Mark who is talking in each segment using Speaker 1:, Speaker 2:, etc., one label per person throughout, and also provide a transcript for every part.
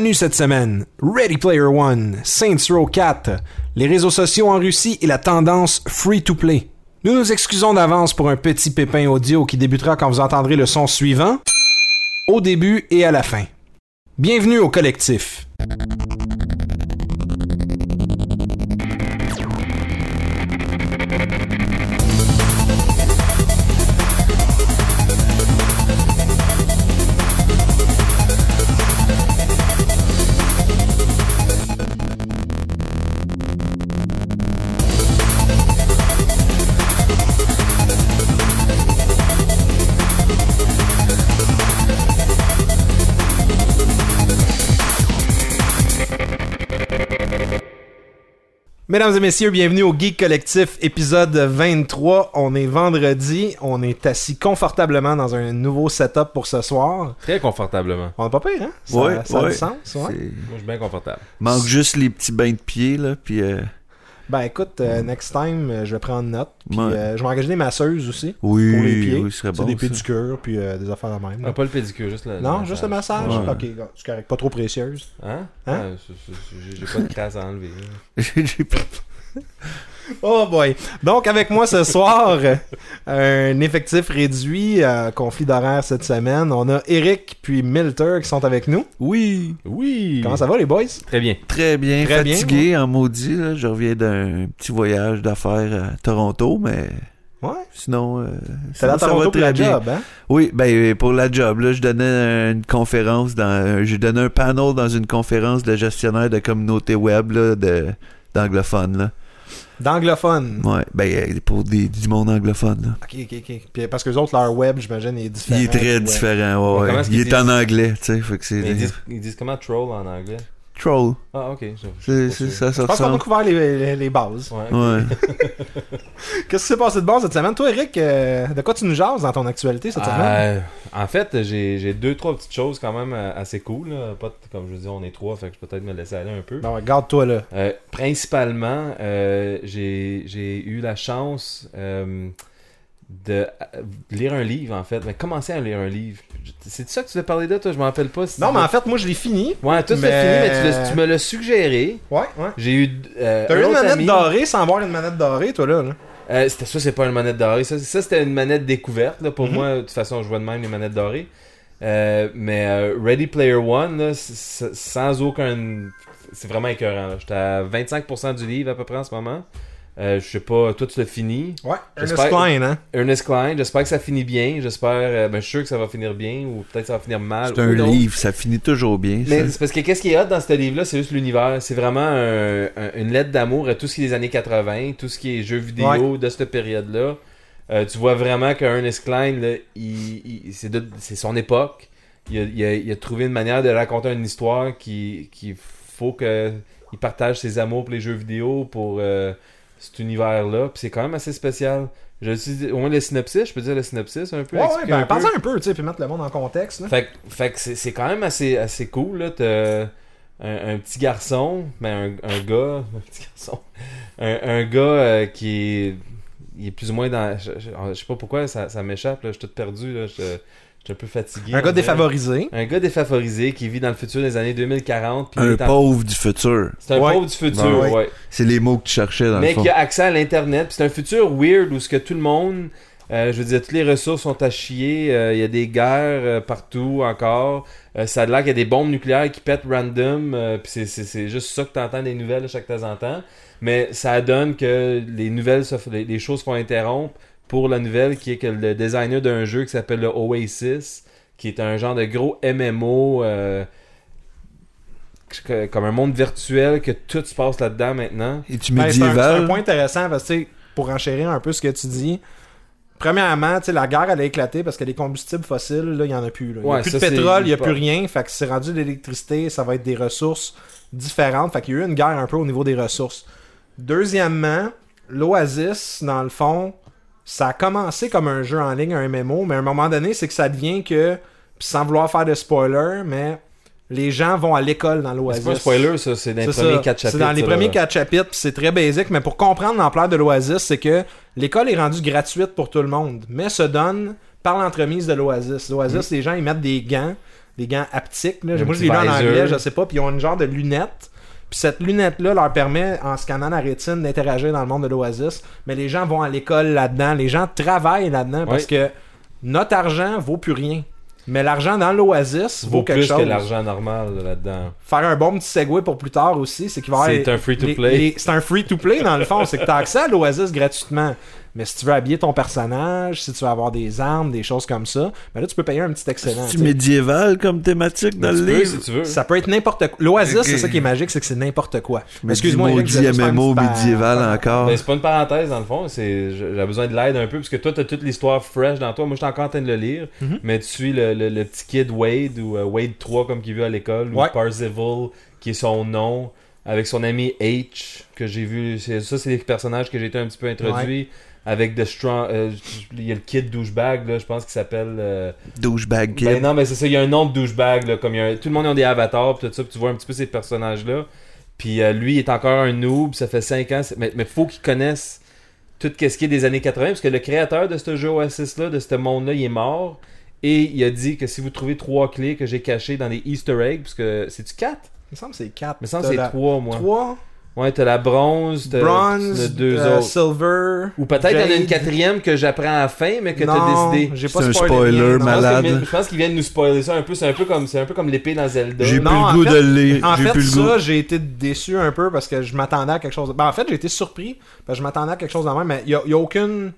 Speaker 1: menu cette semaine, Ready Player One, Saints Row 4, les réseaux sociaux en Russie et la tendance free-to-play. Nous nous excusons d'avance pour un petit pépin audio qui débutera quand vous entendrez le son suivant, au début et à la fin. Bienvenue au collectif. Mesdames et messieurs, bienvenue au Geek Collectif épisode 23. On est vendredi, on est assis confortablement dans un nouveau setup pour ce soir.
Speaker 2: Très confortablement.
Speaker 1: On est pas pire, hein? Ça,
Speaker 3: Ouais,
Speaker 1: ça a
Speaker 3: ouais.
Speaker 1: du sens, ouais.
Speaker 2: Moi, je suis bien confortable.
Speaker 3: Manque juste les petits bains de pied, là, puis... euh,
Speaker 1: Ben écoute, euh, next time, euh, je vais prendre note. Puis
Speaker 3: Ouais.
Speaker 1: euh, je vais engager des masseuses aussi.
Speaker 3: Oui,
Speaker 1: pour les pieds.
Speaker 3: oui, ce serait
Speaker 1: C'est
Speaker 3: bon,
Speaker 1: des
Speaker 3: ça.
Speaker 1: pédicures, puis euh, des affaires de même.
Speaker 2: Ah, pas le pédicure, juste le.
Speaker 1: non, juste le massage?
Speaker 3: Ouais.
Speaker 1: Ok, c'est correct. Pas trop précieuse.
Speaker 2: Hein?
Speaker 1: Hein?
Speaker 2: Ah, c'est- c'est- J'ai j'ai pas de crasse à enlever.
Speaker 3: J'ai pas-
Speaker 1: Oh boy. Donc avec moi ce soir, euh, un effectif réduit, euh, conflit d'horaire cette semaine. On a Eric puis Milter qui sont avec nous.
Speaker 3: oui,
Speaker 2: Oui!
Speaker 1: Comment ça va les boys?
Speaker 2: Très bien.
Speaker 3: très bien.
Speaker 1: Très bien,
Speaker 3: fatigué en maudit, là. Je reviens d'un petit voyage d'affaires à Toronto, mais
Speaker 1: Ouais.
Speaker 3: sinon... euh,
Speaker 1: à
Speaker 3: sinon, ça va
Speaker 1: Toronto pour la
Speaker 3: très bien.
Speaker 1: job, hein?
Speaker 3: Oui, ben euh, pour la job, là, je donnais une conférence dans... J'ai donné un panel dans une conférence de gestionnaire de communauté web, là, de d'anglophones, là.
Speaker 1: D'anglophone.
Speaker 3: Ouais, ben euh, pour des, du monde anglophone, là.
Speaker 1: Ok, ok, ok. Puis parce que les autres, leur web, j'imagine, est différent.
Speaker 3: Il est très différent, ouais, ouais. Il est en anglais, tu sais,
Speaker 2: ils, disent, ils disent comment troll en anglais?
Speaker 3: Troll.
Speaker 2: Ah, ok. je- je
Speaker 3: C'est, ça, ça
Speaker 1: Je pense qu'on a couvert les, les, les bases.
Speaker 2: Ouais.
Speaker 3: Ouais.
Speaker 1: Qu'est-ce qui s'est passé de bon cette semaine? Toi, Eric, euh, de quoi tu nous jases dans ton actualité cette semaine?
Speaker 2: Euh, en fait, j'ai j'ai deux, trois petites choses quand même euh, assez cool. là. Pas, t- comme je vous dis, on est trois, fait que je peux peut-être me laisser aller un peu.
Speaker 1: Ben, regarde-toi là.
Speaker 2: Euh, principalement, euh, j'ai j'ai eu la chance euh, de euh, lire un livre, en fait. Mais commencer à lire un livre. C'est ça que tu veux parler de, toi? Je m'en rappelle pas. si
Speaker 1: Non, mais en fait, moi, je l'ai fini.
Speaker 2: Ouais, toi, tu
Speaker 1: mais-
Speaker 2: fini, mais tu, tu me l'as suggéré.
Speaker 1: Ouais, ouais.
Speaker 2: J'ai eu. Euh,
Speaker 1: T'as eu une manette
Speaker 2: ami-
Speaker 1: dorée sans avoir une manette dorée, toi là. là?
Speaker 2: Euh, c'était ça, c'est pas une manette dorée. Ça, ça, c'était une manette découverte. Là, pour
Speaker 1: Mhm.
Speaker 2: moi, de toute façon, je vois de même les manettes dorées. Euh, mais euh, Ready Player One, là, sans aucun. C'est vraiment écœurant. J'étais à 25% du livre à peu près en ce moment. Euh, je sais pas, toi tu l'as fini.
Speaker 1: Ouais, Ernest Klein, hein.
Speaker 2: Ernest Klein, j'espère que ça finit bien. J'espère, euh, ben, je suis sûr que ça va finir bien ou peut-être ça va finir mal.
Speaker 3: C'est un livre, ça finit toujours bien.
Speaker 2: Mais c'est parce que qu'est-ce qui est hot dans ce livre-là, c'est juste l'univers. C'est vraiment un- un- une lettre d'amour à tout ce qui est des années 80, tout ce qui est jeux vidéo de cette période-là. Euh, tu vois vraiment que Ernest Klein, là, il, il- c'est, de- c'est son époque. Il a, il a- il a trouvé une manière de raconter une histoire qui, qui faut que il partage ses amours pour les jeux vidéo, pour euh, cet univers-là. Puis c'est quand même assez spécial. Je suis au moins le synopsis, je peux dire le synopsis un peu.
Speaker 1: Ouais, ouais, ben,
Speaker 2: un peu.
Speaker 1: pense un peu, tu sais, puis mettre le monde en contexte, là.
Speaker 2: Fait, que- fait que c'est, quand même assez, assez cool, là. T'as un, un petit garçon, mais un, un gars, un petit garçon, un, un gars euh, qui est, il est plus ou moins dans, je, je- je sais pas pourquoi ça, ça m'échappe, là. Je suis tout perdu, là. Je, un peu fatigué.
Speaker 1: Un gars défavorisé.
Speaker 2: Un gars défavorisé qui vit dans le futur des années 2040. puis il
Speaker 3: Un
Speaker 2: en-
Speaker 3: pauvre du futur.
Speaker 2: C'est un
Speaker 1: Ouais.
Speaker 2: pauvre du futur,
Speaker 3: Ben
Speaker 1: ouais.
Speaker 2: ouais.
Speaker 3: C'est les mots que tu cherchais dans
Speaker 2: Mais
Speaker 3: le fond.
Speaker 2: qui a accès à l'internet. C'est un futur weird où ce que tout le monde, euh, je veux dire, toutes les ressources sont à chier. euh, Il y a des guerres euh, partout encore. Euh, ça a l'air qu'il y a des bombes nucléaires qui pètent random. euh, puis c'est- c'est c'est juste ça que tu entends des nouvelles à chaque temps en temps. Mais ça donne que les nouvelles, se f- les, les choses font interrompre pour la nouvelle qui est que le designer d'un jeu qui s'appelle le Oasis, qui est un genre de gros MMO. euh, que- comme un monde virtuel que tout se passe là-dedans maintenant.
Speaker 3: Es-tu
Speaker 1: Ben, c'est un, c'est un point intéressant parce que, tu pour enchérir un peu ce que tu dis, premièrement, tu la guerre, elle a éclaté parce que les combustibles fossiles, là, il y en a plus. Il y a plus
Speaker 2: ça,
Speaker 1: de
Speaker 2: c'est-
Speaker 1: pétrole, il y a
Speaker 2: pas-
Speaker 1: plus rien. Fait que c'est rendu de l'électricité, ça va être des ressources différentes. Fait qu'il y a eu une guerre un peu au niveau des ressources. Deuxièmement, l'Oasis, dans le fond, ça a commencé comme un jeu en ligne, un MMO, mais à un moment donné, c'est que ça devient que, sans vouloir faire de spoiler, mais les gens vont à l'école dans l'Oasis.
Speaker 2: C'est pas un spoiler, ça, c'est dans les premiers quatre chapitres.
Speaker 1: C'est dans les premiers quatre chapitres, puis c'est très basique, mais pour comprendre l'ampleur de l'Oasis, c'est que l'école est rendue gratuite pour tout le monde, mais se donne par l'entremise de l'Oasis. L'Oasis, les gens, ils mettent des gants des gants haptiques. Là. Moi, je l'ai lu en anglais, je sais pas. Puis ils ont une genre de lunette. Puis cette lunette-là leur permet, en scannant la rétine, d'interagir dans le monde de l'Oasis. Mais les gens vont à l'école là-dedans. Les gens travaillent là-dedans parce que notre argent vaut plus rien. Mais l'argent dans l'Oasis vaut,
Speaker 2: vaut
Speaker 1: quelque
Speaker 2: plus
Speaker 1: chose.
Speaker 2: que l'argent normal là, là-dedans.
Speaker 1: Faire un bon petit segue pour plus tard aussi, c'est qu'il va y avoir
Speaker 2: C'est un free-to-play.
Speaker 1: C'est un free-to-play dans le fond. c'est que tu as accès à l'Oasis gratuitement. Mais si tu veux habiller ton personnage, si tu veux avoir des armes, des choses comme ça, ben là, tu peux payer un petit excellent.
Speaker 3: C'est médiéval comme thématique dans
Speaker 2: tu
Speaker 3: le livre?
Speaker 2: si tu veux.
Speaker 1: Ça peut être n'importe quoi. L'Oasis, c'est ça qui est magique, c'est que c'est n'importe quoi.
Speaker 3: Me
Speaker 1: Excuse-moi, je
Speaker 3: maudit MMO médiéval
Speaker 1: par-
Speaker 3: encore.
Speaker 2: Ben, c'est pas une parenthèse dans le fond, j'ai besoin de l'aide un peu parce que toi t'as toute l'histoire fresh dans toi. Moi j'étais encore en train de le lire,
Speaker 1: Mhm.
Speaker 2: mais tu suis le, le- le petit kid Wade ou euh, Wade 3 comme qu'il veut à l'école ou. Parzival qui est son nom avec son ami H que j'ai vu. c'est- Ça c'est les personnages que j'ai été un petit peu introduit. Avec The Strong, euh, il y a le kid douchebag là, je pense qu'il s'appelle. euh,
Speaker 3: Douchebag kid.
Speaker 2: ben non, mais c'est ça, il y a un nom de douchebag, là, comme il y a un- tout le monde a des avatars, pis tout ça, pis tu vois un petit peu ces personnages-là. Puis euh, lui, il est encore un noob, ça fait 5 ans, mais, mais faut qu'il connaisse tout ce qui est des années 80, parce que le créateur de ce jeu Oasis-là, de ce monde-là, il est mort. Et il a dit que si vous trouvez trois clés que j'ai cachées dans des Easter eggs, parce que c'est-tu 4
Speaker 1: Il me semble que c'est 4.
Speaker 2: Il me semble que c'est 3, moi.
Speaker 1: 3,
Speaker 2: Ouais, t'as la bronze, t'as t'as
Speaker 1: bronze,
Speaker 2: deux
Speaker 1: euh,
Speaker 2: autres.
Speaker 1: silver.
Speaker 2: Ou peut-être il y en a une quatrième que j'apprends à la fin, mais que t'as décidé.
Speaker 1: J'ai pas
Speaker 3: C'est un
Speaker 1: spoilé
Speaker 3: spoiler
Speaker 1: rien,
Speaker 3: malade.
Speaker 2: je pense qu'ils viennent nous spoiler ça un peu. C'est un peu comme, c'est un peu comme l'épée dans Zelda.
Speaker 3: J'ai plus le goût
Speaker 1: fait-
Speaker 3: de le lire.
Speaker 1: En
Speaker 3: J'ai
Speaker 1: fait,
Speaker 3: plus le goût.
Speaker 1: ça, j'ai été déçu un peu parce que je m'attendais à quelque chose. de- Ben, en fait, j'ai été surpris parce que je m'attendais à quelque chose de même, mais il y y a aucune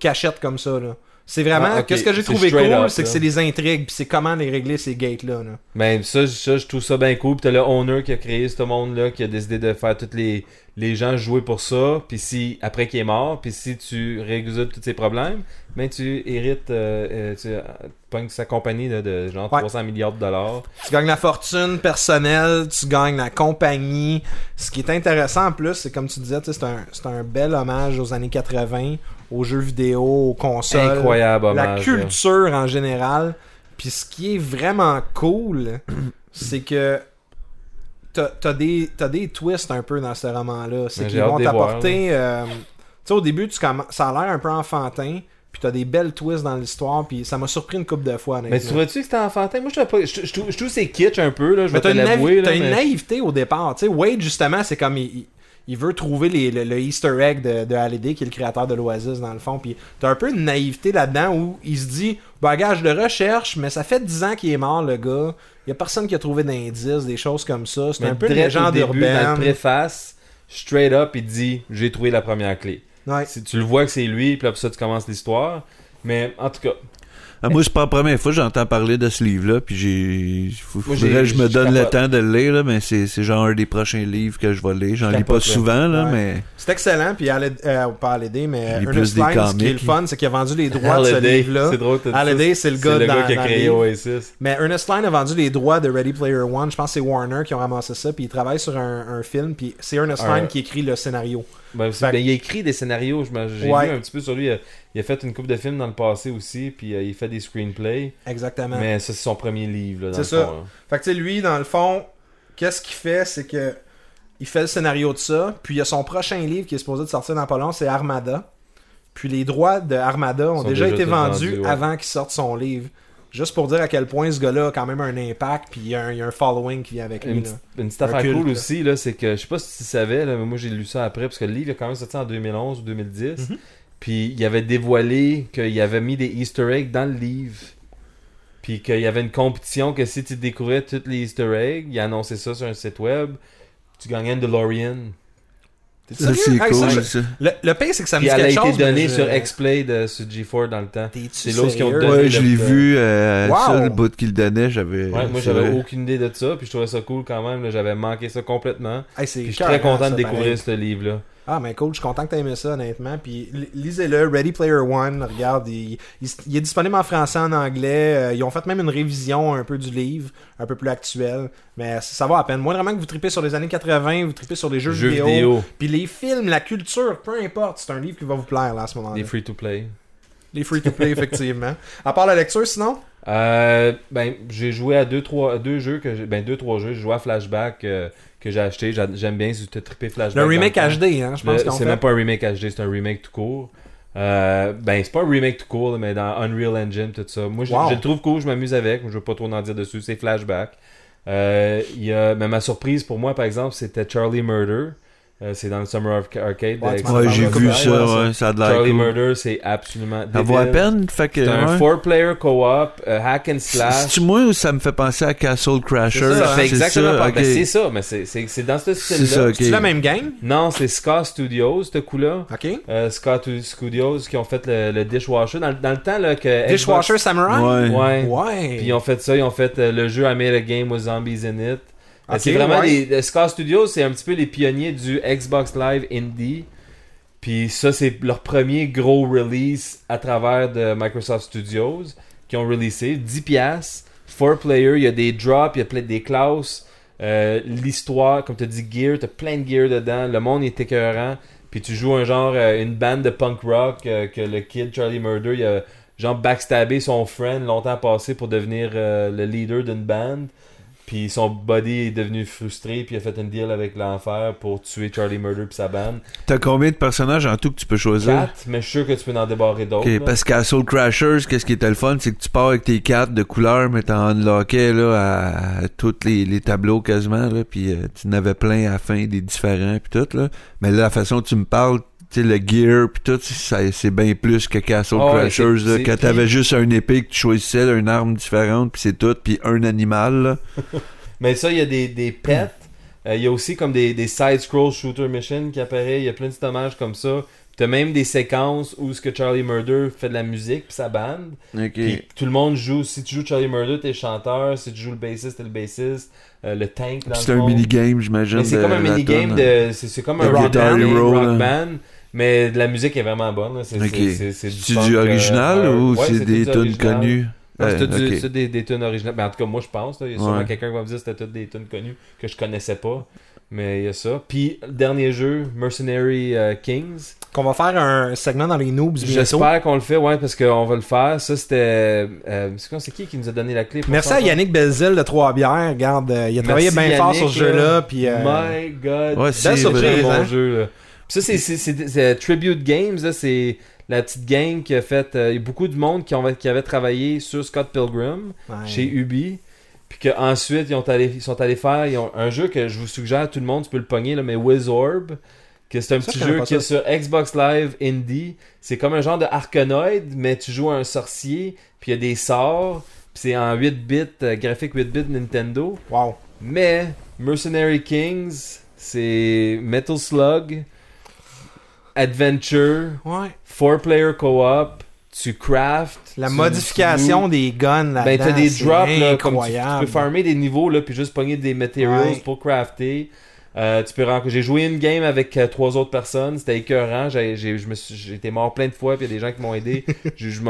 Speaker 1: cachette comme ça. Là. C'est vraiment.
Speaker 2: Ah.
Speaker 1: Qu'est-ce que j'ai trouvé cool, c'est que c'est les intrigues, puis c'est comment les régler ces gates-là. là.
Speaker 2: Ben, ça, ça, je trouve ça bien cool. Puis t'as le owner qui a créé ce monde-là, qui a décidé de faire tous les, les gens jouer pour ça. Puis si, après qu'il est mort, puis si tu résous tous ses problèmes, ben tu hérites, euh, euh, tu euh, pognes sa compagnie là, de genre
Speaker 1: Ouais.
Speaker 2: 300 milliards de dollars.
Speaker 1: Tu gagnes la fortune personnelle, tu gagnes la compagnie. Ce qui est intéressant en plus, c'est comme tu disais, c'est un, c'est un bel hommage aux années 80, aux jeux vidéo, aux consoles.
Speaker 2: Incroyable
Speaker 1: la culture en général. Puis ce qui est vraiment cool, c'est que t'as t'as des, t'as des twists un peu dans ce roman-là. C'est qu'ils vont t'apporter... euh, tu sais, au début, tu ça a l'air un peu enfantin, puis t'as des belles twists dans l'histoire, puis ça m'a surpris une couple de fois,
Speaker 2: Mais
Speaker 1: honnêtement.
Speaker 2: trouvais-tu que c'était enfantin? Moi, je trouve pas. Je, je trouve je trouve que c'est kitsch un peu, là. Je vais te
Speaker 1: t'as une, naï-
Speaker 2: l'avouer,
Speaker 1: t'as une naïveté au départ. Tu sais, Wade, justement, c'est comme il, il- veut trouver les- le, le Easter egg de, de Hallyday, qui est le créateur de l'Oasis, dans le fond. Puis t'as un peu une naïveté là-dedans où il se dit Bah, gars, je le recherche, mais ça fait 10 ans qu'il est mort, le gars. Il y a personne qui a trouvé d'indices, des choses comme ça. C'est un peu une légende
Speaker 2: début, Dans le
Speaker 1: urbaine.
Speaker 2: préface, straight up, il dit J'ai trouvé la première clé.
Speaker 1: Ouais.
Speaker 2: Si tu le vois que c'est lui, puis là, pour ça, tu commences l'histoire. Mais en tout cas,
Speaker 3: Ah, moi, c'est pas la première fois que j'entends parler de ce livre-là, puis j'ai. je me donne le temps de le lire, là, mais c'est c'est genre un des prochains livres que je vais lire. J'en
Speaker 2: Je
Speaker 3: lis pas souvent, là,
Speaker 1: Ouais.
Speaker 3: mais.
Speaker 1: C'est excellent, puis Hallyday- euh, pas mais Ernest
Speaker 3: des
Speaker 1: Lyne, ce qui est
Speaker 3: comics.
Speaker 1: le fun, c'est qu'il a vendu les droits de ce
Speaker 2: Halliday,
Speaker 1: livre-là.
Speaker 2: c'est drôle.
Speaker 1: Halliday, c'est le gars
Speaker 2: le
Speaker 1: dans-
Speaker 2: gars qui a créé. Oasis.
Speaker 1: Mais Ernest Line a vendu les droits de Ready Player One. Je pense que c'est Warner qui ont ramassé ça. Puis il travaille sur un, un film. Puis c'est Ernest Line qui écrit le scénario.
Speaker 2: Ben, ben, il a écrit des scénarios. J'ai
Speaker 1: Ouais.
Speaker 2: lu un petit peu sur lui. Il a, fait une coupe de films dans le passé aussi. Puis euh, il fait des screenplays.
Speaker 1: Exactement.
Speaker 2: Mais ça, c'est son premier livre. là, dans le
Speaker 1: ça.
Speaker 2: fond, là.
Speaker 1: Fait que tu sais, lui, dans le fond, qu'est-ce qu'il fait C'est que il fait le scénario de ça. Puis il y a son prochain livre qui est supposé de sortir dans pas long, c'est Armada. Puis les droits de Armada ont déjà,
Speaker 2: déjà
Speaker 1: été vendus
Speaker 2: vendus, ouais.
Speaker 1: avant qu'il sorte son livre. Juste pour dire à quel point ce gars-là a quand même un impact. Puis il y, a un- il y a un following qui vient avec lui.
Speaker 2: Une,
Speaker 1: là.
Speaker 2: une petite
Speaker 1: Un
Speaker 2: affaire cool
Speaker 1: là.
Speaker 2: aussi, là, c'est que je sais pas si tu savais, là, mais moi j'ai lu ça après, parce que le livre a quand même sorti en 2011 ou 2010.
Speaker 1: Mhm.
Speaker 2: Puis il avait dévoilé qu'il avait mis des Easter eggs dans le livre. Puis qu'il y avait une compétition que si tu découvrais tous les Easter eggs, il annonçait ça sur un site web, tu gagnais une DeLorean.
Speaker 3: Ça, c'est
Speaker 1: Hey, ça,
Speaker 3: cool,
Speaker 1: je-
Speaker 3: ça.
Speaker 1: Le, le pire, c'est que ça me dit
Speaker 2: elle a
Speaker 1: quelque
Speaker 2: été
Speaker 1: chose.
Speaker 2: donnée
Speaker 1: je-
Speaker 2: sur X-Play de- sur G4 dans le temps. C'est l'autre qui ont donné.
Speaker 3: Ouais, je l'ai
Speaker 2: le-
Speaker 3: vu, euh,
Speaker 1: Wow.
Speaker 3: ça, le bout qu'il donnait, j'avais.
Speaker 2: Ouais, moi j'avais aucune idée de ça, puis je trouvais ça cool quand même, j'avais manqué ça complètement.
Speaker 1: Hey, c'est
Speaker 2: Puis je suis très content de découvrir
Speaker 1: pareil.
Speaker 2: ce livre-là.
Speaker 1: Ah, mais cool, je suis content que t'aies aimé ça, honnêtement. Puis li- lisez-le, Ready Player One, regarde, il, il- il est disponible en français, en anglais. euh, ils ont fait même une révision un peu du livre, un peu plus actuelle. Mais ça va à peine. Moi, vraiment que vous tripez sur les années 80, vous tripez sur les jeux,
Speaker 2: Jeux
Speaker 1: vidéo,
Speaker 2: vidéo,
Speaker 1: puis les films, la culture, peu importe, c'est un livre qui va vous plaire là, à ce moment-là.
Speaker 2: des free-to-play.
Speaker 1: Les free-to-play, effectivement. À part la lecture, sinon?
Speaker 2: Euh, ben, j'ai joué à deux, trois, deux jeux que j'ai- ben deux, trois jeux. J'ai joué à Flashback euh, que j'ai acheté. J'a- J'aime bien si tu trippé Flashback.
Speaker 1: Le remake
Speaker 2: dans le temps.
Speaker 1: HD, hein, je pense
Speaker 2: Le-
Speaker 1: qu'on
Speaker 2: C'est
Speaker 1: fait.
Speaker 2: même pas un remake HD, c'est un remake tout court. Euh, ben, c'est pas un remake tout court, mais dans Unreal Engine, tout ça. Moi, je,
Speaker 1: Wow.
Speaker 2: je le trouve cool, je m'amuse avec. Je veux pas trop en dire dessus. C'est Flashback. Euh, il y a, mais ma surprise pour moi, par exemple, c'était Charlie Murder. Euh, c'est dans le Summer Arc- Arcade.
Speaker 1: Ouais,
Speaker 3: j'ai vu ça, ça a de l'air
Speaker 2: Charlie
Speaker 3: cool.
Speaker 2: Murder, c'est absolument
Speaker 3: Ça vaut à
Speaker 2: débile.
Speaker 3: peine, fait que...
Speaker 2: C'est un four-player co-op, euh, hack and slash.
Speaker 3: C'est moi ou ça me fait penser à Castle Crasher?
Speaker 1: C'est
Speaker 2: ça, fait exactement. Ben, c'est ça, mais c'est- dans ce
Speaker 3: C'est
Speaker 2: style-là.
Speaker 3: ça, ok.
Speaker 1: C'est la même game?
Speaker 2: Non, c'est Ska Studios, ce coup-là.
Speaker 1: Ok.
Speaker 2: Euh, Ska Tu- Studios qui ont fait le, le Dishwasher. Dans, le- dans le temps là, que.
Speaker 1: Dishwasher Samurai?
Speaker 3: Ouais.
Speaker 2: Ouais.
Speaker 1: Ouais.
Speaker 2: Puis ils ont fait ça, ils ont fait euh, le jeu I Made a Game with Zombies in It. C'est vraiment
Speaker 1: ouais.
Speaker 2: des. Ska Studios, c'est un petit peu les pionniers du Xbox Live Indie. Puis ça, c'est leur premier gros release à travers de Microsoft Studios qui ont releasé 10 piastres, 4 player, il y a des drops, il y a plein des classes, euh, l'histoire, comme tu dit gear, t'as plein de gear dedans, le monde est écœurant, puis tu joues un genre euh, une bande de punk rock euh, que le kid Charlie Murder, il a genre backstabé son friend longtemps passé pour devenir le leader d'une bande. Puis son buddy est devenu frustré, puis il a fait un deal avec l'enfer pour tuer Charlie Murder puis sa bande.
Speaker 3: T'as combien de personnages en tout que tu peux choisir?
Speaker 2: 4, mais je suis sûr que tu peux en débarrer d'autres.
Speaker 3: Parce qu'à Soul Crashers, qu'est-ce qui était le fun, c'est que tu pars avec tes cartes de couleurs, mais t'en unlockais là, à, à tous les, les tableaux quasiment, là, puis euh, tu en avais plein à la fin, des différents, puis tout, là. Mais là, la façon dont tu me parles, le gear, puis tout, c'est bien plus que Castle
Speaker 2: ouais,
Speaker 3: Crashers, là, quand t'avais juste un épée que tu choisissais, une arme différente, puis c'est tout, puis un animal, là.
Speaker 2: Mais ça, il y a des, des pets. Euh, Il y a aussi comme des, des side-scroll shooter mission qui apparaissent. Il y a plein de dommages comme ça. T'as même des séquences où ce que Charlie Murder fait de la musique puis sa bande. Puis tout le monde joue. Si tu joues Charlie Murder, t'es chanteur. Si tu joues le bassiste, t'es le bassiste. Euh, le tank,
Speaker 3: c'est un minigame, j'imagine.
Speaker 2: C'est comme un minigame de. C'est comme un rock band,
Speaker 3: Hero,
Speaker 2: rock
Speaker 3: là.
Speaker 2: band. Mais la musique est vraiment bonne. là. C'est
Speaker 3: du
Speaker 2: euh,
Speaker 3: original
Speaker 2: euh,
Speaker 3: ou
Speaker 2: ouais,
Speaker 3: c'est des tunes connues?
Speaker 2: C'est des, des tunes originales. Ben, en tout cas, moi, je pense. là. Il y a sûrement
Speaker 3: Ouais.
Speaker 2: quelqu'un qui va me dire que c'était toutes des tunes connues que je connaissais pas. Mais il y a ça. Puis, le dernier jeu, Mercenary euh, Kings.
Speaker 1: Qu'on va faire un segment dans les noobs bientôt.
Speaker 2: J'espère qu'on le fait, ouais, parce qu'on va le faire. Ça, c'était. euh, c'est qui qui nous a donné la clé pour
Speaker 1: Merci à
Speaker 2: ça?
Speaker 1: Yannick Belzil de Trois-Bières. Regarde, euh, il a travaillé bien fort sur ce jeu-là. Puis, euh,
Speaker 2: My God.
Speaker 3: Ouais,
Speaker 2: c'est un bon
Speaker 1: hein?
Speaker 2: jeu. Là. Ça, c'est, Tribute Games. C'est la petite gang qui a fait. euh, Il y a beaucoup de monde qui, ont, qui avait travaillé sur Scott Pilgrim
Speaker 1: ouais.
Speaker 2: chez Ubi. Puis qu'ensuite, ils, ont allé, ils sont allés faire ils ont un jeu que je vous suggère, tout le monde, tu peux le pogner, là, mais Wizorb. Que c'est un
Speaker 1: Ça,
Speaker 2: petit jeu qui est sur Xbox Live Indie. C'est comme un genre de Arkanoid, mais tu joues un sorcier, puis il y a des sorts. Puis c'est en 8 bits, euh, graphique 8 bits Nintendo.
Speaker 1: Wow.
Speaker 2: Mais Mercenary Kings, c'est Metal Slug, Adventure,
Speaker 1: Ouais.
Speaker 2: 4-player co-op, tu craft.
Speaker 1: La
Speaker 2: tu-
Speaker 1: modification des guns là
Speaker 2: ben, t'as des drops, là, comme tu, tu peux farmer des niveaux, là, puis juste pogner des materials
Speaker 1: Ouais.
Speaker 2: pour crafter. Euh, tu peux J'ai joué une game avec euh, trois autres personnes, c'était écœurant. J'ai été mort plein de fois, puis il y a des gens qui m'ont aidé. Je- je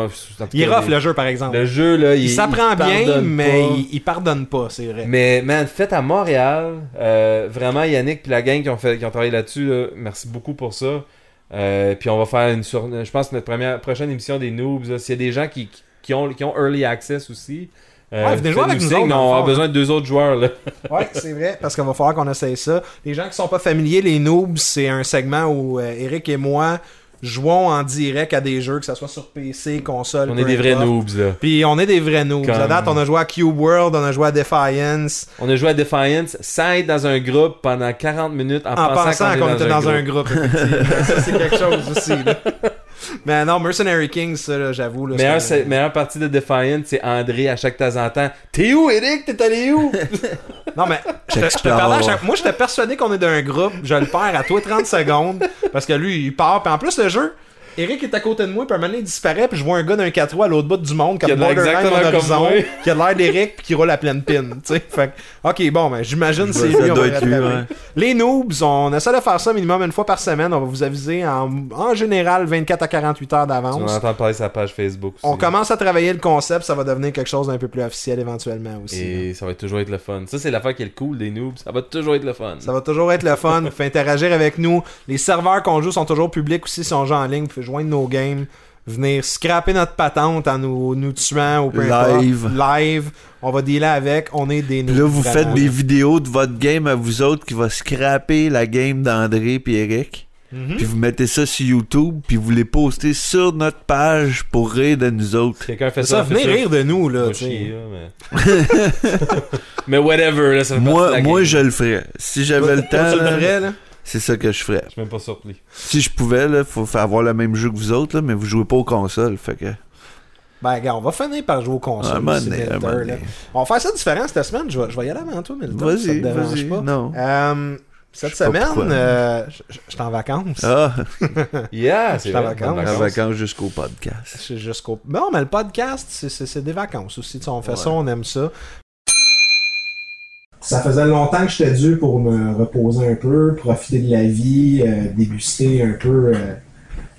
Speaker 1: Il est
Speaker 2: cas,
Speaker 1: rough
Speaker 2: les-
Speaker 1: le jeu par exemple.
Speaker 2: Le jeu, là, il,
Speaker 1: il s'apprend bien, mais
Speaker 2: pas.
Speaker 1: il, il pardonne pas, c'est vrai.
Speaker 2: Mais man, fait à Montréal, euh, vraiment Yannick puis la gang qui ont fait, qui ont travaillé là-dessus, là, merci beaucoup pour ça. Euh, puis on va faire une sur, je pense notre première prochaine émission des noobs. S'il y a des gens qui, qui ont qui ont early access aussi, euh,
Speaker 1: Ouais, venez jouer avec nous autres, dans
Speaker 2: On avoir besoin de deux autres joueurs là.
Speaker 1: Ouais, c'est vrai, parce qu'il va falloir qu'on essaye ça. Les gens qui sont pas familiers, les noobs, c'est un segment où euh, Eric et moi jouons en direct à des jeux, que ce soit sur PC, console.
Speaker 2: On est des vrais noobs là.
Speaker 1: Puis on est des vrais noobs.
Speaker 2: Comme-
Speaker 1: À date, on a joué à Cube World, on a joué à Defiance,
Speaker 2: On a joué à Defiance sans être dans un groupe pendant 40 minutes en,
Speaker 1: en pensant
Speaker 2: qu'on,
Speaker 1: qu'on était dans un groupe. effectivement. ça, c'est quelque chose aussi. là. Mais non, Mercenary Kings, ça, là, j'avoue. Là,
Speaker 2: Meilleure,
Speaker 1: c'est un-
Speaker 2: c'est- meilleure partie de Defiance, c'est André à chaque temps en temps. T'es où, Eric? T'es allé où?
Speaker 1: Non, mais je te- je te
Speaker 3: J'explore.
Speaker 1: parlais à chaque- moi, j'étais persuadé qu'on est d'un groupe. Je le perds à toi 30 secondes parce que lui, il part. Puis en plus, le jeu, Eric est à côté de moi, puis un moment donné, il disparaît, puis je vois un gars d'un 4 roues à l'autre bout du monde,
Speaker 2: Qui
Speaker 1: comme
Speaker 2: a de l'air
Speaker 1: Borderline
Speaker 2: exactement
Speaker 1: mon horizon, qui a l'air d'Eric, puis qui roule à pleine pin. tu sais. Fait que, ok, bon, ben, j'imagine c'est lui. on
Speaker 3: doit
Speaker 1: va
Speaker 3: être lui, ouais.
Speaker 1: Les noobs, on essaie de faire ça minimum une fois par semaine. On va vous aviser en, en général 24 à 48 heures d'avance.
Speaker 2: entendre parler sur sa page Facebook aussi.
Speaker 1: On commence à travailler le concept, ça va devenir quelque chose d'un peu plus officiel éventuellement aussi.
Speaker 2: Et ça va toujours être le fun. Ça, c'est l'affaire qui est le cool des noobs. Ça va toujours être le fun.
Speaker 1: Ça va toujours être le fun. Vous pouvez interagir avec nous. Les serveurs qu'on joue sont toujours publics aussi si on joue en ligne. Vous pouvez joindre nos games. Venir scraper notre patente en nous, nous tuant ou peu
Speaker 3: Live.
Speaker 1: importe. Live. On va dealer avec. On est des
Speaker 3: Puis là, vous faites des vidéos de votre game à vous autres qui va scraper la game d'André et Eric.
Speaker 1: Mhm.
Speaker 3: puis vous mettez ça sur YouTube, puis vous les postez sur notre page pour rire de nous autres.
Speaker 2: Quelqu'un fait
Speaker 1: Ça,
Speaker 2: ça,
Speaker 1: venez rire de nous, là.
Speaker 2: Chier, mais... mais whatever, là, ça
Speaker 3: Moi, moi je le ferais. Si j'avais le temps,
Speaker 1: tu le
Speaker 3: là,
Speaker 1: ferais, là?
Speaker 3: C'est ça que je ferais.
Speaker 2: Je suis même pas surpris.
Speaker 3: Si je pouvais, là, faut faire avoir le même jeu que vous autres, là, mais vous jouez pas aux consoles, fait que...
Speaker 1: Ben, gars, on va finir par jouer aux consoles.
Speaker 3: donné,
Speaker 1: Milter, là. On va faire ça différent cette semaine. Je vais, je vais y aller avant toi, Milton.
Speaker 3: Vas-y,
Speaker 1: ça te dérange
Speaker 3: vas-y,
Speaker 1: pas.
Speaker 3: non.
Speaker 1: Euh, cette
Speaker 3: Je
Speaker 1: semaine, euh, je je- je suis en vacances.
Speaker 3: Ah,
Speaker 2: Yeah, c'est
Speaker 1: J'étais en vacances.
Speaker 3: en vacances jusqu'au podcast.
Speaker 1: Jusqu'au. Non, mais le podcast, c'est- c'est c'est des vacances aussi. Tu sais, on fait
Speaker 3: Ouais.
Speaker 1: ça, on aime ça. Ça faisait longtemps que j'étais dû pour me reposer un peu, profiter de la vie, euh, déguster un peu euh,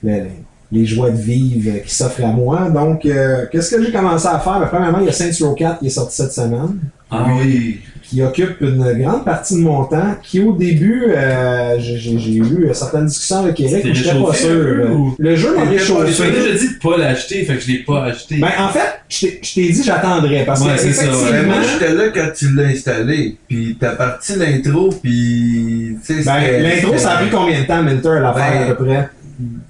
Speaker 1: le- les joies de vivre qui s'offrent à moi. Donc, euh, qu'est-ce que j'ai commencé à faire? Ben, premièrement, il y a Saints Row 4 qui est sorti cette semaine.
Speaker 4: Ah oui.
Speaker 1: Qui occupe une grande partie de mon temps, qui au début, euh, j'ai eu certaines discussions avec Eric, mais j'étais pas sûr.
Speaker 4: ou-
Speaker 1: Le jeu m'a réchauffé.
Speaker 4: déjà dit de pas l'acheter, fait que je l'ai pas acheté.
Speaker 1: Ben, en fait, je t'ai- je dit j'attendrais, parce
Speaker 4: Ouais,
Speaker 1: que
Speaker 4: c'est ça, ouais.
Speaker 1: Effectivement,
Speaker 3: moi, j'étais là quand tu l'as installé. Puis t'as parti l'intro, puis... tu sais,
Speaker 1: ben, l'intro, ça a pris combien de temps, Milter, à la faire,
Speaker 3: Ben,
Speaker 1: à peu près?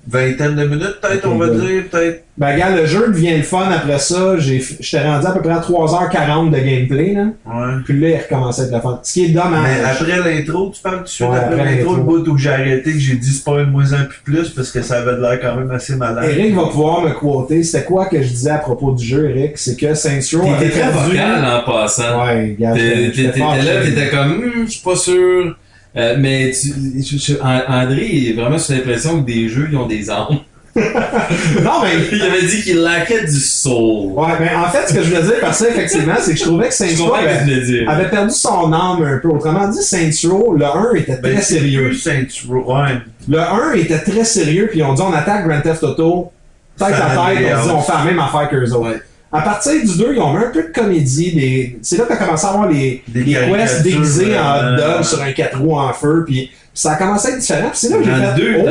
Speaker 3: Vingtaine de minutes, peut-être, on va
Speaker 1: good.
Speaker 3: dire, peut-être.
Speaker 1: Ben, regarde, le jeu devient le fun après ça. J'ai- J'étais rendu à peu près à 3h40 de gameplay, là.
Speaker 3: Ouais.
Speaker 1: Puis là, il recommençait à être le fun. Ce qui est dommage.
Speaker 3: Mais après l'intro, tu parles tout de suite
Speaker 1: Ouais,
Speaker 3: après,
Speaker 1: après
Speaker 3: l'intro, le bout où j'ai arrêté, que j'ai dit spoil-moi un peu plus, parce que ça avait de l'air quand même assez malade.
Speaker 1: Eric va pouvoir me quoter. C'était quoi que je disais à propos du jeu, Eric? C'est que Saints Row
Speaker 4: T'étais très vocal en passant.
Speaker 1: Ouais, j'étais
Speaker 4: T'étais là, t'étais comme, Hum, je suis pas sûr. Euh, mais tu, je- je- An- André est vraiment sur l'impression que des jeux, ils ont des âmes.
Speaker 1: Non, mais
Speaker 4: Il avait dit qu'il laquait du soul.
Speaker 1: Ouais, ben en fait, ce que je voulais dire par ça, effectivement, c'est que je trouvais que
Speaker 4: tu
Speaker 1: avait, avait perdu son âme un peu. Autrement dit, Saints Row, le 1 était
Speaker 3: Ben,
Speaker 1: très sérieux.
Speaker 3: plus Saints Row, ouais.
Speaker 1: Le 1 était très sérieux, puis on dit on attaque Grand Theft Auto, tête à tête, on dit on fait la même affaire qu'eux autres.
Speaker 3: Ouais.
Speaker 1: À partir du 2, ils ont mis un peu de comédie. Des... C'est là que t'as commencé à avoir les,
Speaker 3: Des
Speaker 1: les quests déguisés en hot
Speaker 3: vraiment.
Speaker 1: dog sur un 4 roues en feu, puis ça a commencé à être différent. Puis c'est là que j'ai
Speaker 4: Dans
Speaker 1: fait
Speaker 4: le 2,
Speaker 1: oh,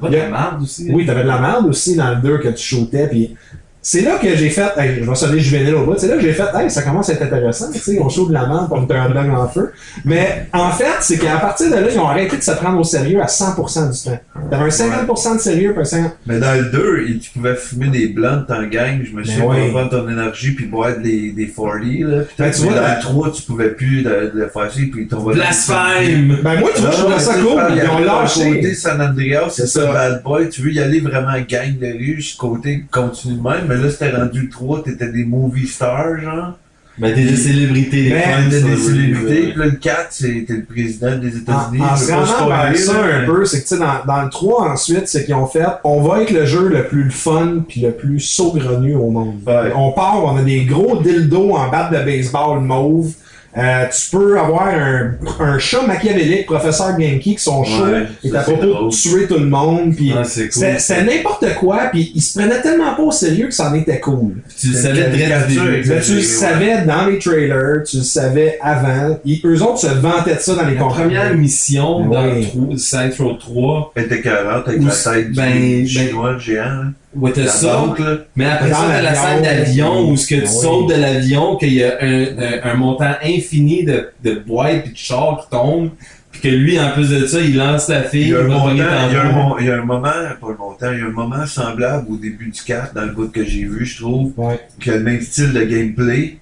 Speaker 4: t'avais de la merde aussi.
Speaker 1: Oui, t'avais de la merde aussi dans le 2 que tu shootais, puis c'est là que j'ai fait, hey, je vais sonner juvénile au bout, c'est là que j'ai fait, hey, ça commence à être intéressant, tu sais, on de la merde pour me faire un dog en feu. Mais en fait, c'est qu'à partir de là, ils ont arrêté de se prendre au sérieux à 100% du temps. T'avais un 50% de sérieux, puis un 50%.
Speaker 3: Mais dans le 2, il- tu pouvais fumer des blunts en gang, je me suis pour
Speaker 1: oui.
Speaker 3: prendre ton énergie puis boire des, des 40, là. Puis
Speaker 1: Ben, tu vois,
Speaker 3: dans le 3, tu pouvais plus de, de faire ça, puis ton
Speaker 4: Blasphème!
Speaker 1: Ben moi, tu vois, je trouvais ça cool, ils ont lâché.
Speaker 3: côté San Andreas, c'est ça, bad boy. Tu veux y aller vraiment gang de rue, côté continue de même, mais là, c'était rendu le 3, t'étais des movie stars, genre.
Speaker 4: Ben, t'es des célébrités, des
Speaker 1: Ben,
Speaker 3: des célébrités, puis là, le 4, c'était le président des
Speaker 1: En,
Speaker 3: États-Unis.
Speaker 1: en
Speaker 3: Je
Speaker 1: se
Speaker 3: veux pas spoiler,
Speaker 1: ça un peu, c'est que tu sais, dans, dans le 3 ensuite, c'est qu'ils ont fait, on va être le jeu le plus fun puis le plus saugrenu au monde.
Speaker 3: Ouais.
Speaker 1: On part, on a des gros dildos en batte de baseball mauve. Euh, tu peux avoir un, un chat machiavélique, professeur Genki, qui sont chauds
Speaker 3: Ouais,
Speaker 1: et
Speaker 3: ça,
Speaker 1: à propos de tuer tout le monde. Puis
Speaker 4: Ah, c'est cool.
Speaker 1: n'importe quoi, puis ils se prenaient tellement pas au sérieux que ça en était cool.
Speaker 4: Tu le savais très début.
Speaker 1: Mais tu le
Speaker 3: ouais.
Speaker 1: savais dans les trailers, tu le savais avant. Ils- eux autres se vantaient de ça dans les
Speaker 4: La première mission dans le trou- Saints Row 3,
Speaker 3: Elle était 40 avec
Speaker 4: Ou
Speaker 3: la
Speaker 4: c'est-
Speaker 3: tête du
Speaker 4: ben- ben-
Speaker 3: chinois géant,
Speaker 4: était
Speaker 3: La
Speaker 4: ça,
Speaker 3: banque,
Speaker 4: mais après ça, t'as la scène d'avion où ce que tu
Speaker 1: oui.
Speaker 4: sautes de l'avion, qu'il y a un, un, un montant infini de, de boîtes et de chars qui tombent, puis que lui, en plus de ça, il lance la fille,
Speaker 3: Il y a un
Speaker 4: va
Speaker 3: montant,
Speaker 4: pogner
Speaker 3: il y a un,
Speaker 4: dans
Speaker 3: mon- il y a un moment, pas un montant, il y a un moment semblable au début du 4, dans le bout que j'ai vu, je trouve,
Speaker 1: Ouais.
Speaker 3: qui a le même style de gameplay,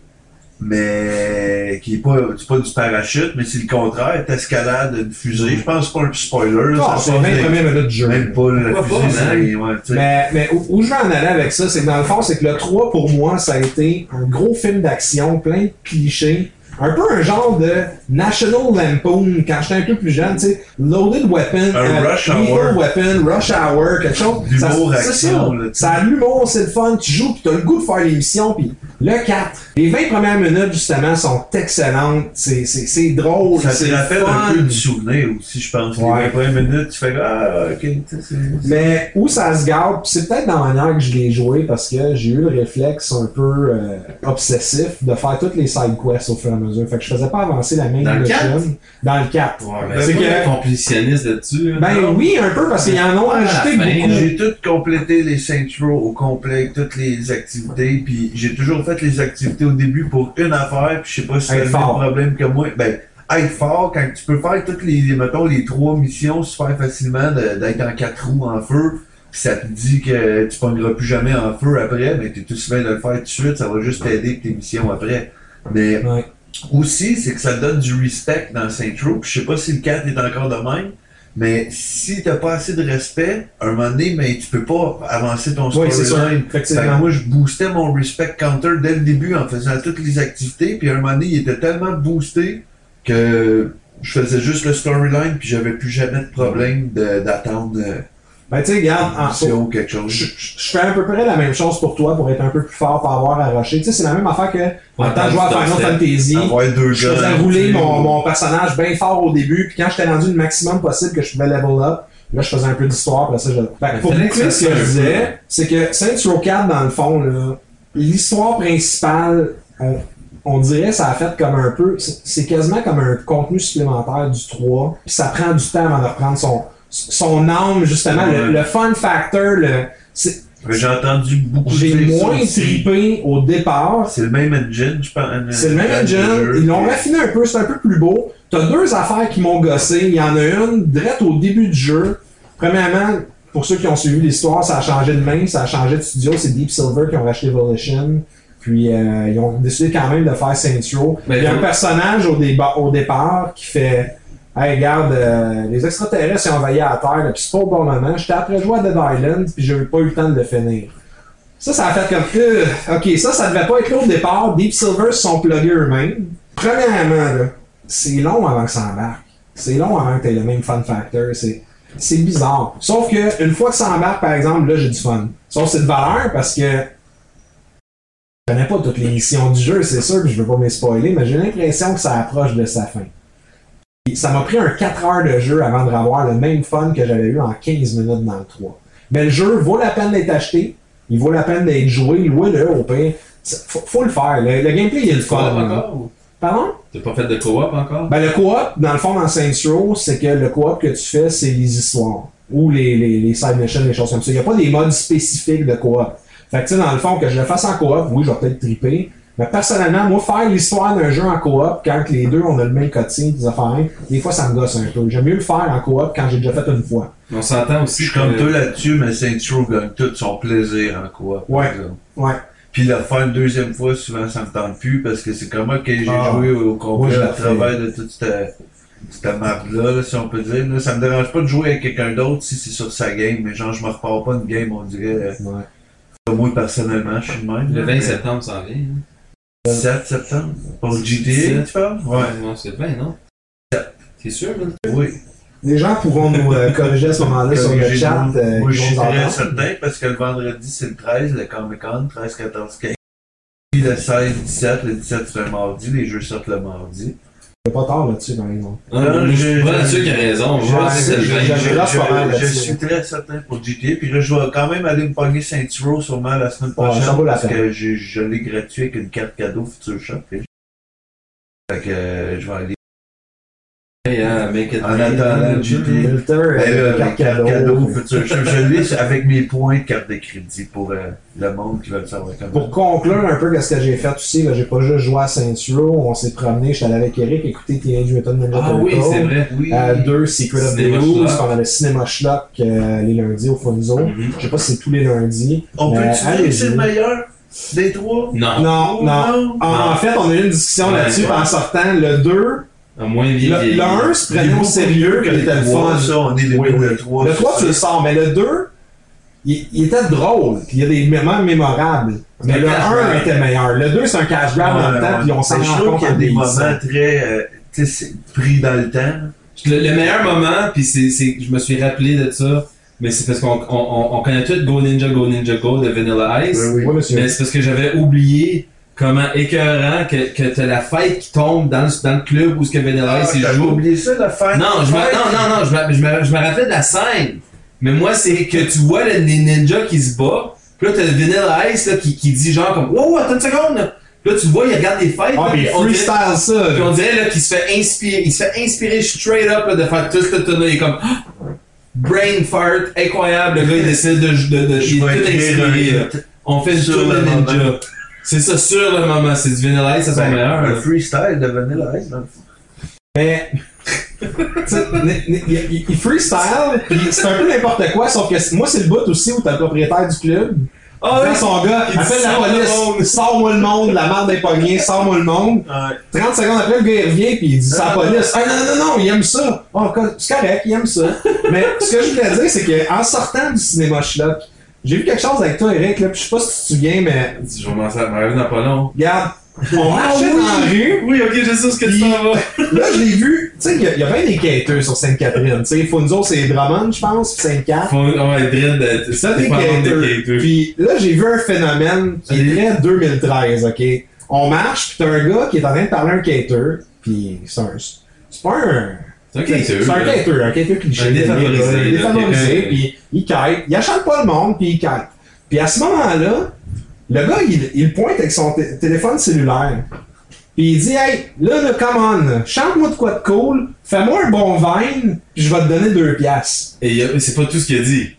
Speaker 3: mais qui est pas, c'est pas du parachute, mais c'est le contraire, t'escalades une fusée. Je pense pas un spoiler,
Speaker 1: Ah,
Speaker 3: ça
Speaker 1: c'est
Speaker 3: sort
Speaker 1: 20
Speaker 3: des-
Speaker 1: premières minutes de jeu.
Speaker 3: même pas la fusée,
Speaker 4: pas,
Speaker 3: ouais, sais.
Speaker 1: Mais, mais où, où je veux en aller avec ça, c'est que dans le fond, c'est que le 3, pour moi, ça a été un gros film d'action, plein de clichés. Un peu un genre de National Lampoon quand j'étais un peu plus jeune, tu sais, Loaded Weapon,
Speaker 3: Un Rush
Speaker 1: Lethal
Speaker 3: Hour.
Speaker 1: Weapon, Rush Hour, quelque chose.
Speaker 3: L'humour
Speaker 1: Ça-
Speaker 3: action,
Speaker 1: ça. a l'humour, c'est le fun, tu joues, pis t'as le goût de faire l'émission, puis le 4. Les 20 premières minutes, justement, sont excellentes, c'est, c'est, c'est drôle,
Speaker 3: Ça
Speaker 1: c'est
Speaker 3: te rappelle
Speaker 1: fun.
Speaker 3: un peu du souvenir aussi, je pense.
Speaker 1: Ouais.
Speaker 3: Les 20 premières minutes, tu fais ah, ok, c'est.
Speaker 1: Mais où ça se garde, pis c'est peut-être dans la manière que je l'ai joué parce que j'ai eu le réflexe un peu euh, obsessif de faire toutes les side quests au fur et à mesure. Fait que je faisais pas avancer la main
Speaker 4: Dans le
Speaker 1: mission.
Speaker 4: 4?
Speaker 1: Dans le 4.
Speaker 4: Ouais,
Speaker 3: Ben,
Speaker 4: c'est
Speaker 1: que-
Speaker 4: un complétionniste là-dessus.
Speaker 1: Ben oui, un peu parce qu'ils en ont
Speaker 4: fin,
Speaker 1: beaucoup.
Speaker 3: J'ai tout complété les Saints Row au complet, toutes les activités, puis j'ai toujours fait les activités au début pour une affaire, puis je sais pas si c'est le même problème que moi. Ben, être fort quand tu peux faire toutes les, mettons, les trois missions super facilement, de- d'être en quatre roues en feu, pis ça te dit que tu pogneras plus jamais en feu après, mais t'es tout bien de le faire tout de suite, ça va juste t'aider pour tes missions après. Mais
Speaker 1: Ouais.
Speaker 3: Aussi, c'est que ça donne du respect dans Saint Row. Je sais pas si le 4 est encore de même, mais si t'as pas assez de respect, un moment donné, mais tu peux pas avancer ton storyline. Fait que
Speaker 1: Effectivement.
Speaker 3: moi, je boostais mon respect counter dès le début en faisant toutes les activités. Puis à un moment donné, il était tellement boosté que je faisais juste le storyline. Puis j'avais plus jamais de problème d'attendre euh,
Speaker 1: Ben, tu sais, regarde, en-
Speaker 3: ou quelque chose.
Speaker 1: je, fais à peu près la même chose pour toi pour être un peu plus fort, pour avoir à rusher. Tu sais, c'est la même affaire que en temps de jouer à Final Fantasy.
Speaker 3: Deux
Speaker 1: Je faisais rouler mon, mon personnage bien fort au début, puis quand j'étais rendu le maximum possible que je pouvais level up, là je faisais un peu d'histoire, après ça je. Ben, pour
Speaker 2: que
Speaker 1: ce que je disais, c'est que Saints Row 4, dans le fond, là, l'histoire principale, on, on dirait ça a fait comme un peu. c'est- C'est quasiment comme un contenu supplémentaire du 3, puis ça prend du temps avant de reprendre son, son âme, justement, le,
Speaker 3: Ouais.
Speaker 1: le fun factor, le. c'est-
Speaker 3: J'ai entendu beaucoup
Speaker 1: J'ai moins trippé au départ,
Speaker 3: C'est le même engine, je pense.
Speaker 1: c'est le même engine, ils l'ont raffiné un peu, c'est un peu plus beau. T'as deux affaires qui m'ont gossé. Il y en a une, direct au début du jeu. Premièrement, pour ceux qui ont suivi l'histoire, ça a changé de main, ça a changé de studio. C'est Deep Silver qui ont racheté Volition. Puis euh, ils ont décidé quand même de faire Saints Row. Il y a un personnage au, déba- au départ qui fait Hey, regarde, euh, les extraterrestres ils ont envahi la Terre, puis c'est pas au bon moment. J'étais après jouer à Dead Island, puis j'ai pas eu le temps de le finir. Ça, ça a fait comme. euh, ok, ça, ça devait pas être là au départ. Deep Silver se sont pluggés eux-mêmes. Premièrement, là, c'est long avant que ça embarque. C'est long avant que tu aies le même fun factor. C'est, c'est bizarre. Sauf que une fois que ça embarque, par exemple, là, j'ai du fun. Sauf que c'est de valeur parce que je connais pas toutes les missions du jeu, c'est sûr que je veux pas me spoiler, mais j'ai l'impression que ça approche de sa fin. Ça m'a pris un 4 heures de jeu avant de revoir le même fun que j'avais eu en 15 minutes dans le 3. Mais le jeu vaut la peine d'être acheté, il vaut la peine d'être joué, louez-le au pire. Faut, faut le faire. Le, le gameplay, il est le fun.
Speaker 2: encore ou?
Speaker 1: Pardon?
Speaker 2: T'as pas fait de co-op encore?
Speaker 1: Ben, le coop, dans le fond, dans Saints Row, c'est que le coop que tu fais, c'est les histoires. Ou les, les, les side missions, les choses comme ça. Il n'y a pas des modes spécifiques de coop. Fait que, tu sais, dans le fond, que je le fasse en coop, oui, je vais peut-être triper. Mais personnellement, moi, faire l'histoire d'un jeu en coop, quand les deux, on a le même cutting, des affaires, des fois, ça me gosse un peu. J'aime mieux le faire en coop quand j'ai déjà fait une fois.
Speaker 2: On s'entend
Speaker 3: Je
Speaker 2: aussi
Speaker 3: suis comme toi là-dessus, mais Saints Row gagne tout son plaisir en coop.
Speaker 1: Ouais. Ouais.
Speaker 3: Puis le faire une deuxième fois, souvent, ça me tente plus parce que c'est comment que j'ai
Speaker 1: Ah.
Speaker 3: joué au complet
Speaker 1: je
Speaker 3: à
Speaker 1: la
Speaker 3: travers de toute cette, cette map-là, là, si on peut dire. Là. Ça me dérange pas de jouer avec quelqu'un d'autre si c'est sur sa game, mais genre, je me repars pas une game, on dirait.
Speaker 1: Ouais.
Speaker 3: Moi, personnellement, je suis le même.
Speaker 2: Le
Speaker 3: là,
Speaker 2: 20
Speaker 3: mais-
Speaker 2: septembre s'en vient. hein.
Speaker 3: 17 septembre? Pour GTA,
Speaker 2: 17.
Speaker 3: tu parles? Ouais.
Speaker 2: Non, c'est le 20, non C'est sûr,
Speaker 3: Oui.
Speaker 1: Les gens pourront nous euh, corriger à ce moment-là sur le chat. euh,
Speaker 3: Moi, je suis très certain parce que le vendredi, c'est le 13, le Comic Con, 13, 14, 15. Puis le 16, 17, le 17, c'est un mardi, les jeux sortent le mardi.
Speaker 1: Pas tard là-dessus, par exemple.
Speaker 2: Non,
Speaker 3: Non,
Speaker 2: je
Speaker 3: je-
Speaker 2: suis pas là-dessus qui a raison.
Speaker 3: Je,
Speaker 2: Moi,
Speaker 3: je-
Speaker 2: c'est le
Speaker 3: je-
Speaker 2: 20.
Speaker 3: je-
Speaker 1: j'avais là, c'est pas mal
Speaker 3: je- je
Speaker 1: là-dessus.
Speaker 3: suis très certain pour GTA. Puis là, je vais quand même aller me pogner Saints Row sûrement la semaine prochaine.
Speaker 1: la
Speaker 3: parce que j'ai- je l'ai gratuit avec une carte cadeau Future Shop. Fait que euh, je vais aller.
Speaker 2: Hey, hein, make it
Speaker 3: En attendant, GTA.
Speaker 1: Milter,
Speaker 3: Ben
Speaker 1: euh, cadeau.
Speaker 3: Shop. Je l'ai avec mes points de carte de crédit pour euh, le monde qui veut le savoir.
Speaker 1: Pour conclure un peu ce que j'ai fait aussi, j'ai pas juste joué à Saints Row, on s'est promené, j'étais allé avec Eric écouter Teenage Mutant Ninja
Speaker 2: Ah oui,
Speaker 1: Turtles.
Speaker 2: c'est vrai.
Speaker 3: Oui.
Speaker 1: Euh, deux, Secret of the
Speaker 2: Schlock.
Speaker 1: qu'on avait Cinéma Schlock euh, les lundis au Funzo.
Speaker 2: Mhm.
Speaker 1: Je sais pas si c'est tous les lundis.
Speaker 3: On
Speaker 1: Euh,
Speaker 3: peut-tu
Speaker 1: allez-y.
Speaker 3: c'est le meilleur des trois?
Speaker 2: Non.
Speaker 1: Non, non. En, en fait, on a eu une discussion
Speaker 2: Ouais,
Speaker 1: là-dessus
Speaker 2: ouais.
Speaker 1: en sortant. Le 2,
Speaker 2: À moins
Speaker 1: le,
Speaker 2: vieilli.
Speaker 1: le 1 se prenait au sérieux, il était le fun.
Speaker 3: Ça, on est les
Speaker 1: Oui,
Speaker 3: deux,
Speaker 1: oui.
Speaker 3: le 3.
Speaker 1: Le 3, tu le sors, mais le 2, il, il était drôle, puis il y a des moments mémorables. Mais le
Speaker 2: cash
Speaker 1: 1
Speaker 2: grab.
Speaker 1: était meilleur. Le 2, c'est un cash grab en même temps, puis on s'en rend compte
Speaker 3: qu'il y a
Speaker 1: en
Speaker 3: des moments très euh, tu sais, c'est pris dans le temps.
Speaker 2: Le, le meilleur moment, puis c'est, c'est, je me suis rappelé de ça, mais c'est parce qu'on on, on, on connaît tout Go Ninja Go Ninja Go de Vanilla Ice.
Speaker 3: Oui,
Speaker 1: Oui, monsieur.
Speaker 2: Mais c'est parce que j'avais oublié comment écœurant que, que t'as la fête qui tombe dans le, dans le club où ce que Vanilla Ice il
Speaker 3: T'as
Speaker 2: joue.
Speaker 3: oublié ça, la fête?
Speaker 2: Non, je me, non, non, non, je me, je me, je me rappelais de la scène. Mais moi, c'est que tu vois le, les ninjas qui se bat. Puis là, t'as le Vanilla Ice là, qui, qui dit genre comme Wow, attends une seconde là. Puis là, tu vois, il regarde les fêtes.
Speaker 1: Ah,
Speaker 2: là,
Speaker 1: puis
Speaker 2: puis on dirait-
Speaker 1: freestyle ça.
Speaker 2: puis
Speaker 1: là.
Speaker 2: on dirait là, qu'il se fait inspirer. Il se fait inspirer straight up là, de faire tout ce tonneau. Il est comme Ah! Brain fart, incroyable. Le gars, il décide de. de, de
Speaker 3: Je
Speaker 2: il est tout inspiré. là. On fait
Speaker 3: Sur
Speaker 2: tour de
Speaker 3: le
Speaker 2: ninja. C'est ça, sur le moment. C'est du Vanilla Ice, c'est son
Speaker 3: ben,
Speaker 2: meilleur.
Speaker 3: un freestyle de Vanilla Ice, dans le fond.
Speaker 1: Mais. il, freestyle, c'est un peu n'importe quoi, sauf que moi, c'est le bout aussi où t'as le propriétaire du club.
Speaker 2: Ah oui.
Speaker 1: son gars
Speaker 2: Il
Speaker 1: appelle la police, sors-moi le monde, la merde des poignets, sors-moi le monde. 30 secondes après, le gars il revient puis il dit ça la police. Ah non, non, non, il aime ça. Oh, c'est correct, il aime ça. Mais ce que je voulais dire, c'est qu'en sortant du cinéma schlock, j'ai vu quelque chose avec toi, Eric, là, puis je sais pas si tu te souviens, mais
Speaker 2: Je vais commencer à m'arriver dans pas long.
Speaker 1: regarde, on marchait dans la rue,
Speaker 2: Oui, ok, je sais ce que tu t'en vas.
Speaker 1: là je l'ai vu, tu sais, il y a- il y, a bien des quêteurs sur Sainte-Catherine, tu sais, Funzo c'est Drummond, je pense, puis Sainte-Catherine.
Speaker 2: Va être dread de.
Speaker 1: Ça, des quêteurs. Puis là, j'ai vu un phénomène qui est très 2013, ok? On marche, puis t'as un gars qui est en train de parler à un quêteur, puis c'est un... C'est pas un...
Speaker 2: C'est un quêteur.
Speaker 1: C'est un
Speaker 2: là.
Speaker 1: quêteur, un quêteur cliché.
Speaker 2: Un défavorisé,
Speaker 1: Un défavorisé,
Speaker 2: quelqu'un-
Speaker 1: puis il kite. Il achète pas le monde, puis il kite. Puis à ce moment-là, le gars, il, il pointe avec son té- téléphone cellulaire. Puis il dit, hey, là, là, come on, chante-moi de quoi de cool, fais-moi un bon vine, puis je vais te donner deux piastres.
Speaker 2: Et c'est pas tout ce qu'il a dit.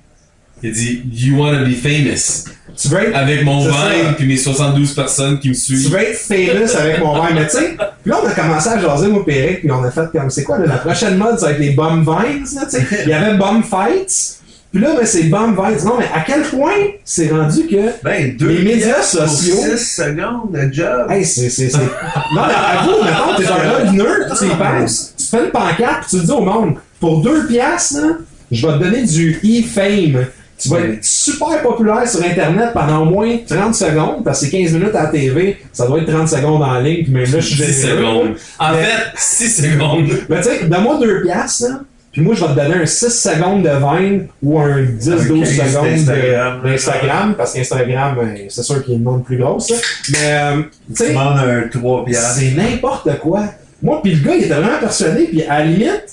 Speaker 2: Il a dit You wanna be famous.
Speaker 1: Tu veux être
Speaker 2: Avec mon
Speaker 1: ça.
Speaker 2: puis mes 72 personnes qui me
Speaker 1: tu
Speaker 2: suivent.
Speaker 1: veux être famous avec mon vine, mais tu sais, puis là on a commencé à jaser moi et Eric, puis on a fait comme c'est quoi là, la prochaine mode ça va être les bum vines là, tu sais. Il y avait bum fights. Puis là ben c'est bum vines. Non mais à quel point c'est rendu que
Speaker 3: Ben, deux
Speaker 1: Les médias sociaux.
Speaker 3: 6 secondes de job.
Speaker 1: hey c'est c'est c'est Non mais avoue, mettons t'es un gars nerd, tu y penses, tu fais une pancarte puis tu dis au monde pour deux piastres là, je vais te donner du e-fame. Tu vas être super populaire sur Internet pendant au moins 30 secondes, parce que c'est 15 minutes à la TV, ça doit être 30 secondes en ligne, puis même là, je suis
Speaker 2: 6
Speaker 1: généreux.
Speaker 2: secondes. En
Speaker 1: Mais-
Speaker 2: fait, 6 secondes.
Speaker 1: Mais tu sais, donne-moi deux piastres, là, puis moi, je vais te donner un 6 secondes de Vine ou un 10-12
Speaker 3: Un 15
Speaker 1: secondes
Speaker 3: d'Instagram,
Speaker 1: parce qu'Instagram, ben, c'est sûr qu'il y a une demande plus grosse, là. Mais, euh, tu sais,
Speaker 3: demandes un 3 piastres.
Speaker 1: c'est n'importe quoi. Moi, puis le gars, il était vraiment persuadé, puis à la limite,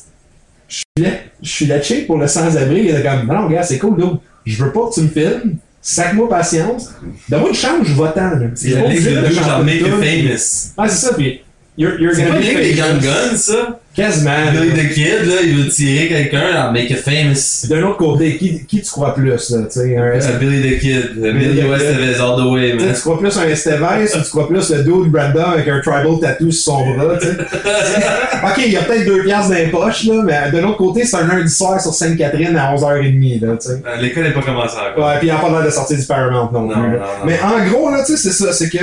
Speaker 1: je suis là- je suis pour le sans-abri, il était comme, non, gars, c'est cool, donc, je veux pas que tu me filmes, sac-moi patience, donne-moi une chance, je vais-t'en, là.
Speaker 2: C'est la ligue de famous.
Speaker 1: Ah, c'est ça, puis you're, you're
Speaker 2: C'est pas les
Speaker 1: famous.
Speaker 2: Young Guns, ça.
Speaker 1: Quasiment.
Speaker 2: Gars de kid, là, il veut tirer quelqu'un, en make you famous.
Speaker 1: D'un autre côté, qui, qui tu crois plus, là, tu sais, un
Speaker 2: Euh, Billy the Kid. Euh,
Speaker 1: Billy
Speaker 2: Billy
Speaker 1: the
Speaker 2: West all the way, man.
Speaker 1: tu crois plus un Estevez ou tu crois plus le dude Brandon avec un tribal tattoo sur son bras, tu sais. ok, il y a peut-être deux piastres dans les poches, là, mais de l'autre côté, c'est un lundi soir sur Sainte-Catherine à 11h30, là, tu sais.
Speaker 2: Euh, L'école n'est pas commencée encore.
Speaker 1: Ouais, puis il n'y a pas l'air de sortir du Paramount non,
Speaker 2: Non, non, non.
Speaker 1: Mais en gros, là, tu sais, c'est ça, c'est que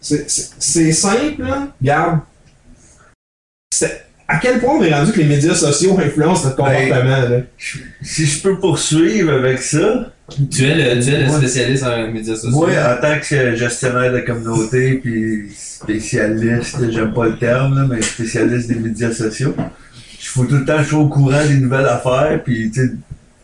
Speaker 1: c'est- c'est c'est simple, là. Regarde. C'est- À quel point on est rendu que les médias sociaux influencent notre
Speaker 3: Ben,
Speaker 1: comportement, là?
Speaker 3: Si je peux poursuivre avec ça,
Speaker 2: Tu es le, tu es le spécialiste en médias sociaux.
Speaker 3: moi, en tant que gestionnaire de communauté puis spécialiste, j'aime pas le terme, là, mais spécialiste des médias sociaux, je faut tout le temps que je sois au courant des nouvelles affaires, puis tu sais,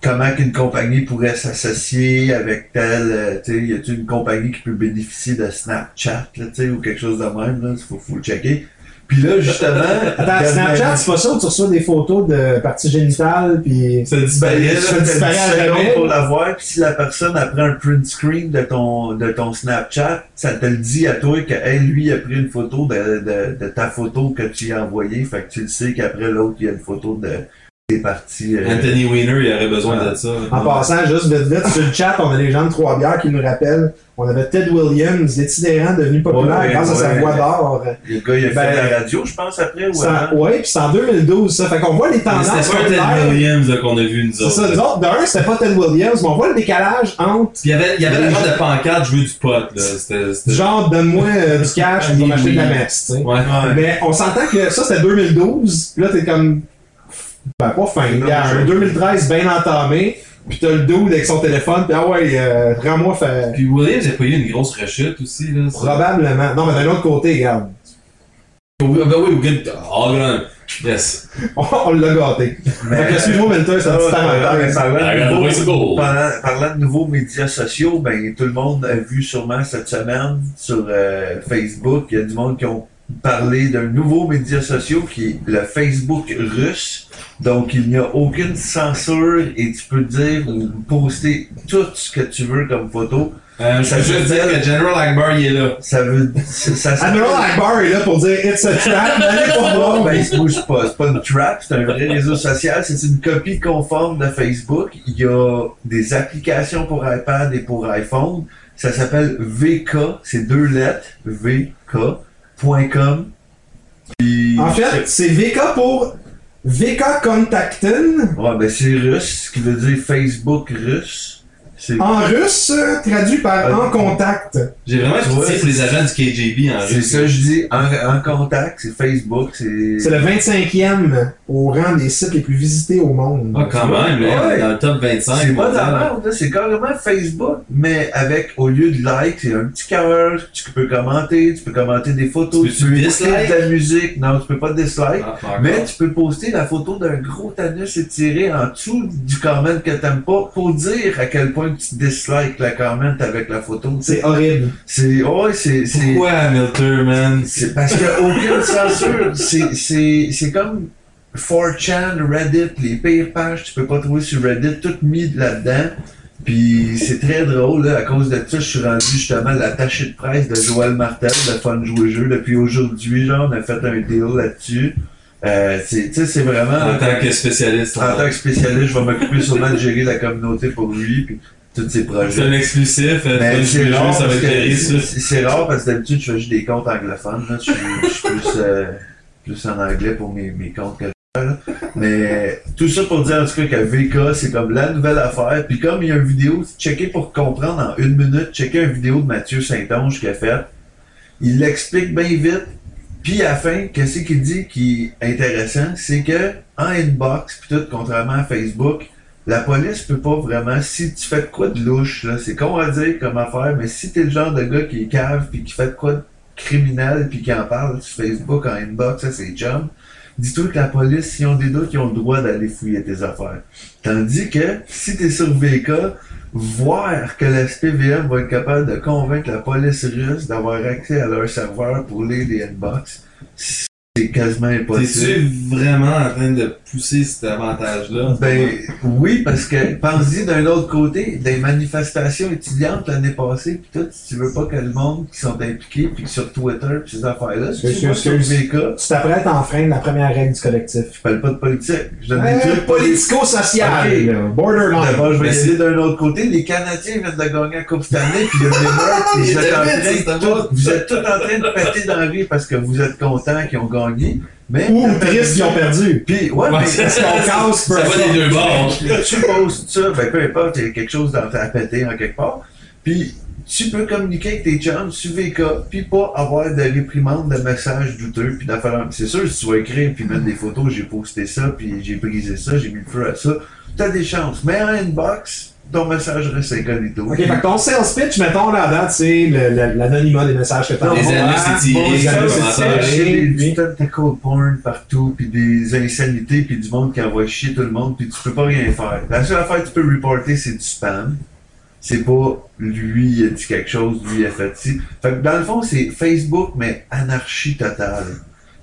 Speaker 3: comment qu'une compagnie pourrait s'associer avec telle, euh, tu sais, y a-t-il une compagnie qui peut bénéficier de Snapchat, là, tu sais, ou quelque chose de même, là, faut, faut le checker. Puis là, justement...
Speaker 1: Attends, Snapchat, c'est pas ça où tu reçois des photos de parties génitales, puis...
Speaker 2: Ça
Speaker 3: Ben,
Speaker 2: disparaît,
Speaker 3: ça
Speaker 2: là.
Speaker 3: te
Speaker 1: disparaît à
Speaker 3: pour la voir, puis si la personne a pris un print screen de ton, de ton Snapchat, ça te le dit à toi que hey, lui a pris une photo de, de, de ta photo que tu lui as envoyée, fait que tu le sais qu'après l'autre, il y a une photo de des parties. euh,
Speaker 2: Anthony Weiner, il aurait besoin de ça.
Speaker 1: En passant, juste vite vite, sur le chat, on a des gens de Trois-Bières qui nous rappellent. On avait Ted Williams, l'itinérant devenu populaire
Speaker 3: Ouais,
Speaker 1: grâce à sa
Speaker 3: ouais.
Speaker 1: voix d'or.
Speaker 3: Le gars, il a
Speaker 1: Ben,
Speaker 3: fait la radio, je pense, après, ou
Speaker 1: C'est en-
Speaker 3: avant?
Speaker 1: Ouais, puis c'est en 2012, ça. Fait qu'on voit les tendances.
Speaker 2: C'était pas. Ted Williams là, qu'on a vu, nous
Speaker 1: C'est
Speaker 2: autres.
Speaker 1: ça, nous autres, d'un, c'était pas Ted Williams, mais on voit le décalage entre
Speaker 2: Puis il y avait, il y avait la genre de pancarte jouer du pot, là. C'était. c'était-
Speaker 1: genre donne-moi euh, du cash,
Speaker 2: Oui,
Speaker 1: m'acheter de la
Speaker 2: oui.
Speaker 1: messe, tu sais.
Speaker 2: Ouais.
Speaker 3: Ouais.
Speaker 1: Mais on s'entend que ça, c'était 2012. Puis là, t'es comme. Ben, pas fin. Il y a un 2013 bien entamé. Puis t'as le dude avec son téléphone. Puis ah ouais, euh, rends-moi fait.
Speaker 2: Puis Williams a pas eu une grosse rechute aussi, là. ça.
Speaker 1: Probablement. Non, mais d'un autre côté, regarde.
Speaker 2: Oui, Ben oui, good. All gone. Yes.
Speaker 1: On, on l'a gâté.
Speaker 3: Mais-
Speaker 1: excuse-moi, c'est un
Speaker 3: Ah,
Speaker 1: petit temps
Speaker 3: parlant de nouveaux médias sociaux, ben tout le monde a vu sûrement cette semaine sur euh, Facebook, il y a du monde qui ont parlé d'un nouveau média social qui est le Facebook russe. Donc il n'y a aucune censure et tu peux dire ou poster tout ce que tu veux comme photo.
Speaker 2: Euh, je
Speaker 3: Ça veut
Speaker 2: dire
Speaker 3: dire-
Speaker 2: que General Akbar, il est là.
Speaker 3: Ça veut ça,
Speaker 1: Akbar est là pour dire It's a trap, voir.
Speaker 3: ben, c'est pas, c'est pas une trap, c'est un vrai réseau social. C'est une copie conforme de Facebook. Il y a des applications pour iPad et pour iPhone. Ça s'appelle VK, c'est deux lettres, VK.com.
Speaker 1: En fait, c'est VK pour VK Kontakten.
Speaker 3: Ouais, ben c'est russe, ce qui veut dire Facebook russe. C'est
Speaker 1: En russe, euh, traduit par
Speaker 3: Ah,
Speaker 1: en contact.
Speaker 2: J'ai vraiment
Speaker 3: Tu
Speaker 2: pitié pour les agents du KGB en
Speaker 3: c'est
Speaker 2: Russie.
Speaker 3: ça, je dis. En, en contact, c'est Facebook. C'est
Speaker 1: C'est le 25e au rang des sites les plus visités au monde.
Speaker 2: Ah, quand même, là,
Speaker 3: Ouais.
Speaker 2: dans le top 25.
Speaker 3: C'est pas de la c'est carrément Facebook, mais avec, au lieu de like, c'est un petit cœur, tu peux commenter, tu peux commenter des photos,
Speaker 2: Tu peux-tu
Speaker 3: écouter
Speaker 2: dislike?
Speaker 3: de la musique, non, tu peux pas dislike,
Speaker 2: Ah,
Speaker 3: mais tu peux poster la photo d'un gros anus étiré en dessous du comment que t'aimes pas pour dire à quel point tu dislikes la comment avec la photo.
Speaker 1: C'est horrible.
Speaker 3: C'est, ouais, c'est, c'est,
Speaker 2: Pourquoi Hamilton, man?
Speaker 3: c'est parce qu'il n'y a aucune censure. C'est, c'est, c'est comme 4chan, Reddit, les pires pages, tu peux pas trouver sur Reddit, tout mis là-dedans. Puis c'est très drôle, là, à cause de ça, je suis rendu justement l'attaché de presse de Joël Martel de Fun Jouer Jeu. Depuis aujourd'hui, genre, on a fait un deal là-dessus. Euh, c'est, tu sais, c'est vraiment...
Speaker 2: En tant que spécialiste.
Speaker 3: en tant que spécialiste, je vais m'occuper sûrement de gérer la communauté pour lui, puis tous
Speaker 2: C'est un exclusif.
Speaker 3: c'est rare,
Speaker 2: ça va
Speaker 3: parce
Speaker 2: être
Speaker 3: que- rare parce d'habitude je fais juste des comptes anglophones. Là. Je, suis, je suis plus, euh, plus en anglais pour mes, mes comptes que je fais. Là. Mais tout ça pour dire en tout cas que VK c'est comme la nouvelle affaire. Puis comme il y a une vidéo, checker pour comprendre en une minute, checker une vidéo de Mathieu Saint-Onge qu'il a faite. Il l'explique bien vite. Puis à la fin, qu'est-ce qu'il dit qui est intéressant, c'est que en inbox, puis tout, contrairement à Facebook, la police peut pas vraiment, si tu fais quoi de louche, là, c'est con à dire comme affaire, mais si t'es le genre de gars qui est cave puis qui fait quoi de criminel puis qui en parle sur Facebook en inbox à ses chums, dis-toi que la police, s'ils ont des doutes, ils ont le droit d'aller fouiller tes affaires. Tandis que si t'es sur VK, voir que la SPVM va être capable de convaincre la police russe d'avoir accès à leur serveur pour lire les inbox, c'est quasiment impossible.
Speaker 2: T'es-tu vraiment en train de pousser cet avantage-là?
Speaker 3: Ben oui, parce que pense-y d'un autre côté, des manifestations étudiantes l'année passée, puis tout, si tu veux pas que le monde qui sont impliqués, puis sur Twitter, puis ces affaires-là, si tu
Speaker 1: Tu t'apprêtes à enfreindre la première règle du collectif.
Speaker 3: je parle pas de politique, je donne des
Speaker 1: Euh,
Speaker 3: trucs politiques.
Speaker 1: Politico-social,
Speaker 3: Ok.
Speaker 1: là, borderline.
Speaker 3: D'abord, je vais aller d'un autre côté. Les Canadiens viennent de gagner la Coupe Stanley, puis tout-
Speaker 2: bon.
Speaker 3: vous êtes tous en train de péter dans la vie parce que vous êtes contents qu'ils ont gagné. Mais,
Speaker 1: Ou tristes qui ont perdu.
Speaker 3: Puis, ouais,
Speaker 2: Ouais,
Speaker 3: mais
Speaker 2: c'est
Speaker 1: Parce qu'on casse
Speaker 2: Ça va des deux bords.
Speaker 3: tu postes ça, ben peu importe, il y a quelque chose dans, à péter en quelque part. Puis tu peux communiquer avec tes chums sur VK, puis pas avoir de réprimande de messages douteux, puis d'affaires. C'est sûr, si tu vas écrire puis mettre des photos, j'ai posté ça, puis j'ai brisé ça, j'ai mis le feu à ça, t'as des chances. Mais en inbox, ton message reste incognito.
Speaker 1: Ok, fait que ton sales pitch, mettons là date, c'est l'anonymat des messages que t'as
Speaker 2: Les
Speaker 1: envoyés.
Speaker 2: anus étirés,
Speaker 1: Bon, les étirés,
Speaker 3: C'est porn partout, puis des insanités, puis du monde qui envoie chier tout le monde, puis tu peux pas rien faire. La seule affaire que tu peux reporter, c'est du spam. C'est pas lui il a dit quelque chose, lui il a fait ci. Fait que dans le fond, c'est Facebook, mais anarchie totale.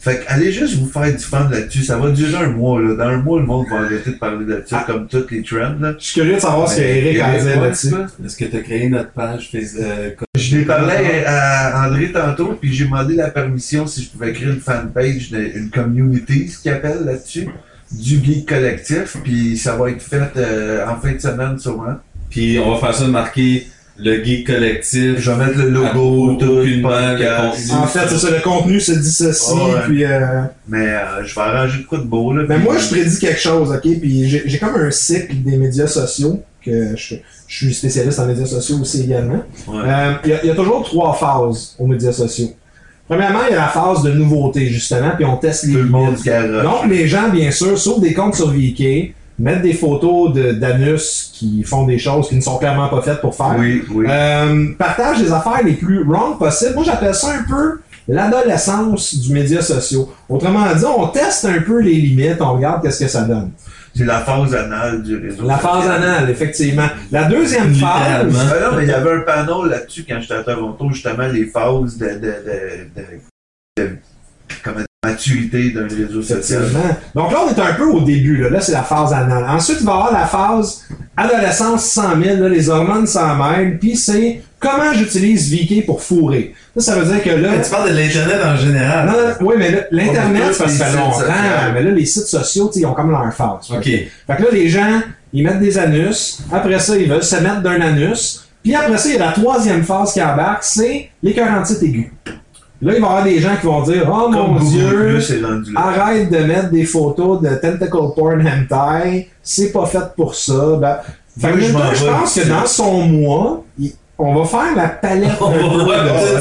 Speaker 3: Fait que allez juste vous faire du fun là-dessus. Ça va durer un mois, là. Dans un mois, le monde va arrêter de parler de ça,
Speaker 1: Ah.
Speaker 3: comme toutes les trends, là.
Speaker 1: Je suis curieux de savoir ce que
Speaker 3: Mais-
Speaker 1: Eric a
Speaker 3: ouais,
Speaker 1: là-dessus.
Speaker 2: Est-ce que t'as créé notre page Facebook? euh,
Speaker 3: Je l'ai parlé à André tantôt, puis j'ai demandé la permission si je pouvais créer une fanpage, une community, ce qu'ils appellent là-dessus, du geek collectif, puis ça va être fait euh, en fin de semaine sûrement.
Speaker 2: Puis on va faire ça de marquer le geek collectif.
Speaker 3: Je vais mettre le logo, tout,
Speaker 2: le contenu.
Speaker 1: En fait, c'est ça, le contenu se dissocie,
Speaker 3: Ouais.
Speaker 1: puis... euh,
Speaker 3: Mais euh, je vais arranger de quoi de beau, là.
Speaker 1: Mais
Speaker 3: puis-
Speaker 1: moi, je prédis quelque chose, ok? Puis j'ai j'ai comme un cycle des médias sociaux, que je, je suis spécialiste en médias sociaux aussi également.
Speaker 3: Ouais.
Speaker 1: Euh, Il y, a- il y a toujours trois phases aux médias sociaux. Premièrement, il y a la phase de nouveauté, justement, puis on teste les
Speaker 3: Tout le monde.
Speaker 1: Donc, les gens, bien sûr, sauf des comptes sur VK, mettent des photos de- d'anus qui font des choses qui ne sont clairement pas faites pour faire.
Speaker 3: Oui, oui.
Speaker 1: Euh, partage les affaires les plus wrong possibles. Moi, j'appelle ça un peu l'adolescence du média social. Autrement dit, on teste un peu les limites, on regarde qu'est-ce que ça donne.
Speaker 3: C'est la phase anale du réseau.
Speaker 1: La phase anale, effectivement. La deuxième phase.
Speaker 3: Ah non, mais il y avait un panneau là-dessus quand j'étais à Toronto, justement, les phases de, de, de, de, de- comment dire, maturité d'un réseau social.
Speaker 1: Donc là, on est un peu au début. Là, Là, c'est la phase anale. Ensuite, il va y avoir la phase adolescence 100 000, là, les hormones s'en mêlent. Puis c'est comment j'utilise VK pour fourrer. Ça, ça veut dire que là...
Speaker 2: Tu parles de l'Internet en général.
Speaker 1: Non, non, oui, mais là, l'Internet, ça fait longtemps. Mais là, les sites sociaux, tu sais, ils ont comme leur phase.
Speaker 2: Ok.
Speaker 1: Fait que là, les gens, ils mettent des anus. Après ça, ils veulent se mettre d'un anus. Puis après ça, il y a la troisième phase qui embarque, c'est les 47 aigus. Là, il va y avoir des gens qui vont dire Oh
Speaker 3: Comme
Speaker 1: mon
Speaker 3: Google
Speaker 1: Dieu,
Speaker 3: Plus
Speaker 1: arrête de mettre des photos de tentacle porn hentai, c'est pas fait pour ça. Ben, fait que
Speaker 3: je
Speaker 1: pense que dans son mois, il- on va faire la palette.
Speaker 2: On va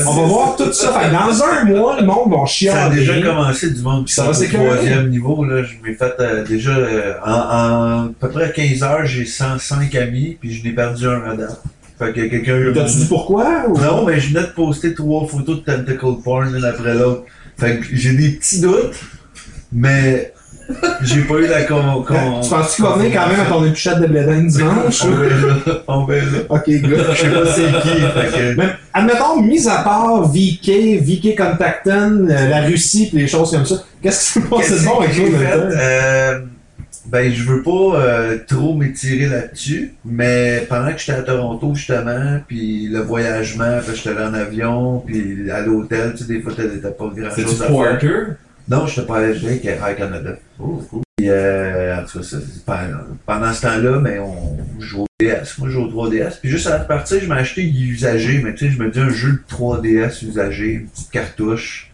Speaker 1: on va voir tout ça. Fait dans un mois, le monde va
Speaker 3: Ça a déjà commencé du monde
Speaker 1: Ça va
Speaker 3: troisième niveau. Là. Je m'ai fait euh, déjà euh, en, en à peu près 15 heures, j'ai 105 amis, puis je n'ai perdu un date. Fait que quelqu'un
Speaker 1: T'as-tu dit pourquoi? ou-
Speaker 3: Non, mais je venais de poster trois photos de tentacle porn l'une après l'autre. Fait que j'ai des petits doutes, mais j'ai pas eu la con. con-
Speaker 1: Tu penses qu'il va venir quand même à ton épichette de blédin dimanche?
Speaker 3: On verra. On verra.
Speaker 1: ok, good.
Speaker 3: Je sais pas c'est qui. Fait que...
Speaker 1: Mais, admettons, mis à part VK, VK Contacten, euh, la Russie pis les choses comme ça, qu'est-ce qui s'est passé de bon avec
Speaker 3: que ben, je veux pas euh, trop m'étirer là-dessus, mais pendant que j'étais à Toronto, justement, puis le voyagement, puis j'étais allé en avion, puis à l'hôtel, tu sais, des fois, t'as pas grand-chose à faire.
Speaker 2: Porter?
Speaker 3: Non, j'étais pas allé avec Air Canada. Puis, euh, en tout cas, ça, pendant ce temps-là, mais on joue au DS. Moi, je joue au 3DS. Puis juste à la partie, je m'ai acheté usagé, mais tu sais, je me dis un jeu de 3DS usagé, une petite cartouche.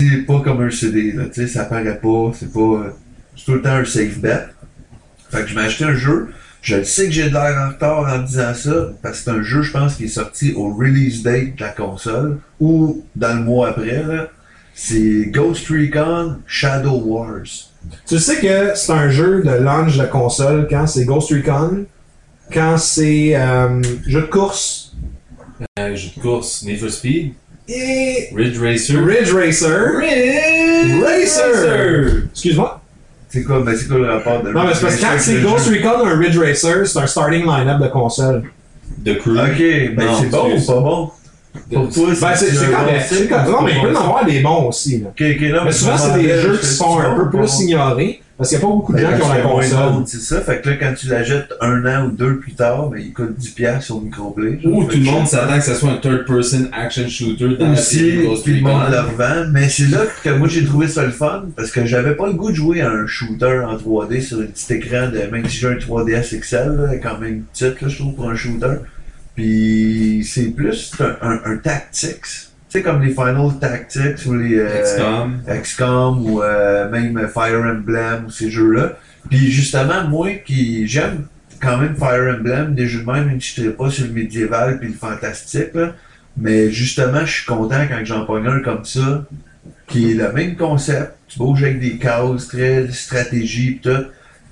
Speaker 3: C'est pas comme un CD, là, tu sais, ça paraît pas, c'est pas. Euh, C'est tout le temps un safe bet. Fait que je m'ai acheté un jeu. Je le sais que j'ai de l'air en retard en disant ça, parce que c'est un jeu, je pense, qui est sorti au release date de la console, ou dans le mois après, là. C'est Ghost Recon Shadow Wars.
Speaker 1: Tu sais que c'est un jeu de launch de console quand c'est Ghost Recon, quand c'est euh, jeu de course?
Speaker 2: Un jeu de course. Need for Speed.
Speaker 1: et
Speaker 2: Ridge Racer.
Speaker 1: Ridge Racer.
Speaker 2: Ridge
Speaker 1: Racer. Excuse-moi.
Speaker 3: C'est quoi, ben c'est quoi le rapport de
Speaker 1: Non, mais c'est parce que quand c'est Ghost Recon un Ridge Racer, c'est un starting line-up de console.
Speaker 2: The Crew?
Speaker 3: Ok, ben
Speaker 2: Non,
Speaker 3: c'est bon ou pas bon? Pour toi,
Speaker 1: Ben, c'est
Speaker 3: bon
Speaker 1: c'est correct. Non, mais il peut en avoir des bons aussi. Là.
Speaker 3: Ok, ok, non,
Speaker 1: Mais souvent, c'est des jeux
Speaker 3: je
Speaker 1: qui sont un peu plus ignorés parce qu'il n'y a pas beaucoup de gens qui ont la console.
Speaker 3: C'est ça, fait que là, quand tu la jettes un an ou deux plus tard, ben, il coûte 10$ sur microplay.
Speaker 2: Ou tout le monde s'attend que ce soit un third-person action shooter dans la
Speaker 3: aussi, puis le monde le revend. Mais c'est là que moi j'ai trouvé ça le fun parce que j'avais pas le goût de jouer à un shooter en 3D sur un petit écran de même si j'ai un 3DS XL, là, quand même petite là, je trouve pour un shooter. Puis c'est plus un, un, un tactics. Tu sais comme les Final Tactics ou les euh,
Speaker 2: XCOM.
Speaker 3: XCOM ou euh, même Fire Emblem ou ces jeux-là. Puis justement, moi qui j'aime quand même Fire Emblem, des jeux de même, même si je ne pas sur le médiéval puis le fantastique, là. mais justement, je suis content quand j'en pogne un comme ça, qui est le même concept. Tu bouges avec des cases, très stratégie pis tout.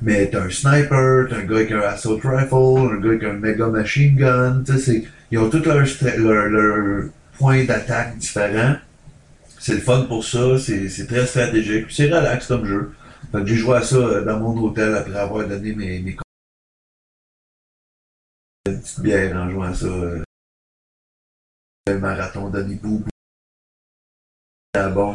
Speaker 3: Mais t'as un sniper, t'as un gars avec un assault rifle, un gars avec un méga machine gun, tu sais, c'est- ils ont stra- leur, leur points d'attaque différents. C'est le fun pour ça, c'est très stratégique, c'est relax comme jeu. J'ai joué à ça euh, dans mon hôtel après avoir donné mes, mes une petite bière en jouant à ça. euh, le marathon Denis Boubou. Ah bon?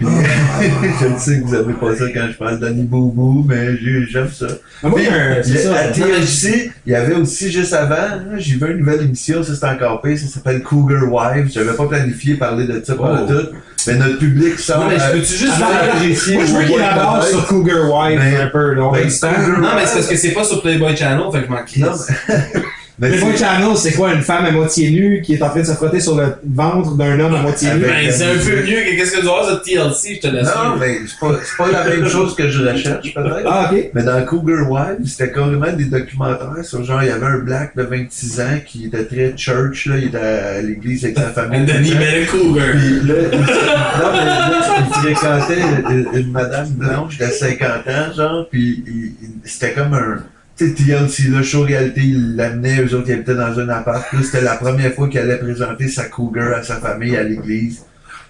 Speaker 3: Je le sais que vous avez pas ça quand je parle Denis Boubou, mais j'ai- j'aime ça.
Speaker 1: Ah, un-
Speaker 3: y a-
Speaker 1: ça.
Speaker 3: à TLC, il y avait aussi juste avant, j'ai vu une nouvelle émission, ça c'est encore pire, ça s'appelle Cougar Wives. J'avais pas planifié parler de ça pour
Speaker 2: Oh.
Speaker 3: tout, mais notre public sort.
Speaker 2: Non, mais je peux-tu juste
Speaker 3: apprécier
Speaker 1: Moi, je veux qu'il aborde sur Cougar Wife
Speaker 3: Ben,
Speaker 1: un peu. là,
Speaker 3: ben,
Speaker 1: temps.
Speaker 3: Cougar-
Speaker 2: Non, mais c'est parce que c'est pas sur Playboy Channel, fait que je m'en
Speaker 3: Non, mais
Speaker 1: Playboy
Speaker 3: c'est-
Speaker 1: Channel, c'est quoi une femme à moitié nue qui est en train de se frotter sur le ventre d'un homme à moitié nu?
Speaker 3: Avec-
Speaker 2: Ben, c'est un peu mieux que qu'est-ce que tu vas voir sur TLC, je te
Speaker 3: Non,
Speaker 2: l'assure.
Speaker 3: mais c'est pas, c'est pas la même chose que je recherche, peut-être.
Speaker 1: Ah, ok.
Speaker 3: Mais dans Cougar Wives, c'était carrément des documentaires sur genre, il y avait un black de 26 ans qui était très church, là, il était à l'église avec sa famille.
Speaker 2: And then he met a cougar.
Speaker 3: Puis là, il, non, mais là, il fréquentait une, une madame blanche de 50 ans, genre, puis c'était comme un. Tu sais, TLC, là, show réalité, il l'amenait, eux autres, ils habitaient dans un appart. Là, c'était la première fois qu'il allait présenter sa cougar à sa famille à l'église.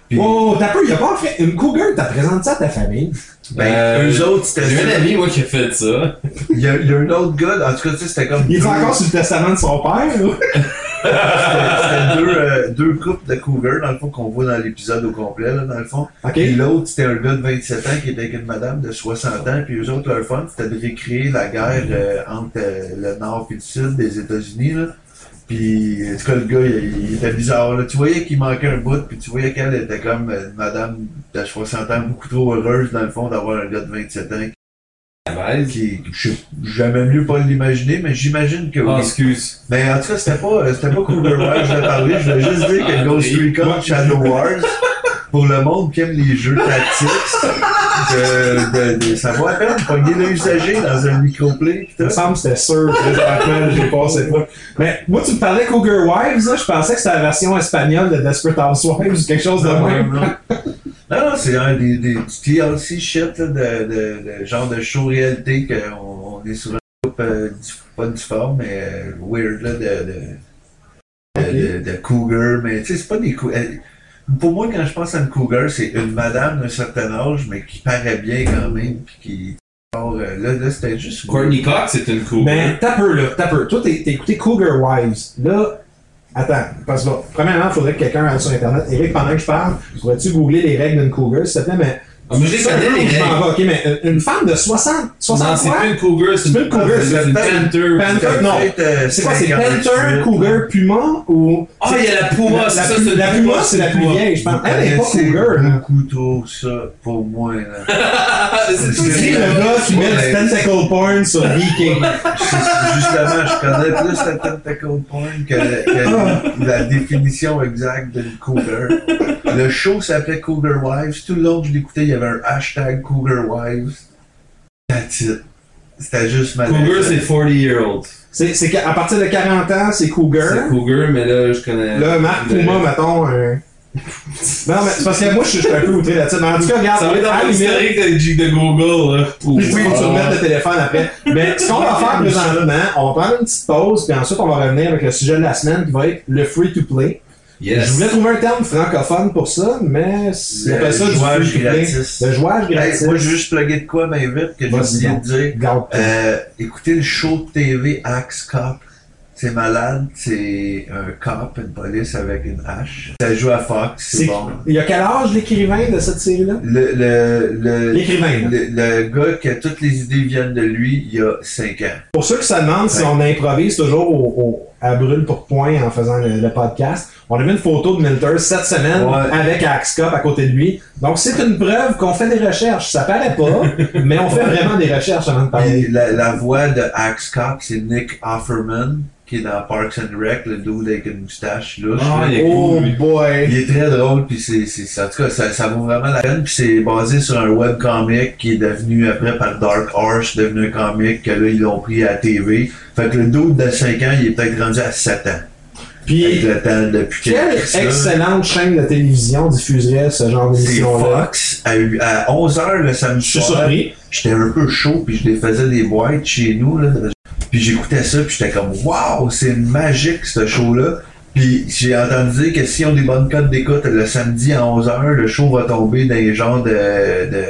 Speaker 3: Puis,
Speaker 1: Oh, t'as peu, il a pas fait. Une cougar, t'as présenté ça à ta famille?
Speaker 3: ben,
Speaker 2: Euh,
Speaker 3: eux autres, c'était
Speaker 2: J'ai un ami, moi, qui a fait ça.
Speaker 3: Il y, a, il y a un autre gars, en tout cas, tu sais, c'était comme.
Speaker 1: Il est encore sur le testament de son père, là.
Speaker 3: C'était deux, euh, deux couples de cougars, dans le fond, qu'on voit dans l'épisode au complet, là, dans le fond.
Speaker 1: Ok.
Speaker 3: Puis l'autre, c'était un gars de 27 ans qui était avec une madame de 60 ans. Puis eux autres, leur fun, c'était de récréer la guerre euh, entre euh, le nord et le sud des États-Unis. Là. Puis, en tout cas, le gars, il, il était bizarre. Là. Tu voyais qu'il manquait un bout, puis tu voyais qu'elle était comme une madame de 60 ans, beaucoup trop heureuse, dans le fond, d'avoir un gars de 27 ans. Qui, je jamais mieux pas l'imaginer, mais j'imagine que
Speaker 2: Ah, excuse.
Speaker 3: Mais en tout cas, c'était pas, c'était pas Cougar Wars, je vais parler. Je voulais juste dire que Ghost Recon Shadow Wars, pour le monde qui aime les jeux tactiques, de, de, de, ça vaut la peine de pogner l'usager dans un microplay
Speaker 1: Il me semble que c'était sûr, présentement, j'ai passé pas. Mais moi, tu me parlais Cougar Wives, là, je pensais que c'était la version espagnole de Desperate Housewives ou quelque chose de
Speaker 3: Non,
Speaker 1: même.
Speaker 3: non, non. Non, c'est un des, des du TLC shit là, de, de, de genre de show réalité qu'on on est sur un groupe euh, du- pas difforme, mais euh, weird là, de, de, de, de, de cougar, mais tu sais, c'est pas des cou- euh, Pour moi, quand je pense à une cougar, c'est une madame d'un certain âge, mais qui paraît bien quand même, puis qui. Or, euh, là, là c'était juste.
Speaker 2: Courtney Cox, c'est une cool.
Speaker 1: Mais t'as peur, là, t'as peur. Toi, t'es t'as écouté Cougar Wives. Là, attends, parce que, bon, premièrement, il faudrait que quelqu'un aille sur Internet. Eric, pendant que je parle, pourrais-tu googler les règles d'une Cougar, s'il te plaît? Mais.
Speaker 2: Ah, mais je connais, les
Speaker 1: vais, Ok, mais une- une femme de 60, 60
Speaker 2: Non, c'est pas une cougar, c'est
Speaker 1: C'est pas une cougar,
Speaker 2: c'est une panther.
Speaker 1: Panther, non.
Speaker 3: euh,
Speaker 1: C'est quoi, c'est Panther, Cougar, Puma ou.
Speaker 2: Ah, il y a la Puma,
Speaker 1: La,
Speaker 2: c'est
Speaker 1: la,
Speaker 2: ça,
Speaker 1: plus-
Speaker 2: c'est
Speaker 1: la Puma,
Speaker 2: Puma,
Speaker 1: c'est la plus vieille, je pense. Elle n'est pas
Speaker 3: C'est
Speaker 1: Cougar, là.
Speaker 3: beaucoup trop ça pour moi. Là.
Speaker 2: C'est tout
Speaker 1: C'est le gars qui met du tentacle porn sur Viking.
Speaker 3: Justement, je connais plus la tentacle porn que, que la définition exacte d'une cougar. Le show s'appelait Cougar Wives. Tout le long que je l'écoutais, il y avait un hashtag Cougar Wives. That's it. C'était juste ma
Speaker 2: Cougar, c'est 40 year old.
Speaker 1: C'est c'est qu'à partir de 40 ans, c'est
Speaker 2: C'est
Speaker 1: Cougar.
Speaker 2: cougar, mais là, je connais.
Speaker 1: Là, Marc
Speaker 2: le-
Speaker 1: Puma, mettons, un. Non, mais c'est parce que moi, je suis je suis un peu outré là-dessus. Mais en tout cas, regarde,
Speaker 2: Ça va être
Speaker 1: à
Speaker 2: dans
Speaker 1: la
Speaker 2: le
Speaker 1: limite,
Speaker 2: historique de, de Google, là.
Speaker 1: Oui, tu remettre le téléphone après. Mais ce qu'on va faire présentement, on va prendre une petite pause, puis ensuite on va revenir avec le sujet de la semaine qui va être le free-to-play.
Speaker 2: Yes.
Speaker 1: Je voulais trouver un terme francophone pour ça, mais c'est
Speaker 3: Le
Speaker 1: appelle ça
Speaker 3: jouage gratis.
Speaker 1: Le jouage
Speaker 3: Hey,
Speaker 1: gratis.
Speaker 3: moi, je veux juste plugger de quoi, mais vite, que j'ai oublié de dire.
Speaker 1: Garde
Speaker 3: Euh, écoutez le show de TV Axe Cop. C'est malade, c'est un cop, une police avec une hache. Ça joue à Fox, c'est bon.
Speaker 1: Il y a quel âge l'écrivain de cette série-là?
Speaker 3: Le, le, le,
Speaker 1: L'écrivain,
Speaker 3: le, le gars que toutes les idées viennent de lui, il y a 5 ans.
Speaker 1: Pour ceux qui se demandent si
Speaker 3: Ouais.
Speaker 1: on improvise toujours au, au- à brûle pour point en faisant le, le podcast, on a mis une photo de Milter cette semaine
Speaker 3: Ouais.
Speaker 1: avec Axcop à côté de lui. Donc c'est une preuve qu'on fait des recherches. Ça paraît pas, mais on fait vraiment des recherches avant de parler.
Speaker 3: la, la voix de Axe Cop, c'est Nick Offerman, qui est dans Parks and Rec, le dude avec une moustache louche. Là.
Speaker 2: il est
Speaker 1: Oh
Speaker 2: cool,
Speaker 1: boy!
Speaker 3: Il est très drôle, puis c'est, c'est, en tout cas, ça, ça vaut vraiment la peine, puis c'est basé sur un webcomic qui est devenu, après, par Dark Horse, devenu un comic, que là, ils l'ont pris à la TV. Fait que le dude de 5 ans, il est peut-être rendu à 7 ans.
Speaker 1: Puis
Speaker 3: le temps depuis
Speaker 1: quelle excellente chaîne de télévision diffuserait ce genre d'émission-là?
Speaker 3: Fox, à, à 11h le samedi
Speaker 1: Je suis
Speaker 3: soir.
Speaker 1: surpris.
Speaker 3: J'étais un peu chaud, puis je les faisais des boîtes chez nous, là. Puis j'écoutais ça, puis j'étais comme, waouh, c'est magique, ce show-là. Puis j'ai entendu dire que si on a des bonnes codes d'écoute le samedi à 11h, le show va tomber dans les genres de, de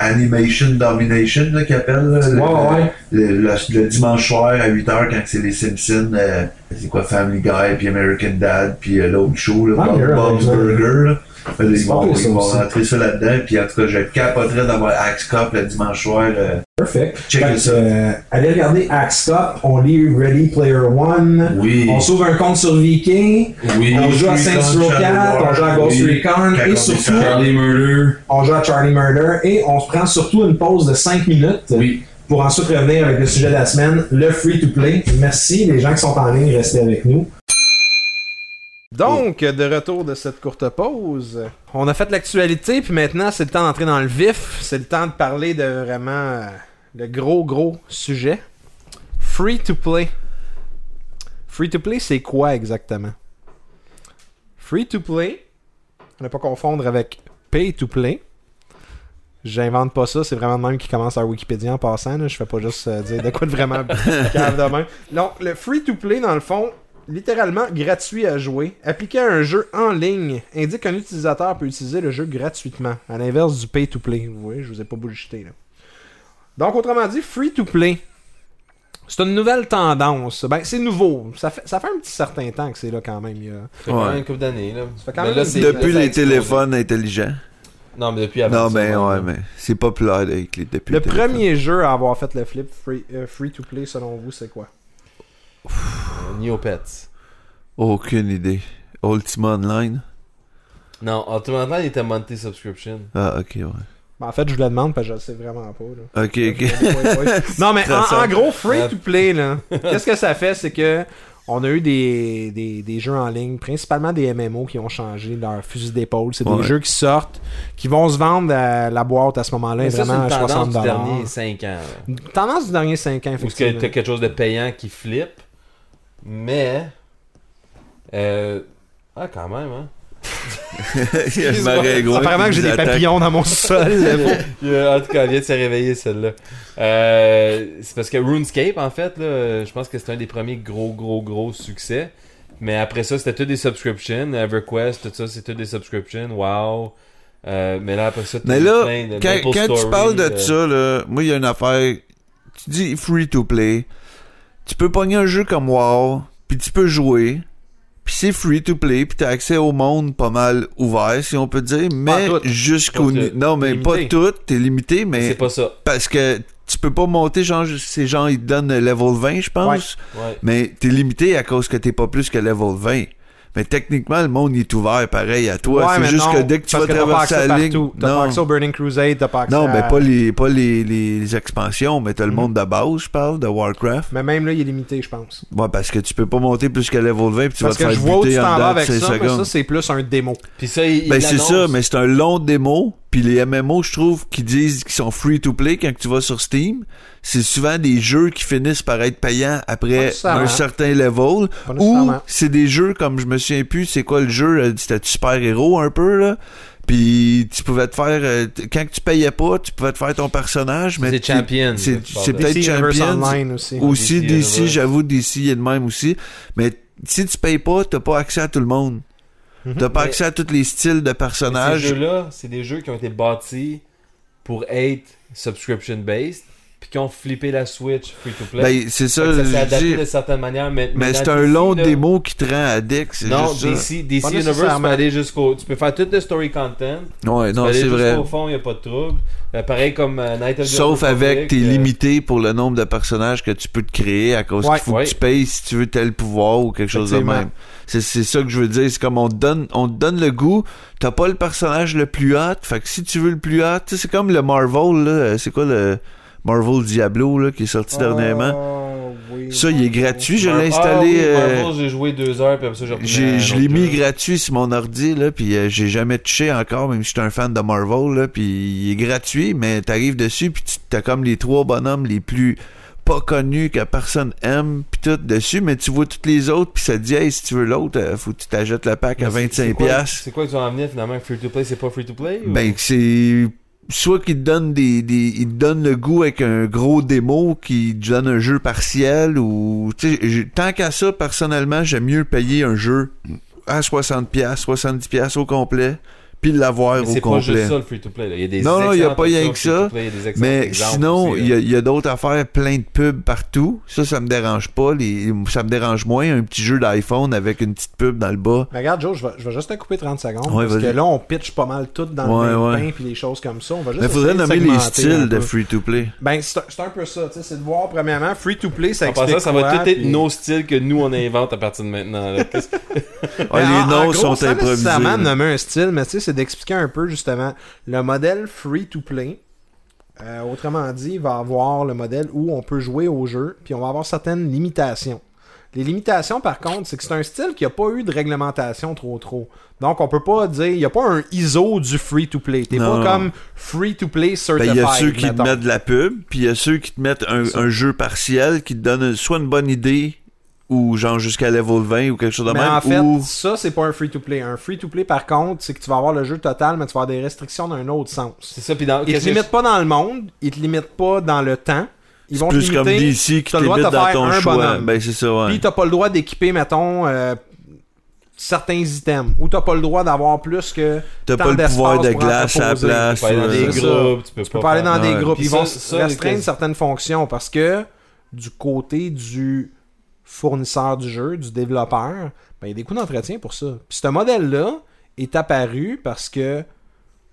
Speaker 3: animation domination, qu'ils appellent, là. Le-
Speaker 1: Ouais.
Speaker 3: Le, le- le dimanche soir à 8h quand c'est les Simpsons, euh, c'est quoi Family Guy, puis American Dad, puis euh, l'autre show, là,
Speaker 1: Ah,
Speaker 3: Bob's. Burger. Là. Ils vont
Speaker 1: aussi.
Speaker 3: rentrer ça là-dedans, puis en tout cas, je capoterais d'avoir Axe Cop le dimanche soir. euh,
Speaker 1: Perfect.
Speaker 3: Check
Speaker 1: Fait que,
Speaker 3: ça.
Speaker 1: euh, allez regarder Axcop, on lit Ready Player One.
Speaker 2: Oui.
Speaker 1: On s'ouvre un compte sur Viking.
Speaker 2: Oui.
Speaker 1: On joue à Saints Row 4,
Speaker 3: Shadow
Speaker 1: on joue à Ghost
Speaker 3: oui.
Speaker 1: Recon
Speaker 3: Quand on
Speaker 1: et surtout,
Speaker 3: sur
Speaker 2: Charlie Murder.
Speaker 1: on joue à Charlie Murder et on se prend surtout une pause de 5 minutes
Speaker 2: Oui.
Speaker 1: pour ensuite revenir avec le sujet de la semaine, le free-to-play. Merci les gens qui sont en ligne, restez avec nous.
Speaker 5: Donc, de retour de cette courte pause, on a fait l'actualité, puis maintenant c'est le temps d'entrer dans le vif. C'est le temps de parler de vraiment euh, le gros, gros sujet. Free to play. Free to play, c'est quoi exactement? Free to play, ne pas confondre avec pay to play. J'invente pas ça, c'est vraiment le même qui commence à Wikipédia en passant. là. Je fais pas juste euh, dire de quoi de vraiment cave de même. Donc, le free to play, dans le fond, littéralement gratuit à jouer, appliqué à un jeu en ligne, indique qu'un utilisateur peut utiliser le jeu gratuitement, à l'inverse du pay to play. Vous voyez, je vous ai pas bullshité là. Donc, autrement dit, free to play. C'est une nouvelle tendance. Ben, c'est nouveau. Ça fait, ça fait un petit certain temps que c'est là quand même. il y a-
Speaker 6: Ça fait quand même une couple d'années, là.
Speaker 5: Ça fait quand
Speaker 6: Mais
Speaker 5: même
Speaker 6: là,
Speaker 5: une-
Speaker 6: c'est-
Speaker 7: Depuis les
Speaker 6: explosé.
Speaker 7: téléphones intelligents.
Speaker 6: Non, mais depuis avant.
Speaker 7: Non,
Speaker 6: ça,
Speaker 7: ben
Speaker 6: ouais.
Speaker 7: ouais, mais c'est populaire avec les depuis
Speaker 5: Le premier jeu à avoir fait le flip free, euh, free to play, selon vous, c'est quoi?
Speaker 6: Neopets.
Speaker 7: Aucune idée. Ultima Online?
Speaker 6: Non, Ultimate il était monté subscription.
Speaker 7: Ah, ok, ouais.
Speaker 1: Ben, en fait, je vous le demande parce que je le sais vraiment pas. Là.
Speaker 3: Ok, ok.
Speaker 1: non, mais en, gros, free to play, là, qu'est-ce que ça fait, c'est que on a eu des, des, des jeux en ligne, principalement des MMO qui ont changé leur fusil d'épaule. C'est
Speaker 3: Ouais.
Speaker 1: des jeux qui sortent, qui vont se vendre à la boîte à ce moment-là,
Speaker 2: Mais ça, c'est
Speaker 1: vraiment
Speaker 2: une
Speaker 1: à
Speaker 2: tendance
Speaker 1: 60
Speaker 2: du dernier 5 ans. là.
Speaker 1: Tendance du dernier 5 ans,
Speaker 2: Ou est-ce que
Speaker 1: effectivement.
Speaker 2: t'as quelque chose de payant qui flippe, mais... Euh... Ah, quand même, hein.
Speaker 3: Je m'aurais gros.
Speaker 1: Apparemment que j'ai des papillons dans mon sol.
Speaker 2: En tout cas, elle vient de se réveiller celle-là. Euh, c'est parce que RuneScape, en fait, là, je pense que c'est un des premiers gros, gros, gros succès. Mais après ça, c'était tout des subscriptions. EverQuest, tout ça, c'était des subscriptions. Wow. Euh, mais là, après ça,
Speaker 3: Mais là,
Speaker 2: plein de
Speaker 3: quand, quand tu parles de
Speaker 2: euh,
Speaker 3: ça, là, moi, il y a une affaire. Tu dis free to play. Tu peux pogner un jeu comme WoW, puis tu peux jouer. Puis c'est free to play, puis t'as accès au monde pas mal ouvert, si on peut dire. Mais jusqu'au. Non, mais pas tout. T'es limité, mais.
Speaker 2: C'est pas ça.
Speaker 3: Parce que tu peux pas monter, genre, ces gens, ils te donnent le level 20, je pense.
Speaker 2: Ouais.
Speaker 3: Mais t'es limité à cause que t'es pas plus que level 20. Mais techniquement, le monde il est ouvert pareil à toi.
Speaker 1: Ouais,
Speaker 3: c'est juste
Speaker 1: non,
Speaker 3: que dès que tu vas traverser
Speaker 1: accès
Speaker 3: la ligne.
Speaker 1: T'as pas accès au Burning Crusade, t'as pas accès
Speaker 3: Non,
Speaker 1: à-
Speaker 3: mais pas les pas les, les, les expansions, mais t'as le
Speaker 1: Mhm.
Speaker 3: monde de base, je parle, de Warcraft.
Speaker 1: Mais même là, il est limité, je pense.
Speaker 3: Ouais, parce que tu peux pas monter plus que level 20 puis tu
Speaker 1: Parce
Speaker 3: vas
Speaker 1: que
Speaker 3: te
Speaker 1: je
Speaker 3: faire buter en dedans de
Speaker 1: avec
Speaker 3: 5
Speaker 1: ça, mais ça,
Speaker 3: secondes.
Speaker 1: c'est plus un démo.
Speaker 2: Puis ça, il, il
Speaker 3: Ben c'est ça, mais c'est un long démo. Puis les MMO, je trouve, qui disent qu'ils sont free to play quand tu vas sur Steam, c'est souvent des jeux qui finissent par être payants après un certain level. Ou c'est des jeux comme je me souviens plus, c'est quoi le jeu, euh, c'était super héros un peu là. Puis tu pouvais te faire euh, quand tu payais pas, tu pouvais te faire ton personnage, mais
Speaker 2: C'est Champions.
Speaker 3: c'est peut-être.
Speaker 1: Online aussi.
Speaker 3: Aussi
Speaker 2: DC,
Speaker 3: j'avoue DC il est de même aussi, mais si tu payes pas, t'as pas accès à tout le monde. T'as pas accès à tous les styles de personnages.
Speaker 2: Ces jeux-là, c'est des jeux qui ont été bâtis pour être subscription-based, puis qui ont flippé la Switch free-to-play.
Speaker 3: Ben, c'est ça,
Speaker 2: ça s'est adapté de certaines manières. Mais,
Speaker 3: Mais c'est un
Speaker 2: DC,
Speaker 3: long
Speaker 2: là,
Speaker 3: démo qui te rend addict,
Speaker 2: Non,
Speaker 3: juste ça.
Speaker 2: DC, DC
Speaker 1: Pas
Speaker 2: Universe, tu peux aller jusqu'au. Tu peux faire tout le story content.
Speaker 3: Ouais,
Speaker 2: tu
Speaker 3: non, c'est vrai.
Speaker 2: jusqu'au fond, il a pas de trouble. Euh, pareil comme euh, Night of the
Speaker 3: Sauf avec, t'es
Speaker 2: euh,
Speaker 3: limité pour le nombre de personnages que tu peux te créer à cause
Speaker 1: Ouais.
Speaker 3: qu'il faut
Speaker 2: Ouais.
Speaker 3: que tu payes si tu veux tel pouvoir ou quelque chose de même. C'est, ça que je veux dire. C'est comme on te donne, on te donne le goût. T'as pas le personnage le plus hot. Fait que si tu veux le plus hot, tu sais, c'est comme le Marvel, là. euh, C'est quoi le Marvel Diablo, là, qui est sorti dernièrement?
Speaker 1: Oh, oui.
Speaker 3: Ça, il est gratuit. Je l'ai
Speaker 2: Ah
Speaker 3: installé.
Speaker 2: oui,
Speaker 3: euh,
Speaker 2: Marvel, j'ai joué deux heures, puis après ça, j'ai
Speaker 3: je l'ai mis
Speaker 2: jeu.
Speaker 3: gratuit sur mon ordi, là, puis euh, j'ai jamais touché encore, même si je suis un fan de Marvel, là, puis il est gratuit, mais t'arrives dessus, puis tu- t'as comme les trois bonhommes les plus pas connus que personne aime, puis tout dessus, mais tu vois tous les autres, puis ça te dit, hey, si tu veux l'autre, euh, faut que tu t'achètes le pack à
Speaker 2: Mais c'est- c'est
Speaker 3: 25$.
Speaker 2: quoi-. C'est quoi que tu vas en venir finalement Free to play, c'est pas free to play ou-
Speaker 3: Ben, c'est soit qu'ils te donnent des, des ils te donnent le goût avec un gros démo qui donne un jeu partiel ou tant qu'à ça personnellement j'aime mieux payer un jeu à 60 pièces 70 pièces au complet puis l'avoir au
Speaker 2: c'est pas
Speaker 3: complet
Speaker 2: juste ça le free to play. Il y a des
Speaker 3: Non, non, il y a pas rien que ça,
Speaker 2: free-to-play, il y a des excellents
Speaker 3: mais sinon il y a, y a d'autres affaires plein de pubs partout ça ça me dérange pas les, ça me dérange moins un petit jeu d'iPhone avec une petite pub dans le bas
Speaker 1: Mais regarde, Joe, je vais, je vais juste te couper 30 secondes.
Speaker 3: Ouais,
Speaker 1: parce que là, on pitch pas mal tout dans
Speaker 3: Ouais,
Speaker 1: le même
Speaker 3: ouais.
Speaker 1: pain puis les choses comme ça. On va juste
Speaker 3: mais faudrait nommer les styles de free to play
Speaker 1: Ben, c'est un, c'est peu ça. tu sais, C'est de voir, premièrement, free to play, ça
Speaker 2: En
Speaker 1: explique
Speaker 2: passant, ça va
Speaker 1: quoi,
Speaker 2: tout être
Speaker 1: puis-
Speaker 2: nos styles que nous on invente à partir de maintenant.
Speaker 3: Ah, les
Speaker 1: en
Speaker 3: noms sont improvisés
Speaker 1: nommer un style, mais tu sais, c'est d'expliquer un peu justement le modèle free to play. Euh, autrement dit, il va avoir le modèle où on peut jouer au jeu, puis on va avoir certaines limitations. Les limitations, par contre, c'est que c'est un style qui n'a pas eu de réglementation trop trop. Donc, on peut pas dire, il n'y a pas un ISO du free to play. T'es pas comme free to play
Speaker 3: Ben,
Speaker 1: certified.
Speaker 3: il y a ceux qui te mettent de la pub, puis il y a ceux qui te mettent un, un jeu partiel qui te donne soit une bonne idée, ou genre jusqu'à level 20 ou quelque chose de
Speaker 1: Mais
Speaker 3: même,
Speaker 1: en fait,
Speaker 3: ou...
Speaker 1: ça, c'est pas un free-to-play. Un free-to-play, par contre, c'est que tu vas avoir le jeu total, mais tu vas avoir des restrictions d'un autre sens.
Speaker 2: C'est ça, puis dans.
Speaker 1: Ils te limitent pas dans le monde, ils te limitent pas dans le temps. Ils vont te
Speaker 3: plus comme
Speaker 1: limiter,
Speaker 3: DC qui
Speaker 1: t'as le droit de
Speaker 3: t'évite
Speaker 1: te
Speaker 3: dans
Speaker 1: faire
Speaker 3: ton
Speaker 1: un
Speaker 3: choix.
Speaker 1: bonhomme.
Speaker 3: Ben, c'est ça, ouais.
Speaker 1: puis t'as pas le droit d'équiper, mettons, euh, certains items. Ou t'as pas le droit d'avoir plus que...
Speaker 3: T'as pas le pouvoir de glace à la place.
Speaker 2: Tu peux aller dans des
Speaker 3: euh,
Speaker 1: C'est
Speaker 2: groupes, tu peux
Speaker 1: Tu peux pas aller dans
Speaker 3: Ouais.
Speaker 1: des groupes.
Speaker 2: Puis
Speaker 1: Ils vont
Speaker 2: ça- ça,
Speaker 1: restreindre certaines fonctions parce que du côté du fournisseur du jeu, du développeur, ben, il y a des coûts d'entretien pour ça. Puis ce modèle-là est apparu parce que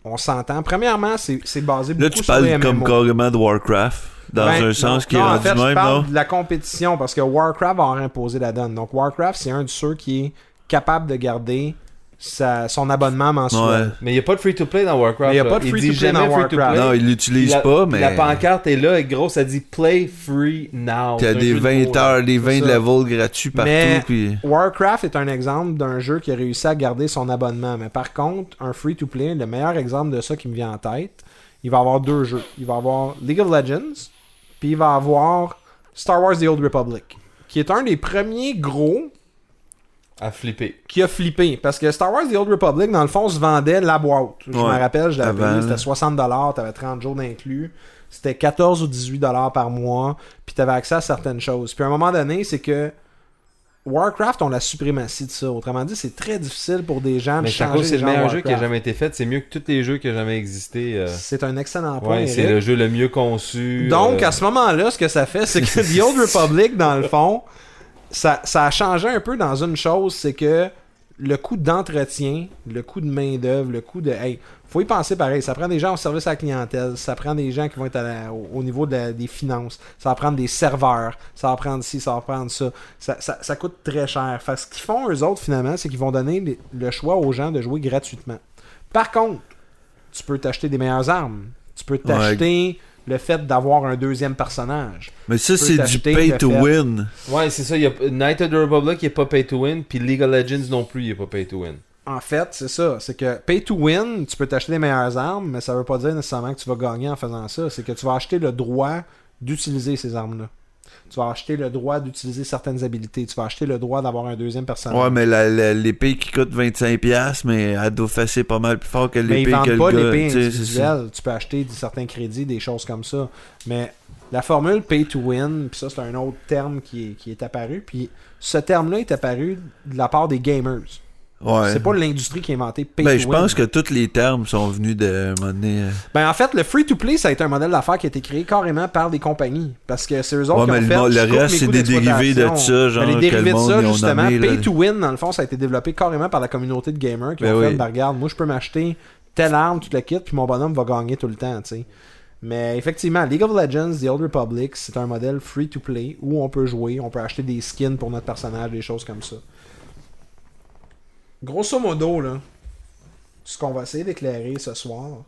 Speaker 1: on s'entend. Premièrement, c'est basé beaucoup
Speaker 3: Là, tu
Speaker 1: sur les
Speaker 3: parles comme carrément de Warcraft, dans
Speaker 1: Ben,
Speaker 3: un sens
Speaker 1: non,
Speaker 3: qui est
Speaker 1: non, en
Speaker 3: rendu
Speaker 1: fait, je
Speaker 3: même,
Speaker 1: parle
Speaker 3: non?
Speaker 1: de la compétition parce que Warcraft va avoir imposé la donne. Donc Warcraft, c'est un de ceux qui est capable de garder sa- son abonnement mensuel.
Speaker 3: Ouais.
Speaker 2: Mais il n'y a pas de free-to-play dans Warcraft.
Speaker 1: Il y a pas de
Speaker 2: Il
Speaker 1: free-to-play dans. Warcraft.
Speaker 3: Non, il l'utilise
Speaker 2: la-
Speaker 3: pas, mais.
Speaker 2: La pancarte est là, et gros, ça dit Play Free Now. Un
Speaker 3: des
Speaker 2: jeu de
Speaker 3: 20
Speaker 2: mots, là.
Speaker 3: heures, des 20
Speaker 1: ça.
Speaker 3: levels gratuits partout.
Speaker 1: Mais-
Speaker 3: Puis...
Speaker 1: Warcraft est un exemple d'un jeu qui a réussi à garder son abonnement. Mais par contre, un free-to-play, le meilleur exemple de ça qui me vient en tête, il va avoir deux jeux. Il va avoir League of Legends, puis il va avoir Star Wars The Old Republic, qui est un des premiers gros
Speaker 2: À flipper.
Speaker 1: qui a flippé. Parce que Star Wars The Old Republic, dans le fond, se vendait la boîte. Je me rappelle, je l'avais payé, c'était 60$, t'avais 30 jours d'inclus. C'était 14 ou 18$ par mois, puis t'avais accès à certaines choses. Puis à un moment donné, c'est que Warcraft ont la suprématie de ça. Autrement dit, c'est très difficile pour des gens de
Speaker 2: Mais c'est à
Speaker 1: changer
Speaker 2: c'est
Speaker 1: les
Speaker 2: le meilleur jeu qui a jamais été fait. C'est mieux que tous les jeux qui ont jamais existé. euh.
Speaker 1: C'est un excellent point.
Speaker 2: Ouais, c'est le jeu le mieux conçu.
Speaker 1: Donc,
Speaker 2: euh,
Speaker 1: à ce moment-là, ce que ça fait, c'est que The Old Republic, dans le fond, ça, ça a changé un peu dans une chose, c'est que le coût d'entretien, le coût de main-d'œuvre, le coût de. Hey, faut y penser pareil. Ça prend des gens au service à la clientèle, ça prend des gens qui vont être la- au, au niveau de la- des finances, ça va prendre des serveurs, ça va prendre ci, ça va prendre ça. Ça, ça, ça coûte très cher. Fait ce qu'ils font, eux autres, finalement, c'est qu'ils vont donner les- le choix aux gens de jouer gratuitement. Par contre, tu peux t'acheter des meilleures armes. Tu peux t'acheter le fait d'avoir un deuxième personnage.
Speaker 3: Mais ça, c'est du pay to
Speaker 1: fait-
Speaker 3: win.
Speaker 2: Ouais, c'est ça. Il y a Night of the Republic, il est pas pay to win. Puis League of Legends non plus, il est pas pay to win.
Speaker 1: En fait, c'est ça. C'est que pay to win, tu peux t'acheter les meilleures armes, mais ça veut pas dire nécessairement que tu vas gagner en faisant ça. C'est que tu vas acheter le droit d'utiliser ces armes-là. Tu vas acheter le droit d'utiliser certaines habilités. Tu vas acheter le droit d'avoir un deuxième personnage.
Speaker 3: Ouais, mais l'épée qui coûte 25$, mais elle doit pas mal plus fort que l'épée que le
Speaker 1: pas
Speaker 3: gars.
Speaker 1: l'épée individuelle. Tu peux acheter des- certains crédits, des choses comme ça. Mais la formule pay to win, puis ça c'est un autre terme qui est, qui est apparu. Puis ce terme-là est apparu de la part des gamers.
Speaker 3: Ouais.
Speaker 1: C'est pas l'industrie qui a inventé pay
Speaker 3: Ben, je pense que tous les termes sont venus de un moment donné, euh,
Speaker 1: Ben en fait, le free-to-play, ça a été un modèle d'affaires qui a été créé carrément par des compagnies. Parce que c'est eux autres
Speaker 3: Ouais,
Speaker 1: qui
Speaker 3: mais
Speaker 1: ont
Speaker 3: le
Speaker 1: fait...
Speaker 3: le reste, c'est des dérivés de ça, genre,
Speaker 1: Ben, les dérivés de ça, justement,
Speaker 3: nommé, là.
Speaker 1: pay to win, dans le fond, ça a été développé carrément par la communauté de gamers qui
Speaker 3: Ben
Speaker 1: ont fait, ben regarde, moi je peux m'acheter telle arme, tout le kit, puis mon bonhomme va gagner tout le temps, tu sais. Mais effectivement, League of Legends, The Old Republic, c'est un modèle free-to-play où on peut jouer, on peut acheter des skins pour notre personnage, des choses comme ça. Grosso modo, là, ce qu'on va essayer d'éclairer ce soir,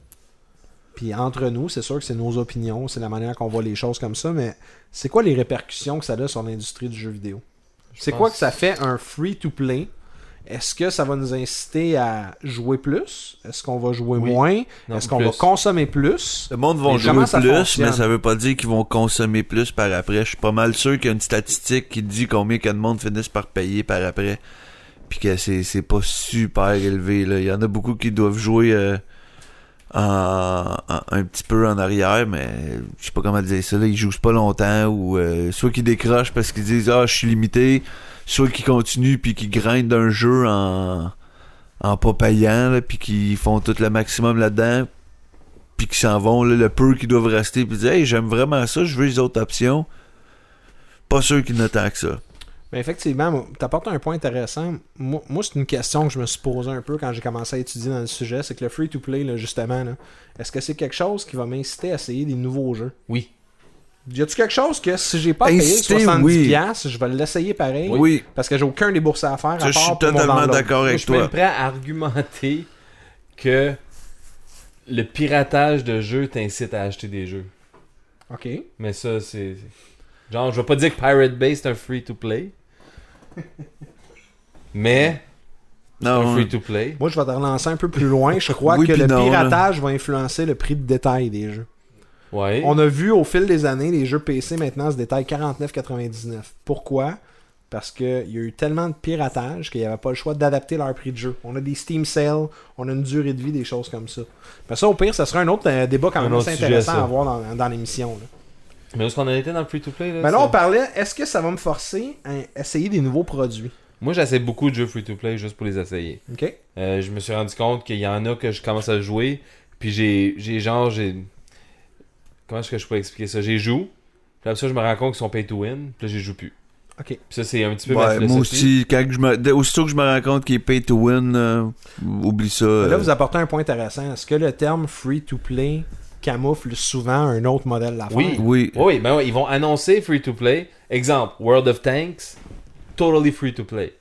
Speaker 1: puis entre nous, c'est sûr que c'est nos opinions, c'est la manière qu'on voit les choses comme ça, mais c'est quoi les répercussions que ça a sur l'industrie du jeu vidéo? C'est quoi que ça fait un free-to-play? Est-ce que ça va nous inciter à jouer plus? Est-ce qu'on va jouer
Speaker 2: Oui.
Speaker 1: moins?
Speaker 2: Non,
Speaker 1: Est-ce qu'on va consommer plus?
Speaker 3: Le monde va jouer
Speaker 1: ça
Speaker 3: plus,
Speaker 1: fonctionne?
Speaker 3: mais ça veut pas dire qu'ils vont consommer plus par après. Je suis pas mal sûr qu'il y a une statistique qui dit combien que de monde finissent par payer par après. Puis que c'est, c'est pas super élevé. Il y en a beaucoup qui doivent jouer euh, en, un petit peu en arrière, mais je sais pas comment dire ça. Là. Ils jouent pas longtemps ou euh, soit qu'ils décrochent parce qu'ils disent Ah, je suis limité, soit qu'ils continuent puis qu'ils grindent un jeu en, en pas payant, là, puis qu'ils font tout le maximum là-dedans puis qui s'en vont, le peu qui doivent rester, puis dire Hey, j'aime vraiment ça, je veux les autres options. Pas sûr qu'ils n'attaquent ça.
Speaker 1: Mais effectivement, tu apportes un point intéressant. Moi, moi, c'est une question que je me suis posée un peu quand j'ai commencé à étudier dans le sujet. C'est que le free-to-play, là, justement, là, est-ce que c'est quelque chose qui va m'inciter à essayer des nouveaux jeux?
Speaker 2: Oui.
Speaker 1: Y a-tu quelque chose que si j'ai pas payé
Speaker 3: Inciter,
Speaker 1: 70$,
Speaker 3: oui.
Speaker 1: piastres, je vais l'essayer pareil?
Speaker 3: Oui,
Speaker 1: Parce que j'ai aucun déboursé à faire.
Speaker 3: ça,
Speaker 1: à
Speaker 3: je suis totalement d'accord
Speaker 2: je
Speaker 3: avec
Speaker 2: suis même
Speaker 3: toi.
Speaker 2: prêt à argumenter que le piratage de jeux t'incite à acheter des jeux.
Speaker 1: Ok.
Speaker 2: Mais ça, c'est. Genre, je vais pas dire que Pirate Bay c'est un free-to-play. Mais c'est un
Speaker 3: Non,
Speaker 2: free-to-play.
Speaker 1: Moi, je vais te relancer un peu plus loin. Je crois
Speaker 3: Oui
Speaker 1: que le
Speaker 3: non,
Speaker 1: piratage va influencer le prix de détail des jeux.
Speaker 2: Ouais.
Speaker 1: On a vu au fil des années, les jeux PC maintenant se détaillent 49,99. Pourquoi? Parce qu'il y a eu tellement de piratage qu'il n'y avait pas le choix d'adapter leur prix de jeu. On a des Steam Sales, on a une durée de vie, des choses comme ça. Mais ça, au pire, ça sera un autre euh, débat quand même
Speaker 2: autre
Speaker 1: assez intéressant à avoir dans, dans l'émission. là.
Speaker 2: Mais où est-ce qu'on en était dans le free-to-play là,
Speaker 1: Mais là, on parlait, est-ce que ça va me forcer à essayer des nouveaux produits?
Speaker 2: Moi, j'essaie beaucoup de jeux free-to-play juste pour les essayer.
Speaker 1: Ok
Speaker 2: Euh, je me suis rendu compte qu'il y en a que je commence à jouer, puis j'ai, j'ai genre, j'ai... Comment est-ce que je pourrais expliquer ça? J'ai joue, puis après ça, je me rends compte qu'ils sont pay-to-win, puis là, j'y joue plus.
Speaker 1: Ok.
Speaker 2: Puis ça, c'est un petit peu ma
Speaker 3: Ouais, moi
Speaker 2: philosophie.
Speaker 3: aussi, quand je me, aussitôt que je me rends compte qu'il est pay to win, euh, oublie ça.
Speaker 1: Là,
Speaker 3: euh,
Speaker 1: vous apportez un point intéressant. Est-ce que le terme free-to-play camoufle souvent un autre modèle d'affaires
Speaker 2: Oui.
Speaker 3: oui.
Speaker 2: Oui, ben ils vont annoncer free-to-play. Exemple, World of Tanks, totally free-to-play.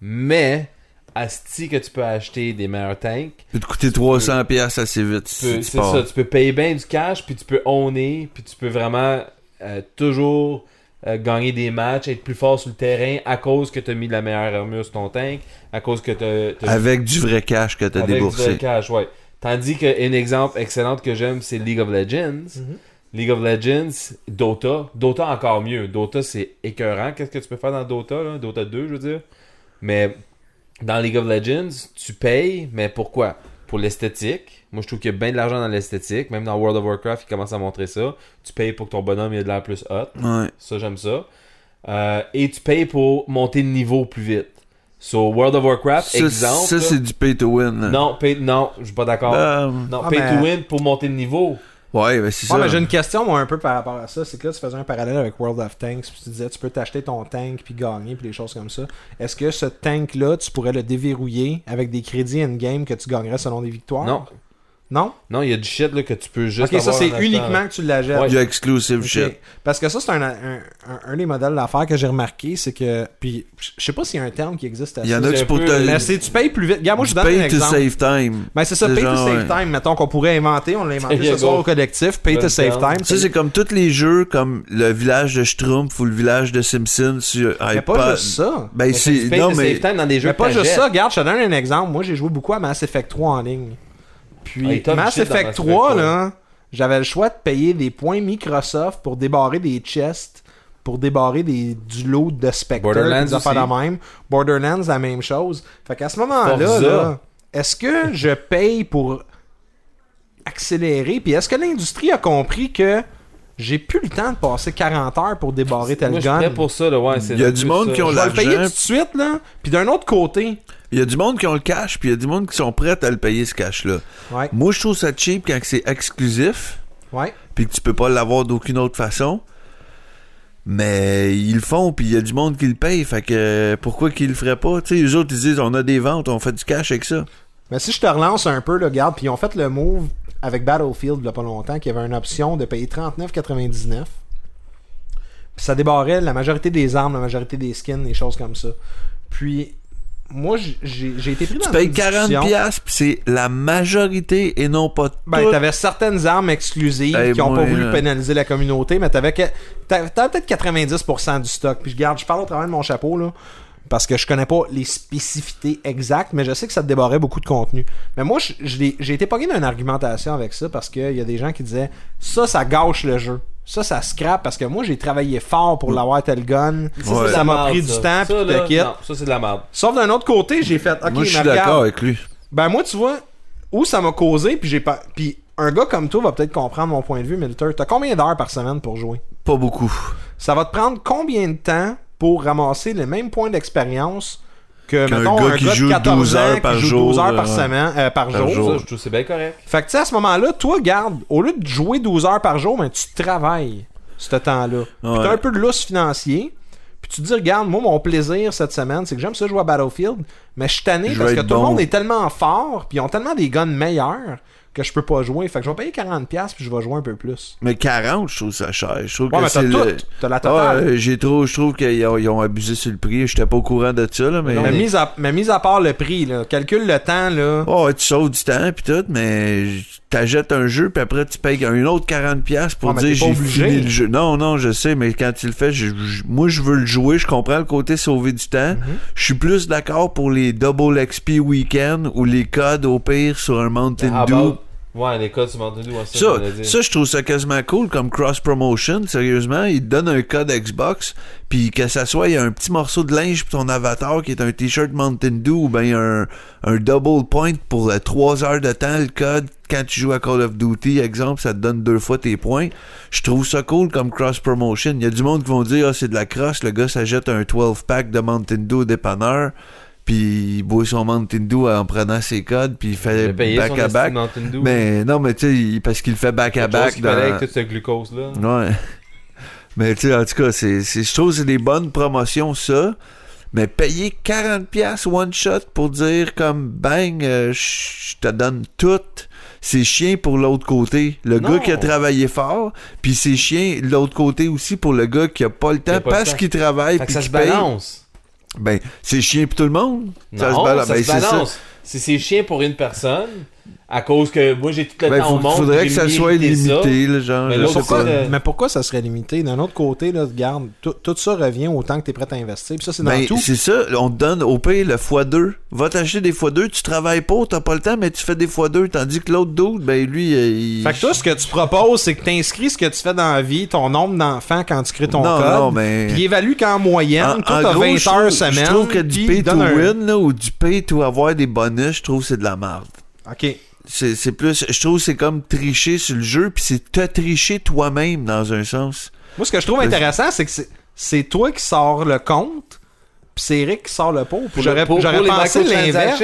Speaker 2: Mais, asti que tu peux acheter des meilleurs tanks.
Speaker 3: peut te coûter 300$ piastres assez vite
Speaker 2: Tu
Speaker 3: si
Speaker 2: peux-
Speaker 3: tu
Speaker 2: C'est ça, tu peux payer bien du cash, puis tu peux owner, puis tu peux vraiment euh, toujours euh, gagner des matchs, être plus fort sur le terrain à cause que tu as mis de la meilleure armure sur ton tank, à cause que tu as
Speaker 3: Avec du vrai cash que t'as
Speaker 2: avec du
Speaker 3: déboursé.
Speaker 2: cash, ouais. Tandis qu'un exemple excellent que j'aime, c'est League of Legends.
Speaker 1: Mhm.
Speaker 2: League of Legends, Dota. Dota encore mieux. Dota, c'est écœurant. Qu'est-ce que tu peux faire dans Dota, là? Dota 2, je veux dire. Mais dans League of Legends, tu payes, mais pourquoi? Pour l'esthétique. Moi, je trouve qu'il y a bien de l'argent dans l'esthétique. Même dans World of Warcraft, ils commencent à montrer ça. Tu payes pour que ton bonhomme ait de l'air plus hot.
Speaker 3: Ouais.
Speaker 2: Ça, j'aime ça. Euh, et tu payes pour monter de niveau plus vite. So, World of Warcraft,
Speaker 3: Ça,
Speaker 2: exemple.
Speaker 3: ça c'est du pay to win. là.
Speaker 2: non, pay- non, je suis pas d'accord.
Speaker 3: Euh,
Speaker 2: non,
Speaker 1: Ah,
Speaker 2: pay
Speaker 1: mais-
Speaker 2: to win pour monter de niveau.
Speaker 3: ouais, ben c'est
Speaker 1: Ouais,
Speaker 3: ça.
Speaker 1: mais j'ai une question, moi, un peu par rapport à ça. C'est que là, tu faisais un parallèle avec World of Tanks. Puis tu disais, tu peux t'acheter ton tank puis gagner, puis des choses comme ça. Est-ce que ce tank-là, tu pourrais le déverrouiller avec des crédits in-game que tu gagnerais selon des victoires?
Speaker 2: Non,
Speaker 1: Non?
Speaker 2: Non, il y a du shit là, que tu peux juste.
Speaker 1: Ok, ça, c'est uniquement que tu l'achètes.
Speaker 2: Ouais.
Speaker 3: Du exclusive shit.
Speaker 1: Parce que ça, c'est un, un, un- un des modèles d'affaires que j'ai remarqué. C'est que. Puis, je sais pas s'il y a un terme qui existe à
Speaker 3: Il y en
Speaker 1: ça.
Speaker 3: a pour
Speaker 2: peu-
Speaker 3: te.
Speaker 1: Mais c'est tu payes plus vite. Regarde, moi, je donne un
Speaker 3: pay to
Speaker 1: exemple.
Speaker 3: save time.
Speaker 1: Ben, c'est ça, pay to save
Speaker 3: ouais.
Speaker 1: time. Mettons qu'on pourrait inventer, on l'a inventé ce soir au collectif. Pay to save time.
Speaker 3: Ça, c'est comme tous les jeux comme le village de Schtroumpf ou le village de Simpsons sur
Speaker 1: Mais
Speaker 3: iPod.
Speaker 1: pas juste ça.
Speaker 3: Ben,
Speaker 2: Mais
Speaker 3: c'est. Non, mais.
Speaker 2: save time dans des jeux
Speaker 1: Mais pas juste ça, regarde, je te donne un exemple. Moi, j'ai joué beaucoup à Mass Effect 3 en ligne.
Speaker 2: Ah,
Speaker 1: Puis,
Speaker 2: top
Speaker 1: Mass Effect
Speaker 2: Mass
Speaker 1: 3,
Speaker 2: Effect,
Speaker 1: là, j'avais le choix de payer des points Microsoft pour débarrer des chests, pour débarrer des, du lot de Spectre,
Speaker 2: Borderlands
Speaker 1: des affaires de même. Borderlands, la même chose. Fait qu'à ce moment-là, là, est-ce que je paye pour accélérer? Puis est-ce que l'industrie a compris que j'ai plus le temps de passer 40 heures pour débarrer tel gun?
Speaker 2: pour ça, là, ouais. c'est
Speaker 3: Il y a du monde
Speaker 2: ça.
Speaker 3: qui ont
Speaker 1: Je vais le payer tout
Speaker 3: l'argent.
Speaker 1: de suite, là. Puis d'un autre côté,
Speaker 3: Il y a du monde qui ont le cash, puis il y a du monde qui sont prêts à le payer ce cash-là.
Speaker 1: ouais,
Speaker 3: Moi, je trouve ça cheap quand c'est exclusif,
Speaker 1: ouais.
Speaker 3: puis que tu peux pas l'avoir d'aucune autre façon. Mais ils le font, puis il y a du monde qui le paye, fait que pourquoi qu'ils le feraient pas? Tu sais, les autres, ils disent, on a des ventes, on fait du cash avec ça.
Speaker 1: Mais si je te relance un peu, là, regarde, puis ils ont fait le move avec Battlefield il y a pas longtemps, qu'il y avait une option de payer 39,99. Puis ça débarrait la majorité des armes, la majorité des skins, des choses comme ça. Puis, moi, j'ai été pris dans
Speaker 3: Tu payes
Speaker 1: une
Speaker 3: 40
Speaker 1: discussion.
Speaker 3: piastres, puis c'est la majorité et non pas
Speaker 1: Ben,
Speaker 3: tout.
Speaker 1: t'avais certaines armes exclusives
Speaker 3: Hey,
Speaker 1: qui ont
Speaker 3: moi,
Speaker 1: pas voulu
Speaker 3: là.
Speaker 1: pénaliser la communauté, mais t'avais t'avais peut-être 90% du stock. Puis je garde, je parle au travers de mon chapeau là, parce que je connais pas les spécificités exactes, mais je sais que ça te débarrait beaucoup de contenu. Mais moi, j'ai été pogné d'une argumentation avec ça parce qu'il y a des gens qui disaient ça, ça gâche le jeu. Ça, ça scrape parce que moi, j'ai travaillé fort pour l'avoir tel gun.
Speaker 2: Ça,
Speaker 3: Ouais.
Speaker 1: m'a pris du temps,
Speaker 2: Ça, là. Non, ça, c'est de la merde.
Speaker 1: Sauf d'un autre côté, j'ai fait OK,
Speaker 3: Moi, je suis d'accord avec lui.
Speaker 1: ben moi, tu vois, où ça m'a causé, puis j'ai pas. Puis un gars comme toi va peut-être comprendre mon point de vue, Milter. T'as combien d'heures par semaine pour jouer?
Speaker 3: Pas beaucoup.
Speaker 1: Ça va te prendre combien de temps pour ramasser les mêmes points d'expérience que
Speaker 3: Qu'un
Speaker 1: mettons,
Speaker 3: gars
Speaker 1: un
Speaker 3: qui
Speaker 1: gars de
Speaker 3: joue
Speaker 1: 14
Speaker 3: 12 heures
Speaker 1: ans
Speaker 3: par
Speaker 1: qui joue
Speaker 3: jour,
Speaker 1: 12 heures par
Speaker 3: euh,
Speaker 1: semaine, euh, par,
Speaker 3: par
Speaker 1: jour.
Speaker 3: jour.
Speaker 2: Ça, je trouve que c'est bien correct.
Speaker 1: Fait que tu sais, à ce moment-là, toi, garde, au lieu de jouer 12 heures par jour, ben, tu travailles ce temps-là. Puis
Speaker 3: Ouais.
Speaker 1: t'as un peu de lousse financier. Puis tu te dis, regarde, moi, mon plaisir cette semaine, c'est que j'aime ça jouer à Battlefield, mais je suis tanné parce que tout le
Speaker 3: bon.
Speaker 1: monde est tellement fort, puis ils ont tellement des guns meilleurs que je peux pas jouer. Fait que je vais payer 40$, puis je vais jouer un peu plus.
Speaker 3: Mais 40, je trouve ça cher. Je trouve
Speaker 1: Ouais,
Speaker 3: que c'est
Speaker 1: tout.
Speaker 3: le...
Speaker 1: T'as la
Speaker 3: Ah,
Speaker 1: totale.
Speaker 3: euh, j'ai trop, je trouve qu'ils ont, abusé sur le prix. J'étais pas au courant de ça, là, mais.
Speaker 1: mais, mis à, mais mis à part le prix, là, calcule le temps, là.
Speaker 3: Oh, tu sauves du temps pis tout, mais t'achètes un jeu puis après tu payes un autre 40$ piastres pour dire j'ai fini le jeu. Non, non, je sais, mais quand tu le fais, je- je- moi je veux le jouer, je comprends le côté sauver du temps.
Speaker 1: Mhm.
Speaker 3: Je suis plus d'accord pour les double XP week-end ou les codes au pire sur un Mountain
Speaker 2: How
Speaker 3: Dew.
Speaker 2: Ouais, les codes sur Mountain Dew, ouais, ça,
Speaker 3: Ça,
Speaker 2: je
Speaker 3: ça, je trouve ça quasiment cool comme cross promotion. Sérieusement, ils te donnent un code Xbox, puis que ça soit il y a un petit morceau de linge pour ton avatar qui est un t-shirt Mountain Dew ou ben un, un double point pour 3 heures de temps le code quand tu joues à Call of Duty, exemple, ça te donne deux fois tes points. Je trouve ça cool comme cross promotion. Il y a du monde qui vont dire ah c'est de la crosse, le gars s'achète un 12 pack de Mountain Dew au dépanneur. Puis il boit son Mountain en prenant ses codes, puis il fait
Speaker 2: a payé
Speaker 3: back
Speaker 2: son
Speaker 3: à
Speaker 2: esti de
Speaker 3: back.
Speaker 2: Mountain Dew.
Speaker 3: Mais non, mais tu sais, parce qu'il fait back à
Speaker 2: Quelque chose
Speaker 3: back. dans-
Speaker 2: avec tout ce glucose-là.
Speaker 3: Ouais. Mais tu sais, en tout cas, c'est, je trouve que c'est des bonnes promotions, ça. Mais payer 40$ one shot pour dire comme bang, euh, je te donne tout, c'est chien pour l'autre côté. Le
Speaker 2: Non.
Speaker 3: gars qui a travaillé fort, puis c'est chien de l'autre côté aussi pour le gars qui a pas le temps
Speaker 2: pas
Speaker 3: parce qu'il travaille
Speaker 2: Fait que ça se
Speaker 3: paye.
Speaker 2: balance.
Speaker 3: Ben, c'est chiant pour tout le monde.
Speaker 2: Non,
Speaker 3: ça se
Speaker 2: ça.
Speaker 3: Ben,
Speaker 2: se
Speaker 3: c'est ça.
Speaker 2: balance. C'est c'est chiant pour une personne, à cause que moi j'ai tout le
Speaker 3: Ben,
Speaker 2: temps
Speaker 3: faut-
Speaker 2: au monde.
Speaker 3: faudrait
Speaker 2: j'ai
Speaker 3: que ça soit limité, là, genre.
Speaker 2: Mais
Speaker 1: Pourquoi-
Speaker 3: pas.
Speaker 1: mais pourquoi ça serait limité? D'un autre côté, là, regarde, tout, ça revient autant que tu es prêt à investir. Puis ça, c'est dans
Speaker 3: Ben,
Speaker 1: tout.
Speaker 3: c'est ça, on te donne au pire le x2. Va t'acheter des x2, tu travailles pas, t'as pas le temps, mais tu fais des x2. Tandis que l'autre dude, ben lui, euh, il.
Speaker 1: Fait que toi, ce que tu proposes, c'est que tu inscris ce que tu fais dans la vie, ton nombre d'enfants quand tu crées ton
Speaker 3: non,
Speaker 1: code.
Speaker 3: non, mais.
Speaker 1: Puis il évalue qu'en moyenne,
Speaker 3: En-
Speaker 1: toi, t'as
Speaker 3: gros,
Speaker 1: 20
Speaker 3: je
Speaker 1: heures
Speaker 3: trouve-
Speaker 1: semaine.
Speaker 3: Je trouve que du pay
Speaker 1: il
Speaker 3: to
Speaker 1: un-
Speaker 3: win, là, ou du pay to avoir des bonus, je trouve que c'est de la merde.
Speaker 1: OK.
Speaker 3: C'est c'est plus. Je trouve que c'est comme tricher sur le jeu, puis c'est te tricher toi-même dans un sens.
Speaker 1: Moi, ce que je trouve intéressant, c'est que c'est- c'est toi qui sors le compte, puis c'est Eric qui sort le pot. J'aurais
Speaker 2: pour-
Speaker 1: j'aurais
Speaker 2: pour les
Speaker 1: pensé l'inverse.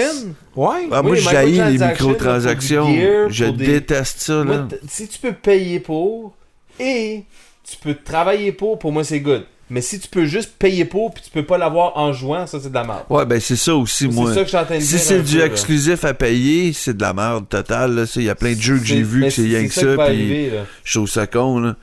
Speaker 1: Ouais.
Speaker 3: Ah,
Speaker 2: Oui,
Speaker 3: moi,
Speaker 2: les
Speaker 3: j'haïs les
Speaker 2: microtransactions, gear,
Speaker 3: Je
Speaker 2: des-
Speaker 3: déteste ça, là.
Speaker 2: si tu peux payer pour et tu peux travailler pour, pour moi c'est good. Mais si tu peux juste payer pour puis tu peux pas l'avoir en jouant, ça c'est de la merde.
Speaker 3: Ouais, ben c'est ça aussi,
Speaker 2: C'est
Speaker 3: moi.
Speaker 2: ça que de
Speaker 3: Si c'est du
Speaker 2: peu, là.
Speaker 3: exclusif à payer, c'est de la merde totale. là. Ça, Il y a plein de jeux que j'ai
Speaker 2: C'est-
Speaker 3: vus que c'est rien que ça,
Speaker 2: va
Speaker 3: puis je trouve ça con. Là.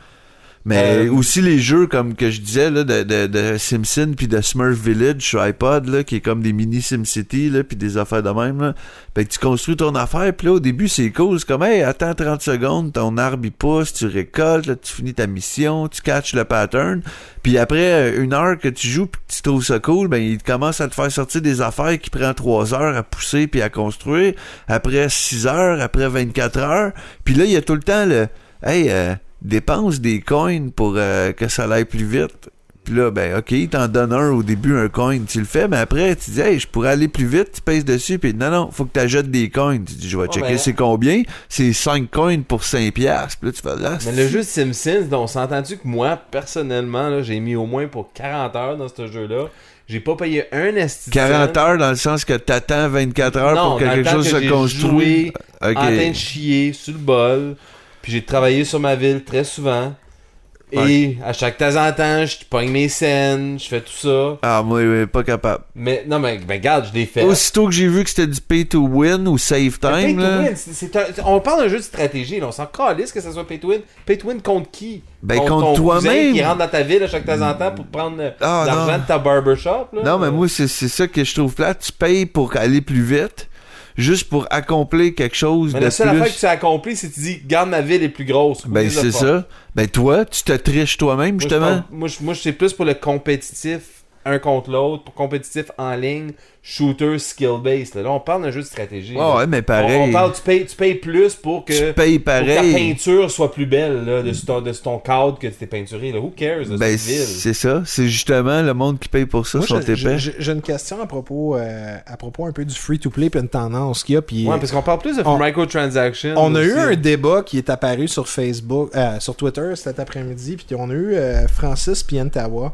Speaker 3: Mais
Speaker 2: Euh,
Speaker 3: aussi les jeux comme que je disais là, de, de, de Simpson puis de Smurf Village sur iPod là, qui est comme des mini SimCity là, puis des affaires de même là. Fait que tu construis ton affaire puis là au début c'est cool, c'est comme hey attends 30 secondes, ton arbre il pousse, tu récoltes, là, tu finis ta mission, tu catches le pattern, puis après euh, une heure que tu joues puis que tu trouves ça cool, ben il commence à te faire sortir des affaires qui prend 3 heures à pousser puis à construire, après 6 heures, après 24 heures, puis là il y a tout le temps le hey euh, dépense des coins pour euh, que ça aille plus vite. Puis là, ben, ok, il t'en donne un au début, un coin, tu le fais, mais après, tu dis, hey, je pourrais aller plus vite, tu pèses dessus, puis non, non, faut que tu achètes des coins. Tu dis, je vais checker
Speaker 2: ben-
Speaker 3: c'est combien. C'est 5 coins pour 5 piastres. Puis là, tu fais là.
Speaker 2: Mais le jeu de Simpsons, on s'entend-tu que moi, personnellement, j'ai mis au moins pour 40 heures dans ce jeu-là. J'ai pas payé un esti de
Speaker 3: 40
Speaker 2: cent.
Speaker 3: heures dans le sens que t'attends 24 heures
Speaker 2: Non,
Speaker 3: pour que quelque chose
Speaker 2: que
Speaker 3: se construise.
Speaker 2: joué
Speaker 3: Ok.
Speaker 2: en train de chier sur le bol. Puis j'ai travaillé sur ma ville très souvent. Et à chaque temps en temps, je pogne mes scènes, je fais tout ça.
Speaker 3: Ah, moi, oui, pas capable.
Speaker 2: Mais non, mais ben, regarde, je l'ai fait.
Speaker 3: Aussitôt que j'ai vu que c'était du pay to win ou save
Speaker 2: Mais pay
Speaker 3: time,
Speaker 2: to win, un- on parle d'un jeu de stratégie, là, on s'en calisse que ça soit pay to win. Pay to win contre qui?
Speaker 3: Ben, contre toi-même.
Speaker 2: qui rentre dans ta ville à chaque temps en temps pour prendre euh,
Speaker 3: Ah,
Speaker 2: l'argent de ta barbershop. Là.
Speaker 3: Non, mais moi, c'est c'est ça que je trouve plate. Tu payes pour aller plus vite, juste pour accomplir quelque chose
Speaker 2: Mais
Speaker 3: de
Speaker 2: la seule affaire que tu as accompli, c'est que tu dis, garde ma ville est plus grosse.
Speaker 3: Ben, c'est ça. Ben, toi, tu te triches toi-même,
Speaker 2: Moi, je
Speaker 3: justement.
Speaker 2: Moi, je, moi, je- c'est plus pour le compétitif, un contre l'autre, pour compétitif en ligne, shooter, skill-based. Là. Là, on parle d'un jeu de stratégie. Là.
Speaker 3: ouais, mais pareil.
Speaker 2: on parle, tu payes, tu payes plus pour que,
Speaker 3: tu payes
Speaker 2: pour que ta
Speaker 3: pareil.
Speaker 2: peinture soit plus belle là, de, ton, de ton cadre que tu t'es peinturé. Là. Who cares de
Speaker 3: Ben,
Speaker 2: cette ville?
Speaker 3: c'est ça. C'est justement le monde qui paye pour ça,
Speaker 1: Moi,
Speaker 3: sont
Speaker 1: j'ai- j'ai j'ai une question à propos, euh, à propos un peu du free-to-play puis une tendance qu'il y a. Puis
Speaker 2: Ouais, parce qu'on parle plus de
Speaker 1: on-
Speaker 2: microtransactions.
Speaker 1: on a
Speaker 2: aussi.
Speaker 1: eu un débat qui est apparu sur Facebook, euh, sur Twitter cet après-midi, puis on a eu euh, Francis Pientawa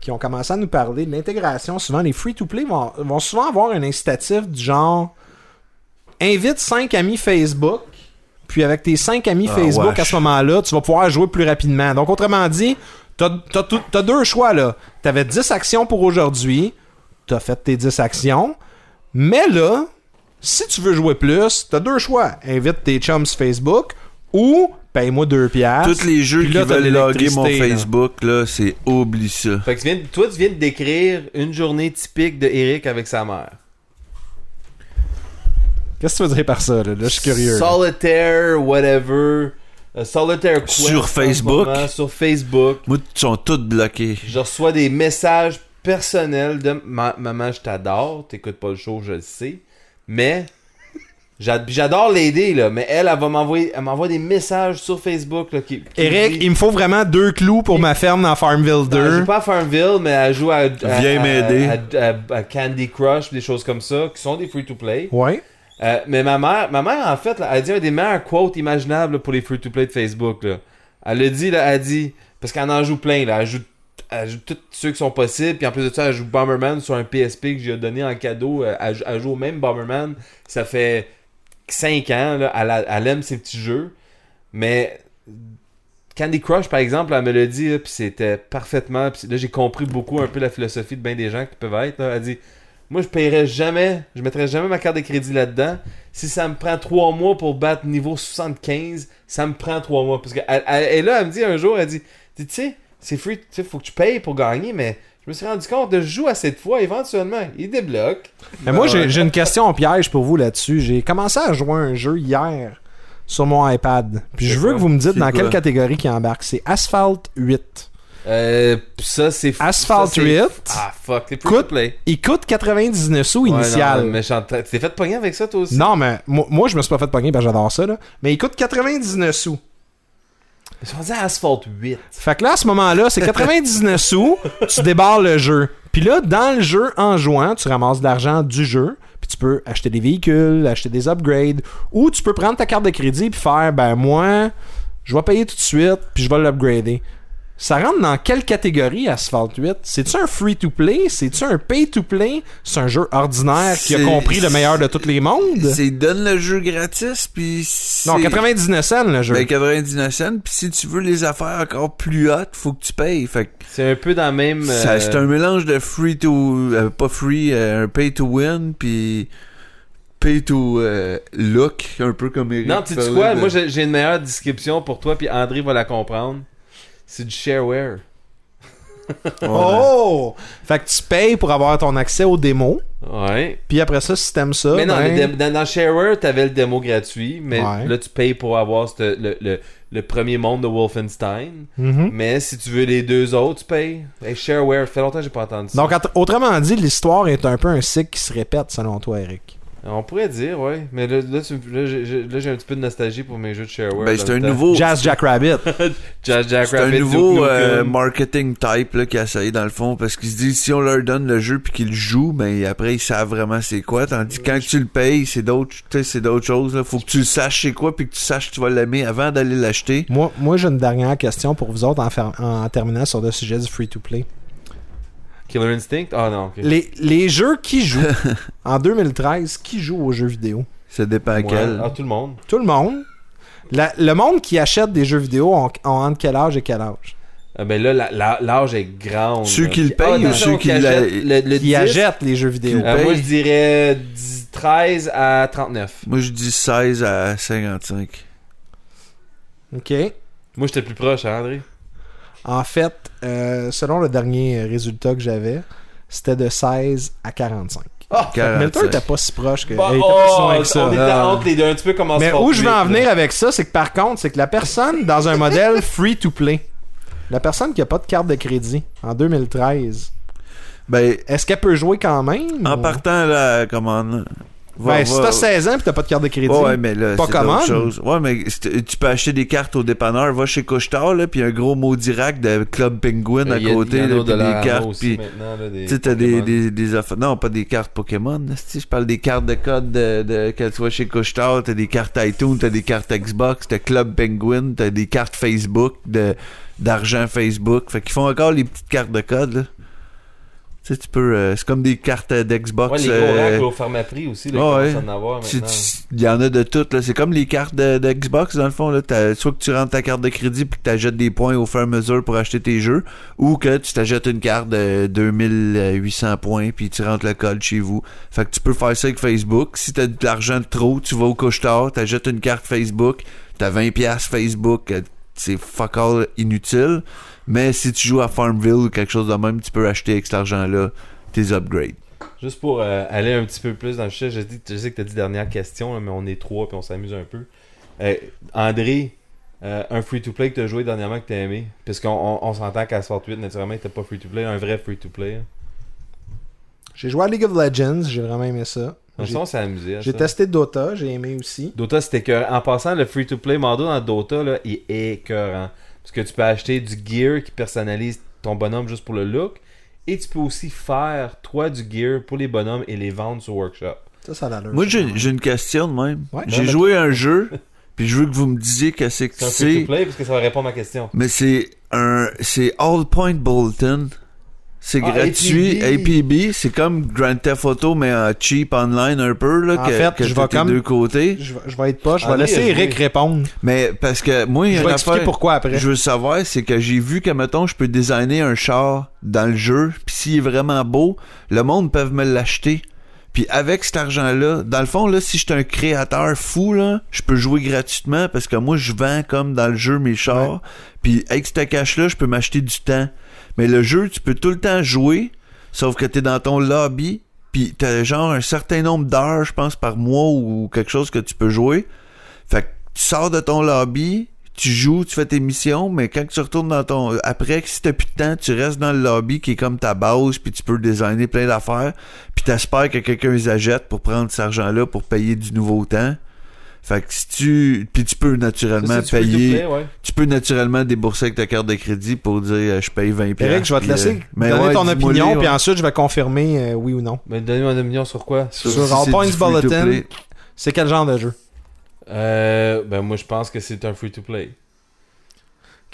Speaker 1: qui ont commencé à nous parler de l'intégration. Souvent, les free-to-play vont, vont souvent avoir un incitatif du genre invite 5 amis Facebook, puis avec tes 5 amis
Speaker 3: Ah,
Speaker 1: Facebook
Speaker 3: wesh.
Speaker 1: à ce moment-là, tu vas pouvoir jouer plus rapidement. Donc, autrement dit, t'as as, deux choix là. T'avais 10 actions pour aujourd'hui, t'as fait tes 10 actions, mais là, si tu veux jouer plus, t'as deux choix. Invite tes chums Facebook ou paye-moi 2 piastres.
Speaker 3: Tous les jeux qui veulent loguer mon
Speaker 1: là.
Speaker 3: Facebook, là, c'est oublie ça.
Speaker 2: Fait que tu viens, toi, tu viens de décrire une journée typique de Eric avec sa mère.
Speaker 1: Qu'est-ce que tu veux dire par ça, là? Là, je suis curieux.
Speaker 2: Solitaire, whatever. euh, solitaire Quest
Speaker 3: Sur Facebook?
Speaker 2: moment, sur Facebook.
Speaker 3: Moi, ils sont tous bloqués.
Speaker 2: Je reçois des messages personnels de Ma- maman, je t'adore. T'écoutes pas le show, je le sais. Mais j'adore l'aider là. Mais elle, elle va m'envoyer, elle m'envoie des messages sur Facebook là, qui, qui
Speaker 1: Eric,
Speaker 2: dit-
Speaker 1: il me faut vraiment deux clous pour ma ferme dans Farmville
Speaker 2: Non, elle
Speaker 1: 2.
Speaker 2: joue pas à Farmville, mais elle joue à, à-
Speaker 3: Viens
Speaker 2: à-
Speaker 3: m'aider.
Speaker 2: à- à- à Candy Crush, des choses comme ça, qui sont des free-to-play.
Speaker 1: Ouais.
Speaker 2: Euh, mais ma mère, ma mère, en fait, là, elle a dit un des meilleurs quotes imaginables là, pour les free-to-play de Facebook. Là. Elle a dit, là, elle a dit, parce qu'elle en joue plein, là, elle joue, elle joue tous ceux qui sont possibles, puis en plus de ça, elle joue Bomberman sur un PSP que j'ai donné en cadeau. Euh, Elle, joue- elle joue au même Bomberman, ça fait 5 ans, là, elle, aime ses petits jeux, mais Candy Crush, par exemple, elle me l'a dit, là, puis c'était parfaitement, là, j'ai compris beaucoup un peu la philosophie de bien des gens qui peuvent être. Elle dit, moi, je paierais jamais, je mettrais jamais ma carte de crédit là-dedans. Si ça me prend 3 mois pour battre niveau 75, ça me prend 3 mois. Parce que elle, elle- là, elle me dit un jour, elle dit, tu sais, c'est free, tu sais, faut que tu payes pour gagner, mais Je me suis rendu compte de je joue assez de fois, éventuellement, il débloque.
Speaker 1: Mais moi, j'ai j'ai une question piège pour vous là-dessus. J'ai commencé à jouer un jeu hier sur mon iPad. Puis je
Speaker 2: C'est
Speaker 1: veux que vous me dites
Speaker 3: C'est
Speaker 1: dans
Speaker 3: quoi?
Speaker 1: quelle catégorie qui embarque. C'est Asphalt 8.
Speaker 2: Euh, ça, c'est.
Speaker 1: Asphalt
Speaker 2: ça, c'est-
Speaker 1: 8.
Speaker 2: Ah, fuck, t'es free
Speaker 1: Coûte-
Speaker 2: to play.
Speaker 1: Il coûte 99 sous
Speaker 2: Ouais,
Speaker 1: initial.
Speaker 2: non, tra- T'es fait pogner avec ça, toi aussi?
Speaker 1: Non, mais moi, moi, je me suis pas fait pogner parce que j'adore ça. Là. Mais il coûte 99 sous.
Speaker 2: Ils sont Asphalt 8.
Speaker 1: Fait que là, à ce moment-là, c'est 99 sous, tu débarres le jeu. Puis là, dans le jeu, en jouant, tu ramasses de l'argent du jeu, puis tu peux acheter des véhicules, acheter des upgrades, ou tu peux prendre ta carte de crédit puis faire, ben moi, je vais payer tout de suite, puis je vais l'upgrader. Ça rentre dans quelle catégorie Asphalt 8 C'est-tu un free-to-play? C'est-tu un pay-to-play? C'est un jeu ordinaire qui a compris le meilleur de tous les mondes?
Speaker 3: C'est donne le jeu gratis, puis.
Speaker 1: Non, 99 cents le jeu.
Speaker 3: Ben, 99 cents, puis si tu veux les affaires encore plus hautes, faut que tu payes. Fait que
Speaker 2: C'est un peu dans le même. euh,
Speaker 3: c'est un mélange de free to... euh, pas free, euh, un pay to win, puis pay to euh, look, un peu comme Eric
Speaker 2: Non, tu sais
Speaker 3: parlait
Speaker 2: quoi?
Speaker 3: de-
Speaker 2: Moi, j'ai j'ai une meilleure description pour toi, puis André va la comprendre. C'est du shareware.
Speaker 1: Oh Fait que tu payes pour avoir ton accès aux démos.
Speaker 2: Ouais.
Speaker 1: Puis après ça, si t'aimes ça,
Speaker 2: mais non,
Speaker 1: ben,
Speaker 2: le dans, dans Shareware, t'avais le démo gratuit, mais
Speaker 1: Ouais.
Speaker 2: là, tu payes pour avoir le, le, le premier monde de Wolfenstein.
Speaker 1: mhm.
Speaker 2: Mais si tu veux les deux autres, tu payes. Hey, Shareware, ça fait longtemps que j'ai pas entendu ça.
Speaker 1: Donc, autrement dit, l'histoire est un peu un cycle qui se répète, selon toi, Eric.
Speaker 2: On pourrait dire, ouais. Mais là, là, tu- là, j'ai- j'ai là, j'ai un petit peu de nostalgie pour mes jeux de Shareware.
Speaker 3: Ben,
Speaker 2: dans
Speaker 3: c'est
Speaker 2: le
Speaker 3: un
Speaker 2: temps.
Speaker 3: nouveau...
Speaker 1: Jazz Jackrabbit.
Speaker 2: Jazz Jack
Speaker 3: C'est un
Speaker 2: Rabbit,
Speaker 3: nouveau euh,
Speaker 2: Nukem.
Speaker 3: marketing type là, qui essaye dans le fond parce qu'ils se disent si on leur donne le jeu puis qu'ils le jouent, ben après ils savent vraiment c'est quoi. Tandis que quand tu le payes, c'est d'autres, tu sais, c'est d'autres choses. Là. Faut que tu le saches c'est quoi puis que tu saches que tu vas l'aimer avant d'aller l'acheter.
Speaker 1: moi, moi j'ai une dernière question pour vous autres en, fer- en terminant sur le sujet du free-to-play.
Speaker 2: Killer Instinct? Ah non, ok.
Speaker 1: Les, les jeux qui jouent en 2013, qui joue aux jeux vidéo?
Speaker 3: Ça dépend à
Speaker 2: Ouais.
Speaker 3: quel.
Speaker 2: Ah, tout le monde.
Speaker 1: Tout le monde. La- le monde qui achète des jeux vidéo ont, ont entre quel âge et quel âge?
Speaker 2: Ah, ben là, la- la- l'âge est grand.
Speaker 3: Ceux
Speaker 2: là.
Speaker 3: qui le
Speaker 2: Ah,
Speaker 3: payent ou
Speaker 2: attention,
Speaker 3: ceux qui
Speaker 2: achètent le, le
Speaker 1: Qui
Speaker 2: 10,
Speaker 1: achètent les jeux vidéo
Speaker 2: euh, moi,
Speaker 3: payent?
Speaker 2: je dirais 10 13 à 39.
Speaker 3: Moi je dis 16 à 55.
Speaker 1: Ok.
Speaker 2: Moi, j'étais plus proche, hein, André?
Speaker 1: En fait, euh, selon le dernier résultat que j'avais, c'était de 16 à 45.
Speaker 2: Ah!
Speaker 1: Mais le
Speaker 3: 45.
Speaker 1: était pas si proche que.
Speaker 2: Bah,
Speaker 1: pas si
Speaker 2: oh,
Speaker 1: loin que ça.
Speaker 2: on était
Speaker 3: Ah.
Speaker 2: entre les deux, un petit peu comme en
Speaker 1: Mais où je veux en
Speaker 2: 8,
Speaker 1: venir
Speaker 2: là.
Speaker 1: avec ça, c'est que par contre, c'est que la personne dans un modèle free-to-play, la personne qui a pas de carte de crédit en 2013,
Speaker 3: Ben
Speaker 1: est-ce qu'elle peut jouer quand même
Speaker 3: en
Speaker 1: ou-
Speaker 3: partant là, comment là, va-
Speaker 1: Ben, si t'as 16 ans et t'as pas de carte de crédit,
Speaker 3: Ouais, mais là,
Speaker 1: pas commande.
Speaker 3: choses. Ouais, mais tu peux acheter des cartes au dépanneur. Va chez Couchetard, là, puis un gros maudit rack de Club Penguin à
Speaker 2: Il y a-
Speaker 3: côté,
Speaker 2: y a
Speaker 3: là, des cartes, puis... Tu sais, t'as des, des, des affaires... Non, pas des cartes Pokémon, je parle des cartes de code de, de, que tu vas chez Couchetard, t'as des cartes iTunes, t'as des cartes Xbox, t'as Club Penguin, t'as des cartes Facebook, de d'argent Facebook. Fait qu'ils font encore les petites cartes de code, là. Tu sais, tu peux... euh, c'est comme des cartes euh, d'Xbox.
Speaker 2: Ouais, les gros
Speaker 3: euh,
Speaker 2: racks au Pharmaprix aussi, là,
Speaker 3: ouais,
Speaker 2: qui
Speaker 3: ouais.
Speaker 2: en avoir maintenant.
Speaker 3: Il y en a de toutes. là. C'est comme les cartes de, de Xbox, dans le fond. Là. T'as- Soit que tu rentres ta carte de crédit puis que tu achètes des points au fur et à mesure pour acheter tes jeux, ou que tu t'achètes une carte de 2800 points puis tu rentres le code chez vous. Fait que tu peux faire ça avec Facebook. Si tu as de l'argent de trop, tu vas au couche-tard, tu achètes une carte Facebook, tu as 20$ piastres Facebook, euh, c'est fuck all inutile. Mais si tu joues à Farmville ou quelque chose de même, tu peux acheter avec cet argent-là tes upgrades.
Speaker 2: Juste pour euh, aller un petit peu plus dans le sujet, je, dis- je sais que tu as dit dernière question, là, mais on est trois puis on s'amuse un peu. Euh, André, euh, un free-to-play que tu as joué dernièrement que tu as aimé? Parce qu'on on, on s'entend qu'à Sport 8, naturellement, était pas free-to-play, un vrai free-to-play. hein.
Speaker 1: j'ai joué à League of Legends, j'ai vraiment aimé ça. J'ai
Speaker 2: on s'est amusé. à
Speaker 1: j'ai
Speaker 2: ça.
Speaker 1: testé Dota, j'ai aimé aussi.
Speaker 2: Dota, c'était écœurant. En passant, le free-to-play Mando dans Dota, là, il est écœurant. Parce que tu peux acheter du gear qui personnalise ton bonhomme juste pour le look. Et tu peux aussi faire, toi, du gear pour les bonhommes et les vendre sur Workshop.
Speaker 1: Ça, ça a.
Speaker 3: Moi, j'ai une question de même.
Speaker 1: Ouais.
Speaker 3: j'ai
Speaker 2: Ouais,
Speaker 3: joué à un jeu, puis je veux que vous me disiez que c'est que
Speaker 2: C'est un
Speaker 3: c'est.
Speaker 2: free-to-play parce que ça va répondre à ma question.
Speaker 3: Mais c'est un. C'est All Point Bolton. C'est
Speaker 2: Ah,
Speaker 3: gratuit.
Speaker 2: APB.
Speaker 3: APB, c'est comme Grand Theft Auto, mais en cheap online un peu, là,
Speaker 1: En
Speaker 3: que,
Speaker 1: fait,
Speaker 3: que
Speaker 1: je vais comme-
Speaker 3: deux côtés.
Speaker 1: Je, vais- je vais être pas, je vais laisser. Eric répondre.
Speaker 3: Mais parce que moi,
Speaker 1: Je vais expliquer pourquoi après.
Speaker 3: Je veux savoir, c'est que j'ai vu que, mettons, je peux designer un char dans le jeu, puis s'il est vraiment beau, le monde peut me l'acheter. Puis avec cet argent-là, dans le fond, là, si je suis un créateur fou, là, je peux jouer gratuitement parce que moi, je vends comme dans le jeu mes chars. Puis avec ce cash-là, je peux m'acheter du temps. Mais le jeu, tu peux tout le temps jouer, sauf que t'es dans ton lobby, puis t'as genre un certain nombre d'heures, je pense, par mois ou quelque chose que tu peux jouer. Fait que tu sors de ton lobby, tu joues, tu fais tes missions, mais quand tu retournes dans ton... Après, si t'as plus de temps, tu restes dans le lobby qui est comme ta base, puis tu peux designer plein d'affaires, puis t'espères que quelqu'un les achète pour prendre cet argent-là pour payer du nouveau temps. Fait que si tu... Puis tu peux naturellement
Speaker 2: Ça,
Speaker 3: payer...
Speaker 2: ouais.
Speaker 3: Tu peux naturellement débourser avec ta carte de crédit pour dire euh, je paye 20
Speaker 1: Eric, je vais te laisser
Speaker 3: euh, mais
Speaker 1: donner
Speaker 3: ouais,
Speaker 1: ton opinion, puis ensuite je vais confirmer euh, oui ou non.
Speaker 2: Mais donnez-moi une opinion sur quoi?
Speaker 1: Sur
Speaker 3: si
Speaker 1: All Points. Bulletin. C'est quel genre de jeu?
Speaker 2: Euh, ben moi je pense que c'est un free-to-play.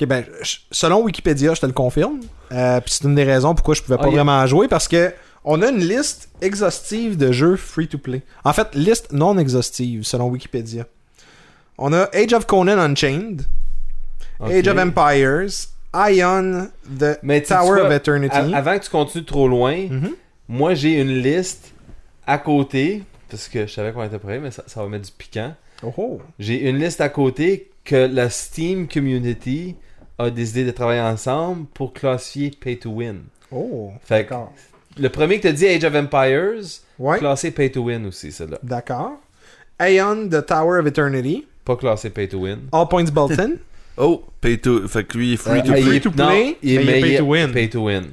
Speaker 1: Ok, ben, selon Wikipédia, je te le confirme. Euh, puis c'est une des raisons pourquoi je pouvais pas
Speaker 2: Ah,
Speaker 1: vraiment jouer parce que on a une liste exhaustive de jeux free-to-play. En fait, liste non exhaustive selon Wikipédia. On a Age of Conan Unchained. Age of Empires, Ion, The
Speaker 2: Mais
Speaker 1: Tower of Eternity.
Speaker 2: Avant que tu continues trop loin,
Speaker 1: Mhm.
Speaker 2: moi j'ai une liste à côté, parce que je savais qu'on était prêt, mais ça, ça va mettre du piquant.
Speaker 1: Oh, oh.
Speaker 2: J'ai une liste à côté que la Steam Community a décidé de travailler ensemble pour classifier Pay to Win.
Speaker 1: Oh,
Speaker 2: Fait. Le premier que tu as dit, Age of Empires,
Speaker 1: Ouais,
Speaker 2: classé Pay to Win aussi, celle-là.
Speaker 1: d'accord. Aeon, The Tower of Eternity,
Speaker 2: Pas classé Pay to Win.
Speaker 1: All Points Bulletin,
Speaker 3: Oh, pay to... Fait que lui, il est free
Speaker 2: Euh,
Speaker 3: to
Speaker 2: il
Speaker 3: play.
Speaker 2: est-
Speaker 1: to
Speaker 2: non,
Speaker 1: play,
Speaker 2: il est-
Speaker 1: mais il est
Speaker 2: mais
Speaker 1: pay to win.
Speaker 2: Pay to Win.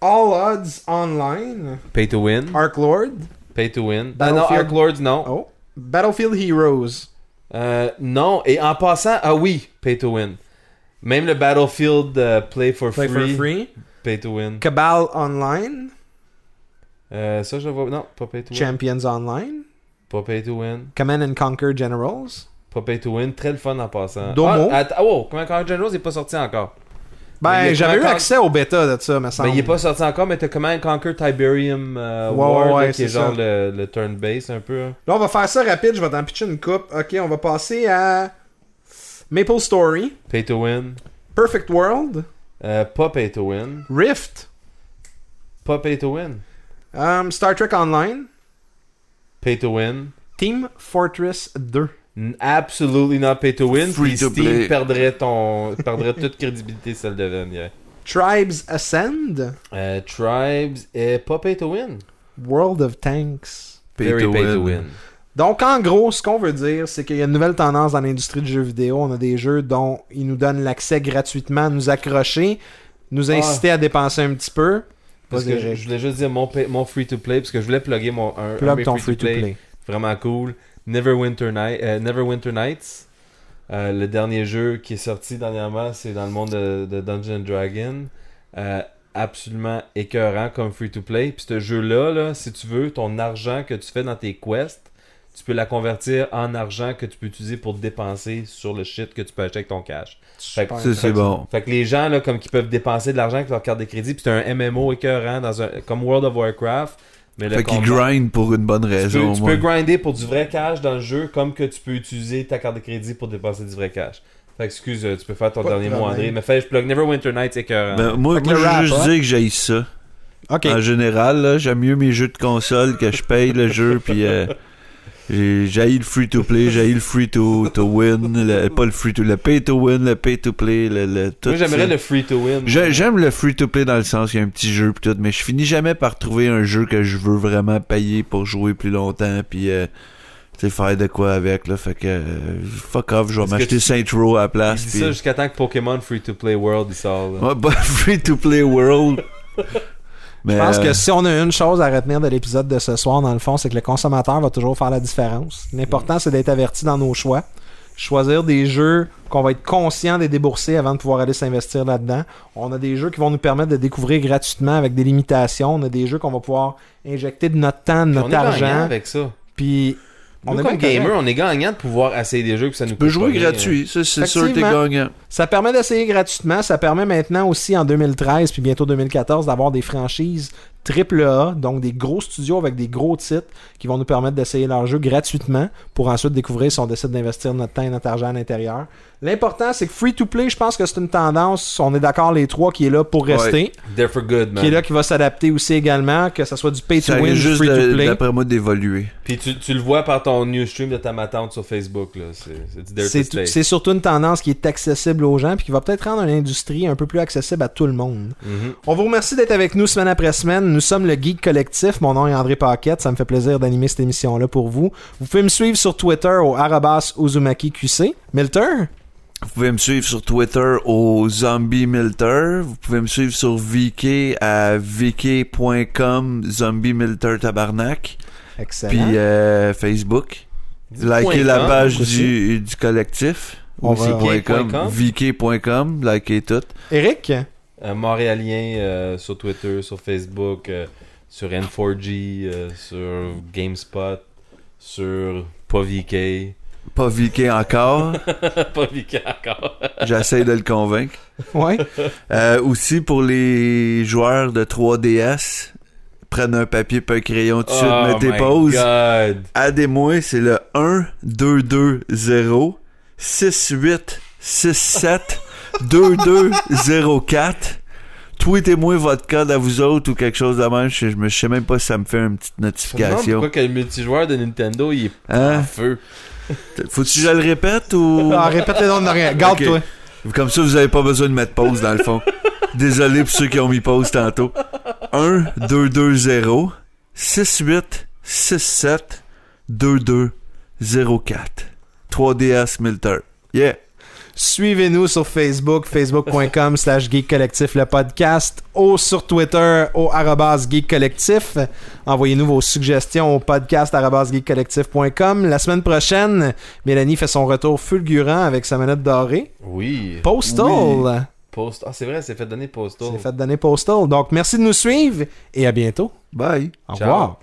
Speaker 1: All Odds Online,
Speaker 2: Pay to Win.
Speaker 1: Arc Lord,
Speaker 2: Pay to Win. Ah non,
Speaker 1: Battlefield.
Speaker 2: Arc non.
Speaker 1: oh, Battlefield Heroes,
Speaker 2: Euh, non, et en passant, ah oui, Pay to Win. Même le Battlefield euh, Play for
Speaker 1: Play
Speaker 2: Free,
Speaker 1: for Free,
Speaker 2: Pay to Win.
Speaker 1: Cabal Online,
Speaker 2: Euh, ça, je vois. Non, pas Pay to Win.
Speaker 1: Champions Online,
Speaker 2: Pas Pay to Win.
Speaker 1: Command and Conquer Generals?
Speaker 2: Pas Pay to Win. Très le fun en passant.
Speaker 1: Domo?
Speaker 2: Ah, att- oh, Command Conquer Generals n'est pas sorti encore. Mais
Speaker 1: Ben, j'avais eu
Speaker 2: Command
Speaker 1: accès au bêta de ça, me semble.
Speaker 2: Mais il est pas sorti encore, mais t'as Command Conquer Tiberium euh,
Speaker 1: Ouais,
Speaker 2: War,
Speaker 1: ouais,
Speaker 2: là,
Speaker 1: ouais,
Speaker 2: qui est genre le, le turn-based un peu. hein.
Speaker 1: Là, on va faire ça rapide, je vais t'en pitcher une coupe. Ok, on va passer à Maple Story,
Speaker 2: Pay to Win.
Speaker 1: Perfect World,
Speaker 2: Euh, pas Pay to Win.
Speaker 1: Rift,
Speaker 2: Pas Pay to Win.
Speaker 1: um, Star Trek Online,
Speaker 2: Pay to Win.
Speaker 1: Team Fortress 2.
Speaker 2: N- Absolutely not pay to win.
Speaker 3: Free
Speaker 2: Puis
Speaker 3: to
Speaker 2: Steam
Speaker 3: play.
Speaker 2: perdrait ton, perdrait toute crédibilité si elle devienne.
Speaker 1: Tribes Ascend,
Speaker 2: Euh, Tribes et pas pay to win.
Speaker 1: World of Tanks.
Speaker 3: Pay
Speaker 2: Very
Speaker 3: to
Speaker 2: pay
Speaker 3: win.
Speaker 2: to win.
Speaker 1: Donc, en gros, ce qu'on veut dire, c'est qu'il y a une nouvelle tendance dans l'industrie du jeu vidéo. On a des jeux dont ils nous donnent l'accès gratuitement nous accrocher, nous inciter à dépenser un petit peu.
Speaker 2: Parce que je, voulais juste dire mon, mon free to play parce que je voulais plugger mon un,
Speaker 1: Plug ton
Speaker 2: free-to-play
Speaker 1: free-to-play.
Speaker 2: vraiment cool. Neverwinter Night, euh, Neverwinter Nights. Euh, le dernier jeu qui est sorti dernièrement, c'est dans le monde de, and Dragons. Euh, absolument écœurant comme free-to-play. Puis ce jeu-là, là, si tu veux, ton argent que tu fais dans tes quests, tu peux la convertir en argent que tu peux utiliser pour dépenser sur le shit que tu peux acheter avec ton cash. Fait que-
Speaker 3: c'est bon.
Speaker 2: Fait que les gens, là, comme qui peuvent dépenser de l'argent avec leur carte de crédit, puis c'est un MMO écœurant dans un, comme World of Warcraft. Mais le
Speaker 3: Fait qu'il
Speaker 2: combat-
Speaker 3: grind pour une bonne
Speaker 2: tu
Speaker 3: raison.
Speaker 2: peux,
Speaker 3: au
Speaker 2: tu peux grinder pour du vrai cash dans le jeu, comme que tu peux utiliser ta carte de crédit pour dépenser du vrai cash. Fait que, excuse, euh, tu peux faire ton
Speaker 1: Pas de
Speaker 2: dernier mot. André. Mais fais, je plug Neverwinter Nights écœurant.
Speaker 3: Ben, moi,
Speaker 1: Fait que
Speaker 3: moi, je veux juste
Speaker 1: hein?
Speaker 3: dire que j'aille ça.
Speaker 1: Ok.
Speaker 3: En général, là, j'aime mieux mes jeux de console que je paye le jeu, puis euh, j'ai le free to play, j'haïs le free to, to win, le, pas le free to, le pay to win, le pay to play, le, le tout.
Speaker 2: Moi, j'aimerais le free to win.
Speaker 3: J'ai- J'aime le free to play dans le sens qu'il y a un petit jeu pis tout, mais je finis jamais par trouver un jeu que je veux vraiment payer pour jouer plus longtemps puis euh, tu sais, faire de quoi avec là, fait que euh, fuck off, je vais m'acheter Saint Row à la place puis
Speaker 2: ça jusqu'à temps que Pokémon Free to Play World il sort. là.
Speaker 3: Ouais, bah, free to play world. mais
Speaker 1: Je pense
Speaker 3: euh,
Speaker 1: que si on a une chose à retenir de l'épisode de ce soir, dans le fond, c'est que le consommateur va toujours faire la différence. L'important, c'est d'être averti dans nos choix. Choisir des jeux qu'on va être conscient de débourser avant de pouvoir aller s'investir là-dedans. On a des jeux qui vont nous permettre de découvrir gratuitement avec des limitations. On a des jeux qu'on va pouvoir injecter de notre temps, de notre
Speaker 2: on est
Speaker 1: argent.
Speaker 2: avec ça.
Speaker 1: Puis on est
Speaker 2: comme gamer, on est gagnant de pouvoir essayer des jeux que ça nous
Speaker 3: tu peux
Speaker 2: coûte
Speaker 3: jouer
Speaker 2: rien,
Speaker 3: gratuit, ça c'est sûr que t'es
Speaker 1: Effectivement.
Speaker 3: gagnant.
Speaker 1: Ça permet d'essayer gratuitement. Ça permet maintenant aussi en 2013 puis bientôt 2014 d'avoir des franchises triple A, donc des gros studios avec des gros titres qui vont nous permettre d'essayer leur jeu gratuitement pour ensuite découvrir si on décide d'investir notre temps et notre argent à l'intérieur. L'important, c'est que free to play, je pense que c'est une tendance, on est d'accord les trois, qui est là pour rester,
Speaker 2: They're for good, man.
Speaker 1: qui est là qui va s'adapter aussi également, que ce soit du pay to
Speaker 3: Ça
Speaker 1: win,
Speaker 3: risque
Speaker 1: du
Speaker 3: juste
Speaker 1: free
Speaker 3: de-
Speaker 1: to play.
Speaker 3: d'après moi d'évoluer.
Speaker 2: Puis tu, tu le vois par ton new stream de ta matante sur Facebook, là. C'est
Speaker 1: surtout une tendance qui est accessible aux gens puis qui va peut-être rendre l'industrie un peu plus accessible à tout le monde.
Speaker 2: Mhm.
Speaker 1: On vous remercie d'être avec nous semaine après semaine. Nous sommes le Geek Collectif. Mon nom est André Paquette. Ça me fait plaisir d'animer cette émission-là pour vous. Vous pouvez me suivre sur Twitter au arabas Uzumaki QC. Milter?
Speaker 3: Vous pouvez me suivre sur Twitter au Zombie Milter. Vous pouvez me suivre sur VK à vk.com Zombie Milter Tabarnak.
Speaker 1: Excellent.
Speaker 3: Puis euh, Facebook. Likez la page du, du collectif.
Speaker 1: On
Speaker 3: Aussi
Speaker 1: va-
Speaker 3: point com.
Speaker 2: VK.com.
Speaker 3: VK.com. Likez tout.
Speaker 1: Eric?
Speaker 2: Euh, Montréalien euh, sur Twitter, sur Facebook, euh, sur N4G, euh, sur GameSpot, sur pas VK.
Speaker 3: Pas VK encore?
Speaker 2: pas VK encore.
Speaker 3: J'essaie de le convaincre.
Speaker 1: Ouais.
Speaker 3: Euh, aussi pour les joueurs de 3DS, prenez un papier et un crayon tout de suite,
Speaker 2: oh
Speaker 3: mettez
Speaker 2: my
Speaker 3: pause.
Speaker 2: God.
Speaker 3: Aidez-moi, c'est le 1 2 2 0 6 8 6 7 2 2 0 4. Tweetez-moi votre code à vous autres ou quelque chose de même. Je, je me je sais même pas si ça me fait une petite
Speaker 2: Je me demande
Speaker 3: notification.
Speaker 2: Pourquoi que le multijoueur de Nintendo il est en
Speaker 3: Hein?
Speaker 2: feu?
Speaker 3: Faut-tu que je le répète ou?
Speaker 1: Ah, répète les noms de rien. Garde-toi.
Speaker 3: Comme ça, vous avez pas besoin de mettre pause dans le fond. Désolé pour ceux qui ont mis pause tantôt. 1 2 2 0 6 8 6 7 2 2 0 4. 3DS Milter. Yeah.
Speaker 1: Suivez-nous sur Facebook, facebook.com slash Geek Collectif le podcast, ou sur Twitter au arrobas Geek Collectif. Envoyez-nous vos suggestions au podcast geekcollectif.com. La semaine prochaine, Mélanie fait son retour fulgurant avec sa manette dorée.
Speaker 2: Oui.
Speaker 1: Postal!
Speaker 2: Post... Ah, c'est vrai, c'est fait donner Postal.
Speaker 1: C'est fait donner Postal. Donc, merci de nous suivre et à bientôt.
Speaker 3: Bye.
Speaker 1: Au
Speaker 2: Ciao.
Speaker 1: revoir.